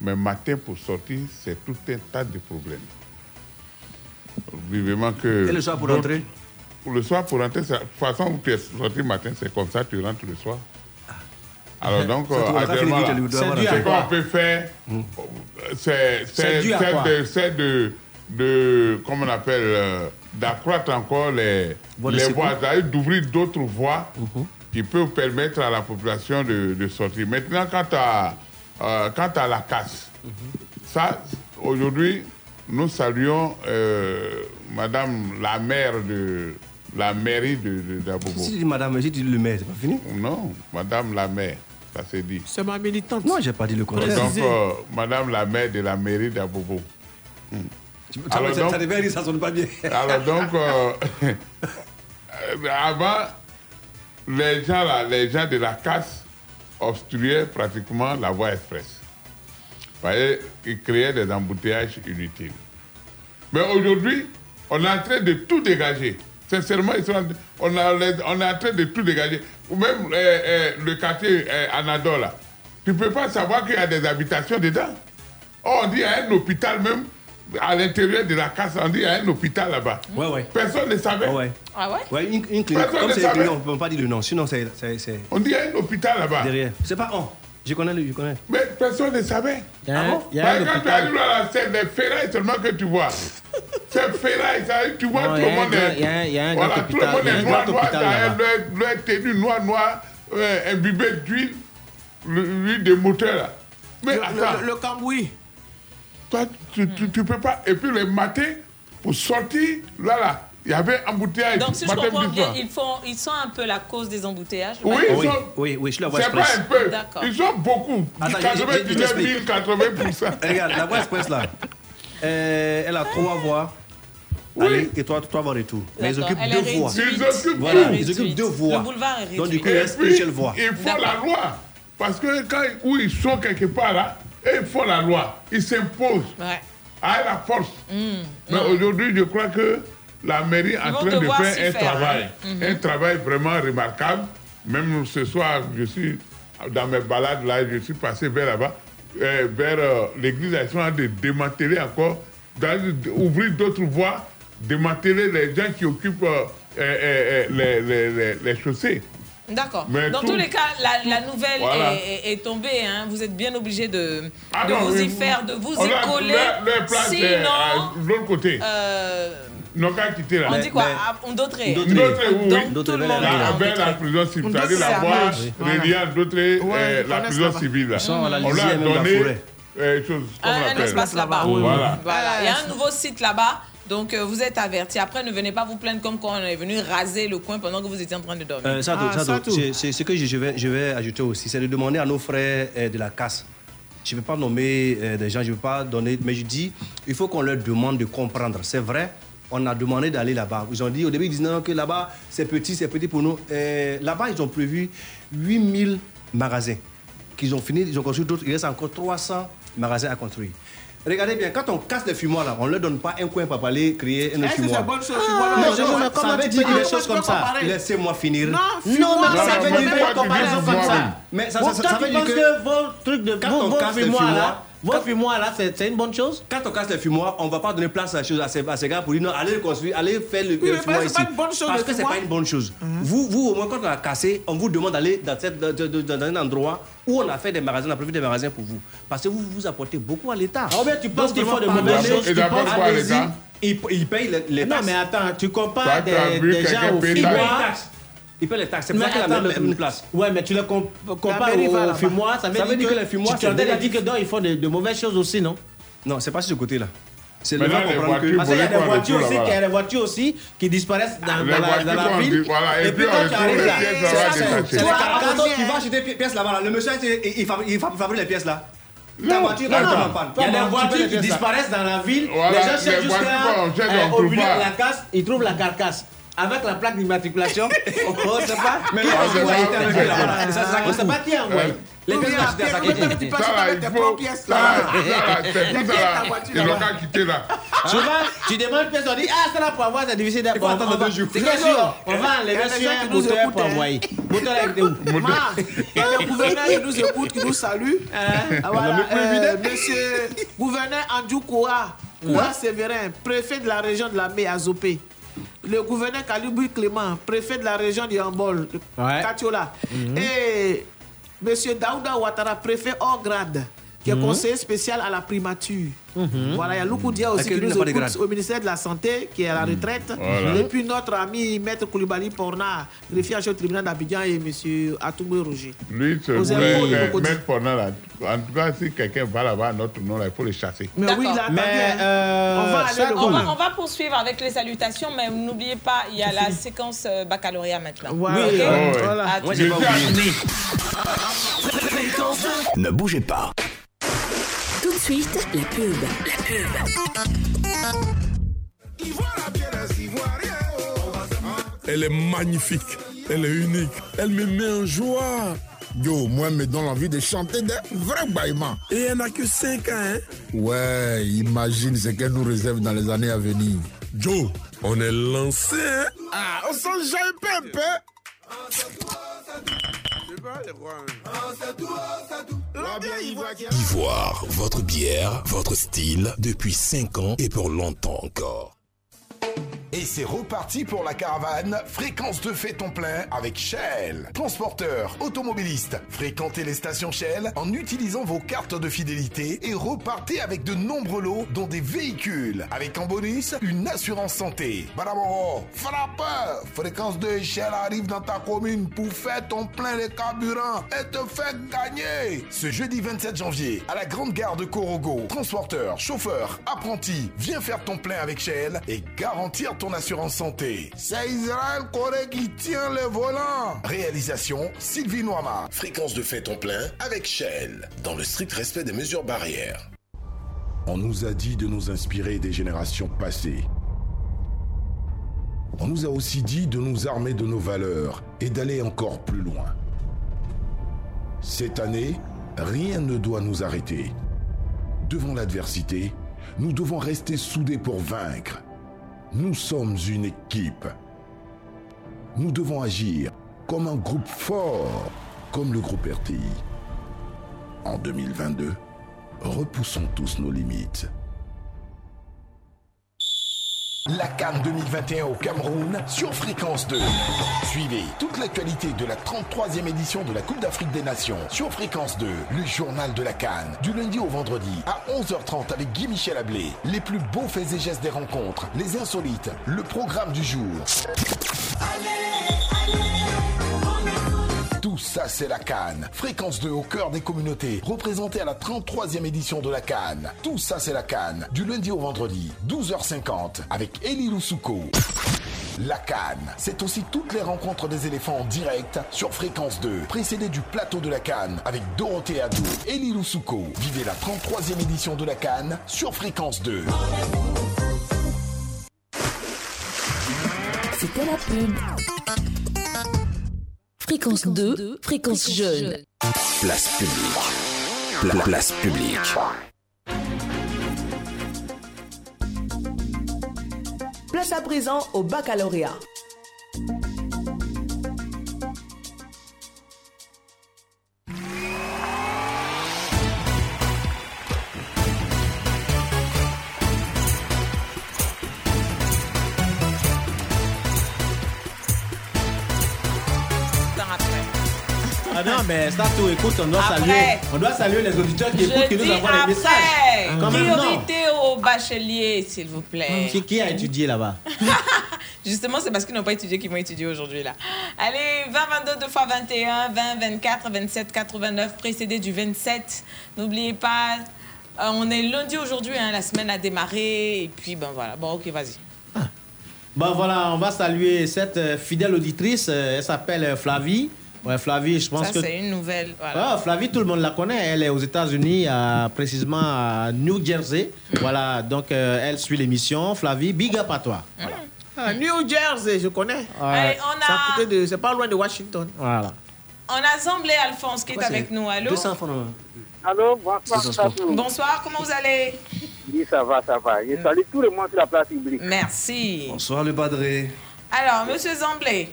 Mais matin pour sortir, c'est tout un tas de problèmes. Vivement que. Et le soir pour rentrer? Pour le soir, pour rentrer, de toute façon, tu es sorti matin, c'est comme ça, tu rentres le soir. Alors donc, actuellement, ce qu'on peut faire, c'est de, c'est de, de, comment on appelle, euh, d'accroître encore les, Voies de les voies, d'ouvrir d'autres voies qui peuvent permettre à la population de, de sortir. Maintenant, quant à, euh, quant à la casse, ça, aujourd'hui, nous saluons euh, Madame la maire de la mairie de, de d'Abobo. Si tu dis madame, si tu dis le maire, c'est pas fini. Non, Madame la maire, c'est ma militante. Non, j'ai pas dit le contraire. Donc, euh, madame la maire de la mairie d'Abobo. Hmm. Alors, donc, ça sonne pas bien. avant, les gens, là, les gens de la casse obstruaient pratiquement la voie express. Vous voyez, ils créaient des embouteillages inutiles. Mais aujourd'hui, on est en train de tout dégager. Sincèrement, ils sont, on, a, on, est en train de tout dégager. Ou même euh, euh, le quartier euh, Anador, là. Tu ne peux pas savoir qu'il y a des habitations dedans. Oh, on dit y a un hôpital même à l'intérieur de la casse, on dit y a un hôpital là-bas. Ouais, ouais. Personne ne savait. Ouais. Ah ouais, ouais une, une clinique. Personne Comme on ne peut pas dire le nom, sinon c'est. On dit y a un hôpital là-bas. Derrière. C'est pas on. Je connais le, je connais. Mais personne ne savait. Il y quand tu arrives à ferrailles seulement que tu vois. C'est ferrailles, ça, tu vois tout le monde. Il un voilà, tout le monde est noir, noir, derrière leur, noir, noir, euh, d'huile, l'huile des moteurs. Là. Mais le, cambouis. Toi, tu, tu, tu peux pas. Et puis le matin, pour sortir, là, là. Il y avait embouteillage. Donc, si je comprends bien, ils, sont un peu la cause des embouteillages. Oui, oui, oui, je la vois. C'est pas. Ils sont beaucoup. Attends, 99 000, 80 Regarde, la voix express là, euh, elle a trois voix. Allez, et toi, trois voix de tout. Mais ils occupent deux voix. Ils occupent, voilà, ils occupent deux voix. Le boulevard est. Donc, du coup. Ils font la loi. Parce que quand ils sont quelque part là, ils font la loi. Ils s'imposent ouais. à la force. Mm. Mais mm. aujourd'hui, je crois que la mairie est en train de faire un travail, hein. un mhm. travail vraiment remarquable. Même ce soir, je suis dans mes balades là, je suis passé vers là-bas, euh, vers euh, l'église, ils sont en train de démanteler encore, d'ouvrir d'autres voies, démanteler les gens qui occupent euh, les, les, les, les chaussées. D'accord. Dans tous les cas, la, nouvelle est, tombée. Hein. Vous êtes bien obligé de, ah de vous y faire, de vous y coller. Le, le sinon, l'autre côté n'ont qu'à quitter On dit quoi? Ah, Ndotré. Ndotré, oui. Ndotré, la prison civile, c'est-à-dire la voie reliant Ndotré, la prison civile. On leur a donné un espace là-bas. Voilà. Il y a un nouveau site là-bas. Donc, euh, vous êtes averti. Après, ne venez pas vous plaindre comme quand on est venu raser le coin pendant que vous étiez en train de dormir. Euh, ça, ah, ça C'est ce que je, vais, ajouter aussi, c'est de demander à nos frères euh, de la casse. Je ne vais pas nommer des gens, je ne vais pas donner, mais je dis, il faut qu'on leur demande de comprendre. C'est vrai, on a demandé d'aller là-bas. Ils ont dit au début, ils disaient non, que là-bas, c'est petit, c'est petit pour nous. Euh, là-bas, ils ont prévu 8000 magasins qu'ils ont fini, ils ont construit d'autres. Il reste encore 300 magasins à construire. Regardez bien, quand on casse les fumoirs là, on ne leur donne pas un coin pour aller créer un eh, autre fumoir. Bonne chose, ah. fumoir ah, dire des choses comme ça. Laissez-moi finir. Non, non, mais ça veut dire des comparaisons comme ça. Mais ça, ça, veut dire que vos trucs de vos fumoirs là. Votre fumoir là, c'est une bonne chose? Quand on casse le fumoir, on ne va pas donner place à, chose, à, ces, à ces gars pour dire non, allez le construire, allez faire le, oui, le fumoir ici. Pas une chose, Parce que c'est pas une bonne chose. Mhm. Vous, vous, au moins, quand on a cassé, on vous demande d'aller dans, dans, dans, un endroit où on a fait des magasins, on a prévu des magasins pour vous. Parce que vous vous apportez beaucoup à l'État. Ah, bien, tu penses qu'il faut de mauvaises choses. Tu penses à il, il paye les, taxes. Non, mais attends, tu compares des, des gens au fumoir il peut les taxer. C'est pour ça qu'il a même place. Ouais, mais tu les comp compares aux fumoirs, ça veut, ça veut dire, que, que les fumoirs. Tu entends dit que non, ils font de, de, mauvaises choses aussi, non? Non, c'est pas sur ce côté-là. C'est le comprendre que. Parce qu'il y a des voitures aussi, il y a des voitures aussi qui disparaissent dans, dans, la, dans la, ville. Voilà, et, et, puis quand tu arrives là, c'est ça. Quand tu vas acheter des pièces là-bas, le monsieur, il fabrique les pièces là. Ta voiture non, non, non. Il y a des voitures qui disparaissent dans la ville. les gens cherchent jusqu'à. Eh, au milieu de la casse, ils trouvent la carcasse avec la plaque d'immatriculation, on ne sait pas mais qui a pas qui a. Les. Tu passes avec tes propres pièces là. C'est tout ça là. Tu demandes pièces, on Ah, c'est là pour avoir, c'est difficile d'avoir. Attendre deux jours. On va envoyer. Qui nous écoute, qui nous salue. Euh, monsieur gouverneur Andrew Koua, Koua préfet de la région de la Méazopé le gouverneur Kalibou Clément, préfet de la région du Hambol. Katiola, mhm. et M. Daouda Ouattara, préfet hors grade qui est conseiller spécial à la primature. Voilà, il y a Loukoudia aussi qui au ministère de la Santé, qui est à la retraite. Et puis notre ami Maître Koulibaly Porna, greffier au tribunal d'Abidjan et M. Atoumé Roger. Lui, Maître Porna, en tout cas, si quelqu'un va là-bas, notre nom, il faut le chasser. Mais oui, là, hein. on, va, on va poursuivre avec les salutations, mais n'oubliez pas, il y a la séquence euh, baccalauréat maintenant. Oui, voilà. Ne bougez pas suite, la pub. La pub. Elle est magnifique. Elle est unique. Elle me met en joie. Yo, moi, elle me donne envie de chanter des vrais baillements. Et elle n'a que 5 ans, hein? Ouais, imagine ce qu'elle nous réserve dans les années à venir. Joe, on est lancé, hein? Ah, on s'en un peu. Ivoire, votre bière, votre style, depuis 5 ans et pour longtemps encore. Et c'est reparti pour la caravane Fréquence de fait ton plein avec Shell. Transporteur, automobiliste, fréquentez les stations Shell en utilisant vos cartes de fidélité et repartez avec de nombreux lots dont des véhicules. Avec en bonus une assurance santé. Baraboro, frappeur Fréquence 2 Shell arrive dans ta commune pour faire ton plein de carburant et te faire gagner. Ce jeudi 27 janvier à la grande gare de Korogo, transporteur, chauffeur, apprenti, viens faire ton plein avec Shell et garantir ton assurance santé. C'est Israël Corée qui tient le volant. Réalisation Sylvie Noama. Fréquence de fait ton plein avec Shell, dans le strict respect des mesures barrières. On nous a dit de nous inspirer des générations passées. On nous a aussi dit de nous armer de nos valeurs et d'aller encore plus loin. Cette année, rien ne doit nous arrêter. Devant l'adversité, nous devons rester soudés pour vaincre. Nous sommes une équipe. Nous devons agir comme un groupe fort, comme le groupe RTI. En 2022, repoussons tous nos limites. La Cannes 2021 au Cameroun sur Fréquence 2. Suivez toute l'actualité de la 33e édition de la Coupe d'Afrique des Nations sur Fréquence 2, le journal de la Cannes, du lundi au vendredi à 11h30 avec Guy Michel Ablé. Les plus beaux faits et gestes des rencontres, les insolites, le programme du jour. Tout ça, c'est la Cannes. Fréquence 2 au cœur des communautés, représentée à la 33e édition de la Cannes. Tout ça, c'est la Cannes. Du lundi au vendredi, 12h50, avec Elie Loussouko. La Cannes, c'est aussi toutes les rencontres des éléphants en direct sur Fréquence 2, précédé du plateau de la Cannes avec Dorothée Adou, Elie Loussouko. Vivez la 33e édition de la Cannes sur Fréquence 2. C'était la pub. Fréquence 2, fréquence jeune. Place publique. Pla- place publique. Place à présent au baccalauréat. Ah non, mais ça tout, écoute, on doit, Après. saluer, on doit saluer les auditeurs qui écoutent, qui nous envoient des après, messages. Quand priorité aux bacheliers, s'il vous plaît. Qui, qui a étudié là-bas? Justement, c'est parce qu'ils n'ont pas étudié qu'ils vont étudier aujourd'hui là. Allez, 20, 22, 2 fois 21, 20, 24, 27, 89, précédé du 27. N'oubliez pas, euh, on est lundi aujourd'hui, hein, la semaine a démarré. Et puis, ben voilà. Bon, ok, vas-y. Bon voilà, on va saluer cette euh, fidèle auditrice, euh, elle s'appelle Flavie. Ouais, Flavie, je pense Ça, que... c'est une nouvelle. Voilà. Ah, Flavie, tout le monde la connaît. Elle est aux États-Unis, à- précisément à New Jersey. Voilà, donc euh, elle suit l'émission. Flavie, big up à toi. Voilà. Ah, New Jersey, je connais. Ouais. Allez, on C'est à a- côté de- C'est pas loin de Washington. Voilà. On a Zamblé Alphonse qui est avec nous. Allô? Allô, bonsoir. Bonsoir, comment vous allez? Oui, ça va, ça va. Je salue tout le monde sur la place publique. Merci. Bonsoir le Badré. Alors, monsieur Zamblé,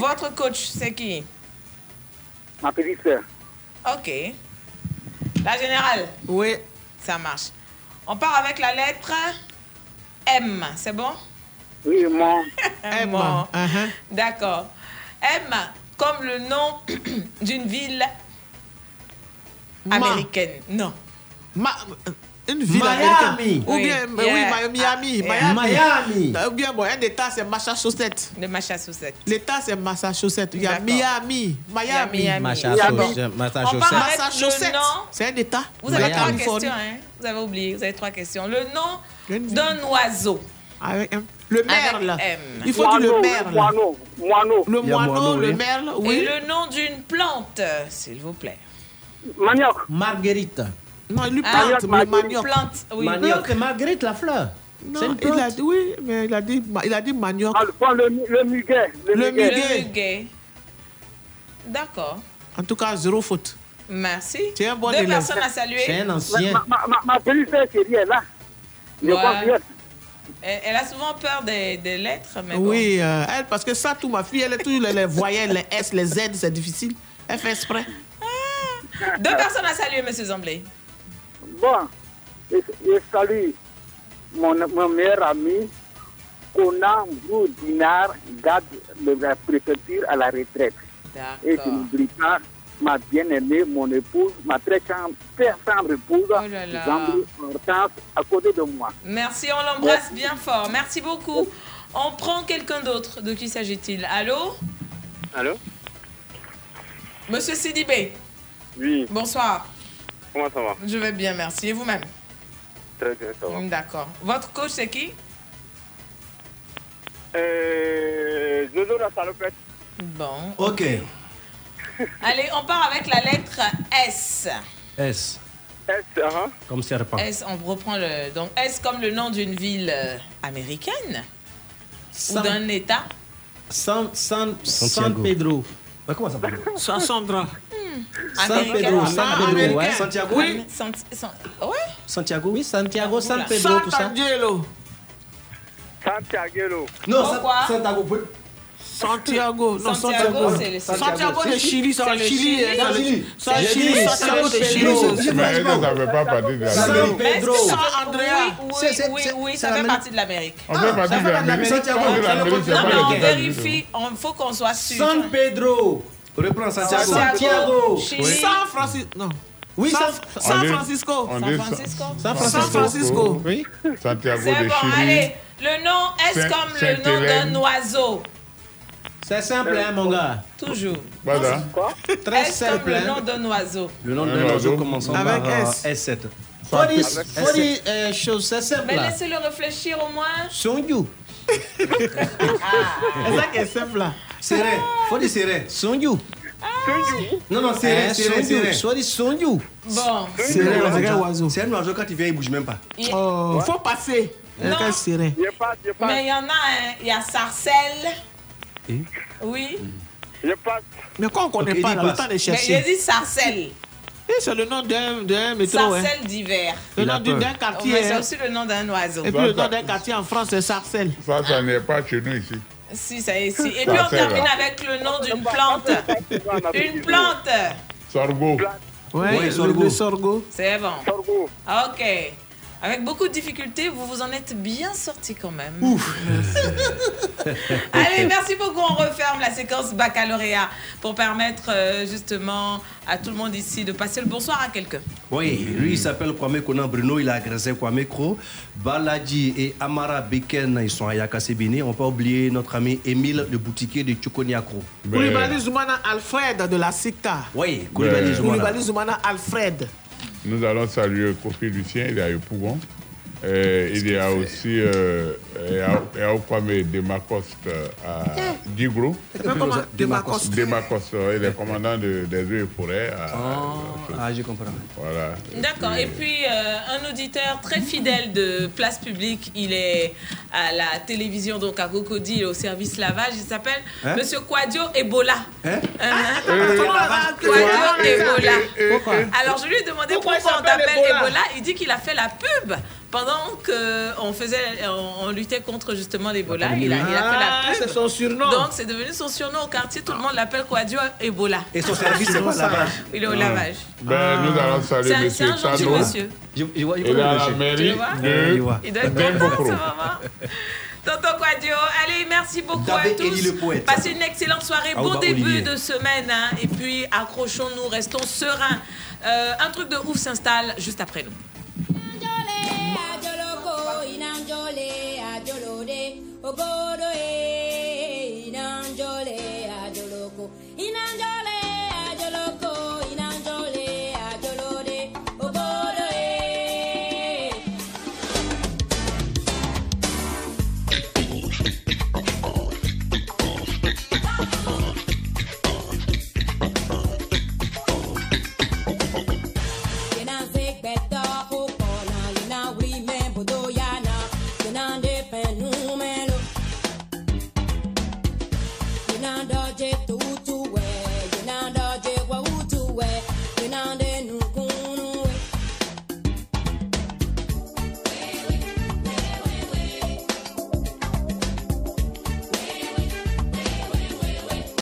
votre coach, c'est qui? Ma petite sœur. Ok. La générale Oui. Ça marche. On part avec la lettre M, c'est bon? Oui, mon. M. D'accord. M, comme le nom d'une ville Ma- américaine. Non. Ma- une ville Miami. américaine. Ou Oui, bien, oui, yeah. Miami. Yeah. Miami. Miami. Ou bien, bon, un État, c'est Massachusetts. De Massachusetts. L'État, c'est Massachusetts. Il y a. Miami. Miami. Miami. Massachusetts. Massachusetts. Le. C'est un État. Vous avez La trois Californie. questions, hein Vous avez oublié, vous avez trois questions. Le nom d'un oiseau. Avec un- Le merle. Avec M. Il faut dire le Moineau, merle. moineau, moineau. Le moineau, moineau, le oui. merle, oui. Et le nom d'une plante, s'il vous plaît. Manioc. Marguerite. Non, il lui Ah, plante, manioc, le manioc. plante, oui. Manioc, Marguerite la fleur. Non, C'est il a dit, oui, mais il a dit, il a dit manioc. Ah, le, le, muguet. Le, Le muguet. muguet. Le muguet. D'accord. En tout cas, zéro faute. Merci. C'est un bon Deux élève. personnes à saluer. Ma, ma, ma, ma belle-sœur chérie est là. Je. Elle, a souvent peur des, des lettres, mais bon. Oui, euh, elle, parce que ça, tout, ma fille, elle est toujours les, les voyelles, les S, les Z, c'est difficile. Elle fait exprès. Deux personnes à saluer, Monsieur Zamblé. Bon, je, je salue mon, mon meilleur ami, Conan Brou Dinar, garde de la préfecture à la retraite. Et je n'oublie pas ma bien-aimée, mon épouse, ma très chambre épouse, Oh là là. Zambrou Hortense, à côté de moi. Merci, on l'embrasse bien fort. Merci beaucoup. On prend quelqu'un d'autre. De qui s'agit-il? Allô? Allô? Monsieur Sidibé. Oui. Bonsoir. Comment ça va? Je vais bien, merci. Et vous-même? Très bien, ça va. D'accord. Votre coach, c'est qui? Euh, Jojo la salopette. Bon. Ok. Allez, on part avec la lettre S. S. S, uh Comme serpent. S, on reprend le. Donc, S comme le nom d'une ville euh, américaine? San- ou d'un État? San, San, San. Pedro. Comment ça s'appelle San Sandra. San Américaine. Pedro, San Ah, Pedro, américaine. ouais. Santiago? Oui. Sant- Sant- ouais. Santiago? Oui, Santiago, San Oula. Pedro, tout ça. Sant'Angelo. Santiago. Non, Pourquoi Santiago. Santiago. Non, Santiago, Santiago. c'est le- Santiago de c'est- Chili, ça c'est Chili. Le- Chili. Ça Santiago de San Chili. Pedro. Mais elle ne savait pas partie de San l'Amérique. Mais est-ce que Pedro. ça fait- San Andrea. Oui, C'est- c'est- oui, c'est- c'est ça fait partie de l'Amérique. On fait partie de l'Amérique. Santiago. L'Amérique, c'est Non, mais on vérifie, il faut qu'on soit sûr. San Pedro. Reprends Santiago. Santiago. Chili. San Francisco. Non. Oui, San, San- San Francisco. San Francisco. San Francisco. Francisco. Oui. Santiago C'est de bon, Chili. allez. Le nom est Saint- comme le nom d'un oiseau. C'est simple, hein, mon gars. Toujours. Voilà. Très Est comme simple. le hein. nom d'un oiseau? Le nom Un d'un oiseau oiseau. commençant Avec par S. S7. Faut dire, faut dire euh, chose, c'est simple. Mais laissez-le réfléchir au moins. Sonju. C'est ça qui est simple là. Serré. Faut dire serré. Sonju. Non, non, serré, serré, Sonju. serré. Soit dit Sonju. Bon. C'est un c'est un oiseau. C'est un oiseau quand il vient, il bouge même pas. Il- Oh, faut passer. Non. Serré. Je passe. Mais il y en a un. Il y a Sarcelle. Oui. Je passe. Mais quand on ne connaît pas, là, le temps de Mais chercher? il dit Sarcelle. Et c'est le nom d'un d'un métro. hein. Sarcelle d'hiver. Le nom d'un Oh, quartier. mais c'est hein. aussi le nom d'un oiseau. Et puis le nom d'un quartier en France, c'est Sarcelles. Ça, ça n'est pas chez nous ici. Si, ça est ici. Et puis on Sarcelle, termine hein. avec le nom d'une plante. Une plante. Sorgho. Ouais, Ouais, le- sorgho. le sorgho. C'est bon. Sorgho. Ok. Avec beaucoup de difficultés, vous vous en êtes bien sorti quand même. Allez, merci beaucoup. On referme la séquence baccalauréat pour permettre euh, justement à tout le monde ici de passer le bonsoir à quelqu'un. Oui, lui il s'appelle Kwame Konan Bruno, il a agressé Kwame Kro. Baladji et Amara Beken, ils sont à Yakasebini. On peut oublier notre ami Émile, le boutiquier de Chukoniakro. Koulibaly Zoumana Alfred de la SICTA. Oui, Koulibaly Ouais. Zoumana. Koulibaly Zoumana Alfred. Nous allons saluer Kofi Lucien, il est à Epougon. Euh, il y a aussi euh, Kwame Demacoste euh, à Digro. s'appelle comment Demacoste. Demacoste, euh, il est commandant de- des eaux et forêts. à- Ah, je comprends. Voilà. D'accord. Et puis, euh, un auditeur très fidèle de Place Publique, il est à la télévision, donc à Cocody, il est au service lavage. Il s'appelle Hein? Monsieur Quadio Ebola. Hein? Hein? Euh, Quadio euh, Ebola. Pourquoi Alors, je lui ai demandé Pourquoi on t'appelle Ebola? Ebola. Il dit qu'il a fait la pub pendant qu'on faisait, on, on luttait contre justement l'Ebola. Il a, il a fait Ah, la pub. c'est son surnom. Donc, c'est devenu son surnom au quartier. Tout le monde l'appelle Quadio Ebola. Et son service, c'est pas lavage. Il est au Ah. lavage. Ben, nous allons C'est saluer M. Tano. monsieur. Je, je vois, je Il est à la mairie de. Il doit être content ce moment. Tonton Quadio, allez, merci beaucoup Dabé à tous. Eli le poète. Passez une excellente soirée, bon Aouba début Olivier. de semaine. hein. Et puis, accrochons-nous, restons sereins. Euh, un truc de ouf s'installe juste après nous. ajoloko iná ń jọlé àjọlóde ògbódò ee.